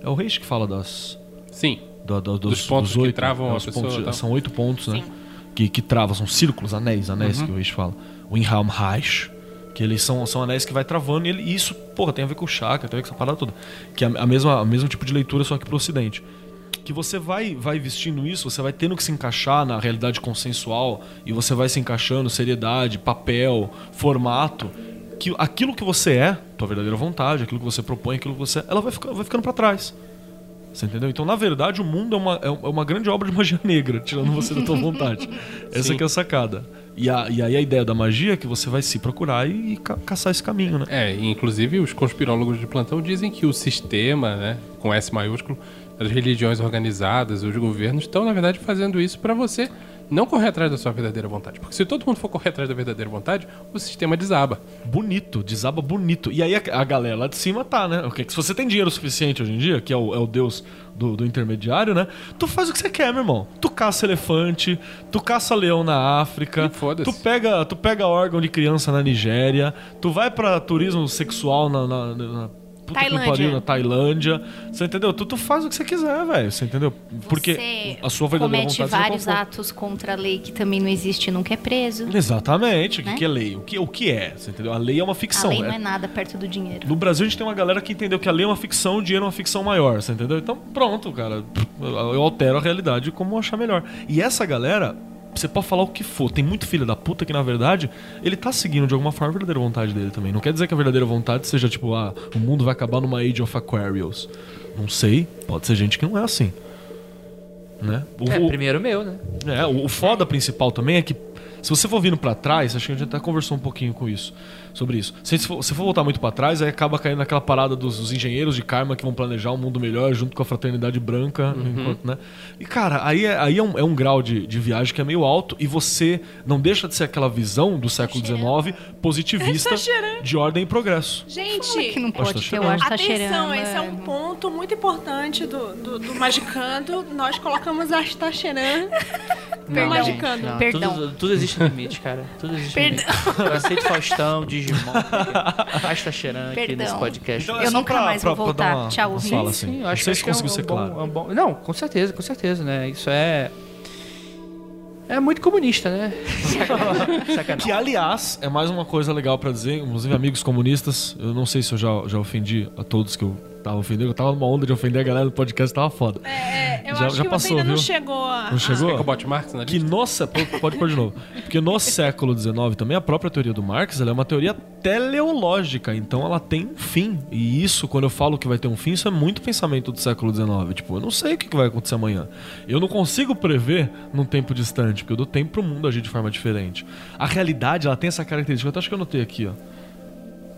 É o Reish que fala das. Sim. do- do- dos, Dos pontos dos que oito, travam né, a pessoa pontos- tal. São oito pontos, né? Que, que travam, são círculos, anéis, anéis que o Reich fala. O Inhelm Reich. Que eles são, são anéis que vai travando e ele- e isso, porra, tem a ver com o chakra, tem a ver com essa parada toda. Que é a, mesma, o mesmo tipo de leitura, só que pro ocidente. Que você vai, vai vestindo isso, você vai tendo que se encaixar na realidade consensual e você vai se encaixando, seriedade, papel, formato. Que aquilo que você é, tua verdadeira vontade, aquilo que você propõe, aquilo que você é, ela vai, ficar, vai ficando para trás. Você entendeu? Então, na verdade, o mundo é uma, é uma grande obra de magia negra, tirando você da tua vontade. Essa que é a sacada. E, a, e aí a ideia da magia é que você vai se procurar e, e ca- caçar esse caminho, né? É, inclusive os conspirólogos de plantão dizem que o sistema, né, com S maiúsculo, as religiões organizadas, os governos estão, na verdade, fazendo isso para você não correr atrás da sua verdadeira vontade. Porque se todo mundo for correr atrás da verdadeira vontade, o sistema desaba. Bonito, desaba bonito. E aí a, a galera lá de cima tá, né? O que, se você tem dinheiro suficiente hoje em dia, que é o, é o deus do, do intermediário, né? Tu faz o que você quer, meu irmão. Tu caça elefante, tu caça leão na África, tu pega, tu pega órgão de criança na Nigéria, tu vai pra turismo sexual na. na, na Puta que Tailândia. pariu, na Tailândia. Você entendeu? Tu, tu faz o que você quiser, velho. Você entendeu? Porque Você a sua verdadeira comete vontade você vários atos contra a lei que também não existe e nunca é preso. Exatamente. O que, Né? que é lei? O que, o que é? Você entendeu? A lei é uma A ficção. lei é- não é nada perto do dinheiro. No Brasil a gente tem uma galera que entendeu que a lei é uma ficção, o dinheiro é uma ficção maior, você entendeu? Então pronto, cara. Eu altero a realidade como eu achar melhor. E essa galera você pode falar o que for. Tem muito filho da puta que, na verdade, ele tá seguindo de alguma forma a verdadeira vontade dele também. Não quer dizer que a verdadeira vontade seja tipo, ah, o mundo vai acabar numa Age of Aquarius. Não sei, pode ser gente que não é assim. Né? O, É, primeiro meu, né? é, o o foda principal também é que se você for vindo pra trás, acho que a gente até conversou um pouquinho com isso, sobre isso. Se você for, se for voltar muito pra trás, aí acaba caindo naquela parada dos, dos engenheiros de karma que vão planejar um mundo melhor junto com a fraternidade branca, enquanto, né? E cara, aí é, aí é, um, é um grau de, de viagem que é meio alto e você não deixa de ser aquela visão do século XIX positivista Tá de ordem e progresso. Gente, Que não Pode pode tá ter, eu cheirando. acho que tá Atenção, cheirando. esse é um mano. ponto muito importante do, do, do Magicando. Nós colocamos a está Magicando. Não, Perdão. Tudo, tudo existe limite, cara. Tudo existe Perdão. limite. Eu aceito Faustão, Digimon, Rasta Cheirando aqui Perdão. nesse podcast. Então, Eu só nunca pra- mais pra- vou voltar. uma- Tchau, uma ouvintes. fala assim. Sim, eu Não acho, sei acho se que é um, conseguiu ser um bom, claro. é um bom. Não, com certeza, com certeza, né? Isso é. É muito comunista, né? Sacanagem. Que, aliás, é mais uma coisa legal pra dizer, inclusive amigos comunistas, eu não sei se eu já, já ofendi a todos que eu tava ofendendo, eu tava numa onda de ofender a galera do podcast, tava foda. É, eu Já- acho já que passou, você ainda não viu? chegou a. Não chegou? Quer que bote Marx na Que lista? no, sé- pode- pode pôr de novo. Porque no século XIX também a própria teoria do Marx ela é uma teoria teleológica, então ela tem um fim. E isso, quando eu falo que vai ter um fim, isso é muito pensamento do século XIX. Tipo, eu não sei o que vai acontecer amanhã. Eu não consigo prever num tempo distante, porque eu dou tempo pro mundo agir de forma diferente. A realidade, ela tem essa característica, eu até acho que eu anotei aqui, ó.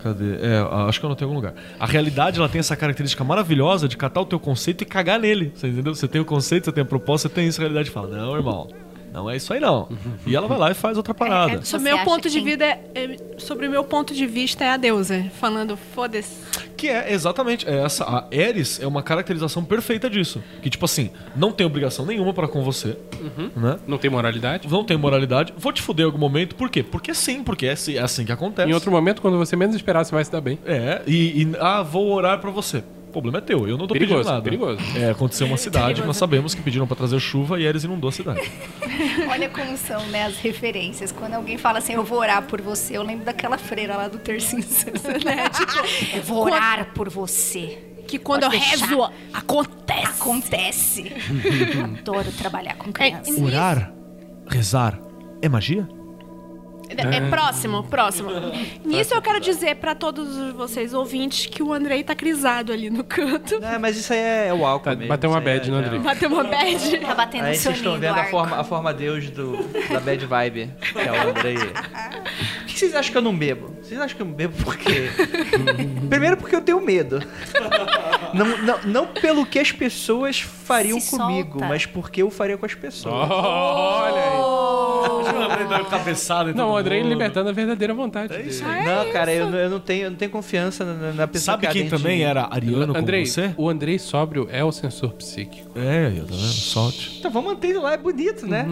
Cadê? É, acho que eu anotei em algum lugar. A realidade, ela tem essa característica maravilhosa de catar o teu conceito e cagar nele. Você entendeu? Você tem o conceito, você tem a proposta, você tem isso, a realidade fala, não, irmão, não é isso aí não. E ela vai lá e faz outra parada. É, sobre Você meu ponto de vida, é- é- sobre o meu ponto de vista é a deusa falando foda-se. Que é exatamente é essa. A Eris é uma caracterização perfeita disso. Que, tipo assim, não tem obrigação nenhuma para com você, né? Não tem moralidade? Não tem moralidade. Vou te fuder em algum momento. Por quê? Porque sim, porque é assim, é assim que acontece. Em outro momento, quando você menos esperar, você vai se dar bem. É, e, e- ah, vou orar pra você. O problema é teu, eu não tô Perigoso, pedindo nada. perigoso. É, aconteceu uma cidade, nós sabemos que pediram pra trazer chuva e Eris inundou a cidade. Olha como são, né, as referências. Quando alguém fala assim, eu vou orar por você, eu lembro daquela freira lá do Tercinho né? Tipo, eu vou orar por você. Que quando Pode eu deixar. rezo, acontece. Acontece. Adoro trabalhar com crianças. É, Orar, rezar, é magia? É, próximo, próximo. Nisso eu quero dizer pra todos vocês ouvintes que o Andrei tá crisado ali no canto. É, mas isso aí é o álcool Tá, mesmo. bateu uma bad é- no é- Andrei. Bateu uma bad. Tá batendo Aí o vocês estão do vendo a forma, a forma deus do, da bad vibe, que é o Andrei. Por que vocês acham que eu não bebo? Vocês acham que eu não bebo por quê? Primeiro porque eu tenho medo. Não, não, não pelo que as pessoas fariam Se comigo, solta. mas porque eu faria com as pessoas. Olha aí. cabeçada Não, o Andrei libertando a verdadeira vontade. É isso aí. Não, cara, eu, não- eu não tenho, eu não tenho confiança na, na pessoa Sabe quem carente. também era ariano Andrei, como você? o Andrei sóbrio é o sensor psíquico. É, eu tá vendo? Solte. Então vamos manter ele lá, é bonito, né?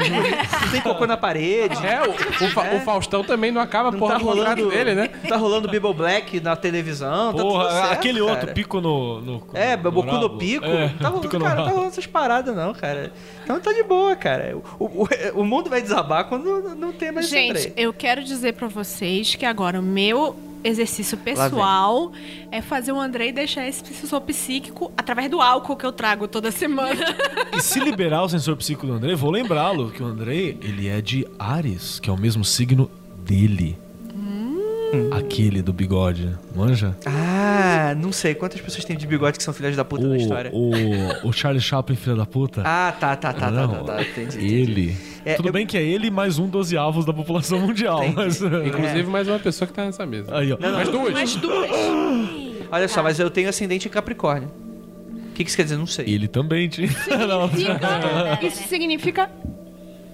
Não tem cocô na parede. É, o, o, Fa- o Faustão também não acaba Não porra tá do contrato rolando, dele, né? Tá rolando Bible Black na televisão. tá Porra, tudo certo, aquele cara. outro, pico no. no É, Boku no. Pico. É, tá rolando, pico no cara, tá rabo. rolando essas paradas, não, cara. Então tá de boa, cara. O, o, o mundo vai desabar quando não tem mais Gente, Andrei. eu quero dizer pra vocês que agora o meu exercício pessoal é fazer o Andrei deixar esse sensor psíquico através do álcool que eu trago toda semana. E se liberar o sensor psíquico do Andrei, vou lembrá-lo que o Andrei, ele é de Ares, que é o mesmo signo dele. Aquele do bigode, manja? Ah, não sei. Quantas pessoas tem de bigode que são filhas da puta O, na história? o, o Charlie Chaplin, filho da puta. Ah, tá, tá, tá, tá, Não, tá, tá, entendi, entendi. É, Tudo eu- bem que é ele mais um dozeavos da população mundial, mas... Inclusive, mais uma pessoa que tá nessa mesa. Aí, ó. Mais duas. Mas duas. Olha só, mas eu tenho ascendente em Capricórnio. O que, que isso quer dizer? Não sei. Ele também tinha. Não. Significa- Isso significa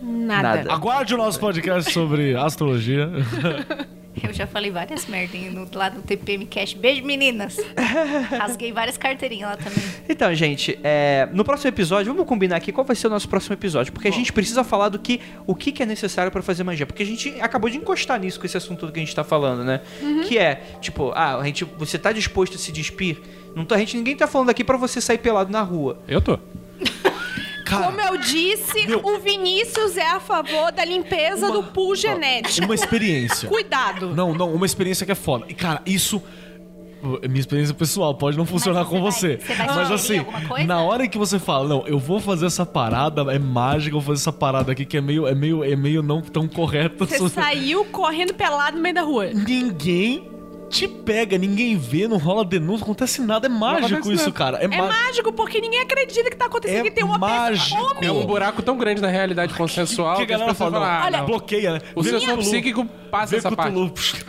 nada. Nada. Aguarde o nosso podcast sobre astrologia. Eu já falei várias merdinhas no, lá do TPM Cash. Beijo, meninas. Rasguei várias carteirinhas lá também. Então, gente, é, no próximo episódio, vamos combinar aqui qual vai ser o nosso próximo episódio. Porque a gente precisa falar do que o que, que é necessário pra fazer magia. Porque a gente acabou de encostar nisso com esse assunto que a gente tá falando, né? Que é, tipo, ah, a gente, você tá disposto a se despir? Não tá, a gente, ninguém tá falando aqui pra você sair pelado na rua. Eu tô. Como eu disse, o Vinícius é a favor da limpeza do pool genético. Uma experiência. Cuidado. Não, não, uma experiência que é foda. E, cara, isso é minha experiência pessoal, pode não funcionar você com vai- você. você vai Mas assim, alguma coisa? na hora que você fala, não, eu vou fazer essa parada, é mágica, eu vou fazer essa parada aqui que é meio, é meio, é meio não tão correta. Você saiu correndo pelado no meio da rua. Ninguém te pega, ninguém vê, não rola denúncia, não acontece nada. É mágico acontece isso, nada. cara. É, É mágico. mágico porque ninguém acredita que tá acontecendo É que tem uma mágico. pessoa. É Homem. um buraco tão grande na realidade consensual que a que, as galera fala, falam, não, ah, olha, não. bloqueia, né? O Vê seu Cthulhu, psíquico passa vê essa parte.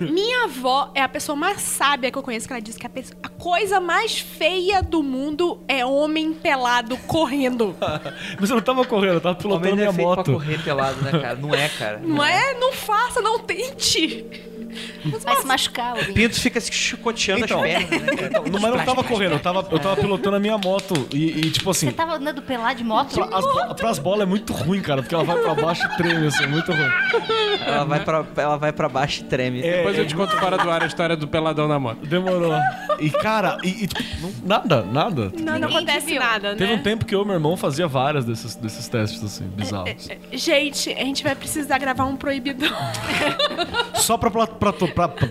Minha avó é a pessoa mais sábia que eu conheço, que ela disse que a, pessoa- a coisa mais feia do mundo é homem pelado correndo. Mas eu não tava correndo, eu tava pilotando não é minha feito pra moto. correr pelado, né, cara? Não é, cara. Não é? Não faça, não tente. Vai se machucar, O ouvinte. Pinto fica se chicoteando Então. as pernas, né, cara? Não, mas eu não tava correndo, eu tava, eu tava pilotando a minha moto. E, e, tipo assim, Você tava andando pelado de moto? pra, as, bo- pras bolas é muito ruim, cara, porque ela vai pra baixo e treme, assim, é muito ruim. Ela vai pra, ela vai pra baixo e treme. É, Depois eu te conto fora do ar a história do peladão na moto. Demorou. E, cara, e, e, tipo, não- nada, nada. Não, não Ninguém acontece nada, né? Teve um tempo que eu e meu irmão fazia várias desses, desses testes, assim, bizarros. Gente, a gente vai precisar gravar um proibidão. Só pra, pra, pra, pra, pra,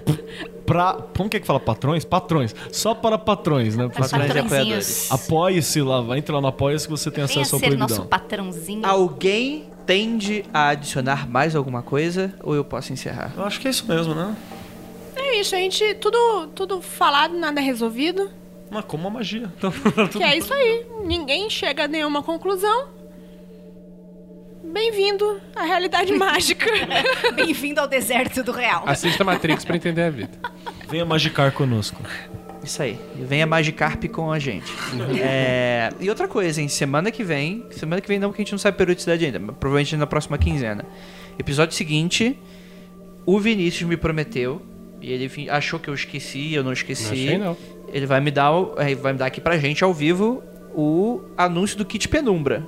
pra- Como que é que fala? Patrões? Patrões. Só para patrões, né? Patrões e apoiadores. Apoie-se lá, vai entrar lá no Apoia-se que você tem Venha acesso ao ser nosso patrãozinho. Alguém tende a adicionar mais alguma coisa ou eu posso encerrar? Eu acho que é isso mesmo, né? É isso, a gente. Tudo, tudo falado, nada resolvido. Mas como a magia. Então, Que é isso aí. Ninguém chega a nenhuma conclusão. Bem-vindo à realidade mágica. Bem-vindo ao deserto do real. Assista Matrix pra entender a vida. Venha magicar conosco. Isso aí. Venha Magikarp com a gente. É, E outra coisa, hein? Semana que vem. Semana que vem não, porque a gente não sabe a periodicidade ainda. Mas provavelmente na próxima quinzena. Episódio seguinte. O Vinícius me prometeu. E ele achou que eu esqueci, eu não esqueci. Não achei, não. Ele vai me dar, eh, vai me dar aqui pra gente ao vivo o anúncio do kit Penumbra.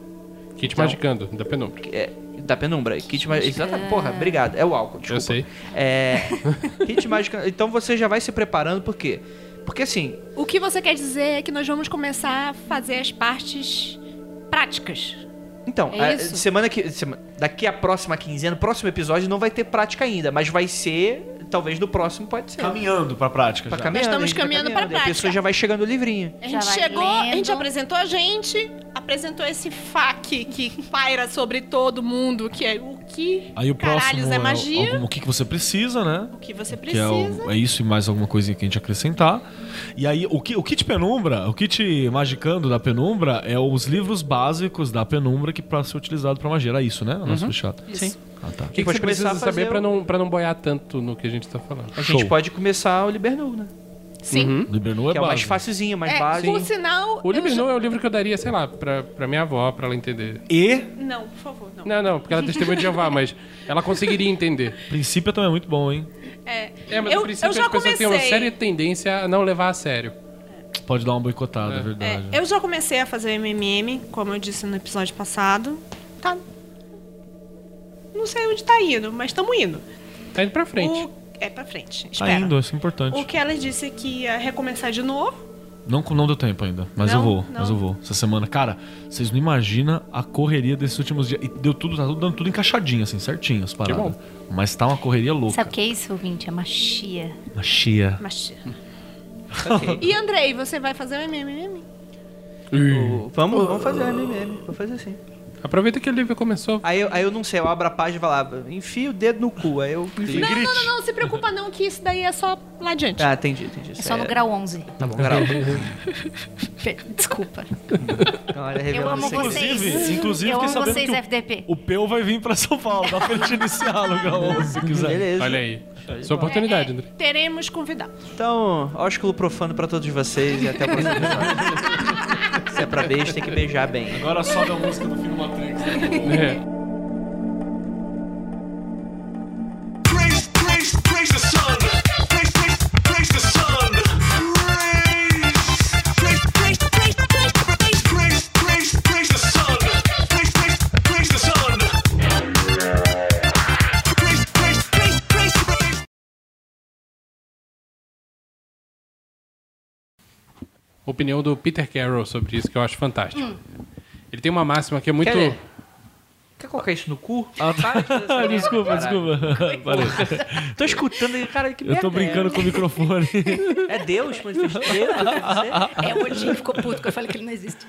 Kit Então- Magicando, da penumbra. É, da Penumbra. Kit ma- Exatamente. Porra, obrigado. É o álcool, desculpa. Eu sei. É. kit mágica. Então você já vai se preparando, por quê? Porque assim, o que você quer dizer é que nós vamos começar a fazer as partes práticas. Então, É a- semana que. sema- daqui a próxima quinzena, próximo episódio não vai ter prática ainda, mas vai ser. Talvez no próximo pode ser. Caminhando pra prática já. caminhando, estamos a gente vai caminhando pra e A prática. pessoa já vai chegando o livrinho. A gente chegou, a gente lendo. apresentou a gente, apresentou esse fac que paira sobre todo mundo, que é o que Aí o próximo é é magia, algum- o que, que você precisa, né? o que você Que é, precisa. o- é isso e mais alguma coisinha que a gente acrescentar. E aí, o, ki- o kit Penumbra, o kit Magicando da Penumbra é os livros básicos da Penumbra que para ser utilizado pra magia. Era isso, né? O nosso fechado. Sim. Ah, tá. O que, que pode você precisa saber pra o- não, pra não boiar tanto no que a gente tá falando? A gente Show. pode começar o Libernu, né? Sim. Libernou é que é o mais básico. facilzinho, mais É, básico. por sinal. O Libernu é o livro que eu daria, sei lá, pra, pra minha avó, pra ela entender. E, já- Não, por favor, não. Não, não, porque ela é testemunha de Jeová, mas ela conseguiria entender. princípio também é muito bom, hein? É, É, mas eu, no princípio eu já as pessoas têm uma comecei. séria tendência a não levar a sério. Pode dar uma boicotada, é, É. verdade. É, eu já comecei a fazer o MMM, como eu disse no episódio passado. Tá. Não sei onde tá indo, mas estamos indo. Tá indo pra frente. O... É pra frente. Tá Espera. indo, isso é importante. O que ela disse que ia recomeçar de novo. Não, não deu tempo ainda, mas Não, eu vou, não. mas eu vou. Essa semana, cara, vocês não imaginam a correria desses últimos dias. E deu tudo, tá tudo dando tudo encaixadinho, assim, certinho as paradas. bom. Mas tá uma correria louca. Sabe o que é isso, ouvinte? É machia. Uma chia. Mas... Ok. E Andrei, você vai fazer o MMM? O- Vamos, vamos fazer o MMM. Vamos fazer assim. Aproveita que o livro começou. Aí eu, aí eu não sei, eu abro a página e falo, ah, enfia o dedo no cu. Aí eu. Não, não, não, não, se preocupa não, que isso daí é só lá adiante. Ah, entendi, entendi. É só no grau 11. Tá bom, grau. Desculpa. Então, olha, Eu amo vocês. Inclusive- inclusive, eu amo sabendo vocês, que o- FDP. O Peu vai vir pra São Paulo, dá pra gente iniciar no grau 11 se quiser. Beleza. Olha aí. Sua oportunidade, André. Teremos convidado. Então, ósculo profano pra todos vocês e até próximo episódio. Se é pra beijo, tem que beijar bem. Agora sobe a música do do Matrix. né? É. Praise, praise, praise the sun. Opinião do Peter Carroll sobre isso que eu acho fantástico. Ele tem uma máxima que é muito. Quer? Quer colocar isso no cu? Ah, Para de merda, desculpa, desculpa. Valeu. Tô escutando aí, cara, que Eu tô merda é brincando com o microfone. É Deus, mas Deus, quer dizer? É, o Odin ficou puto que eu falei que ele não existe.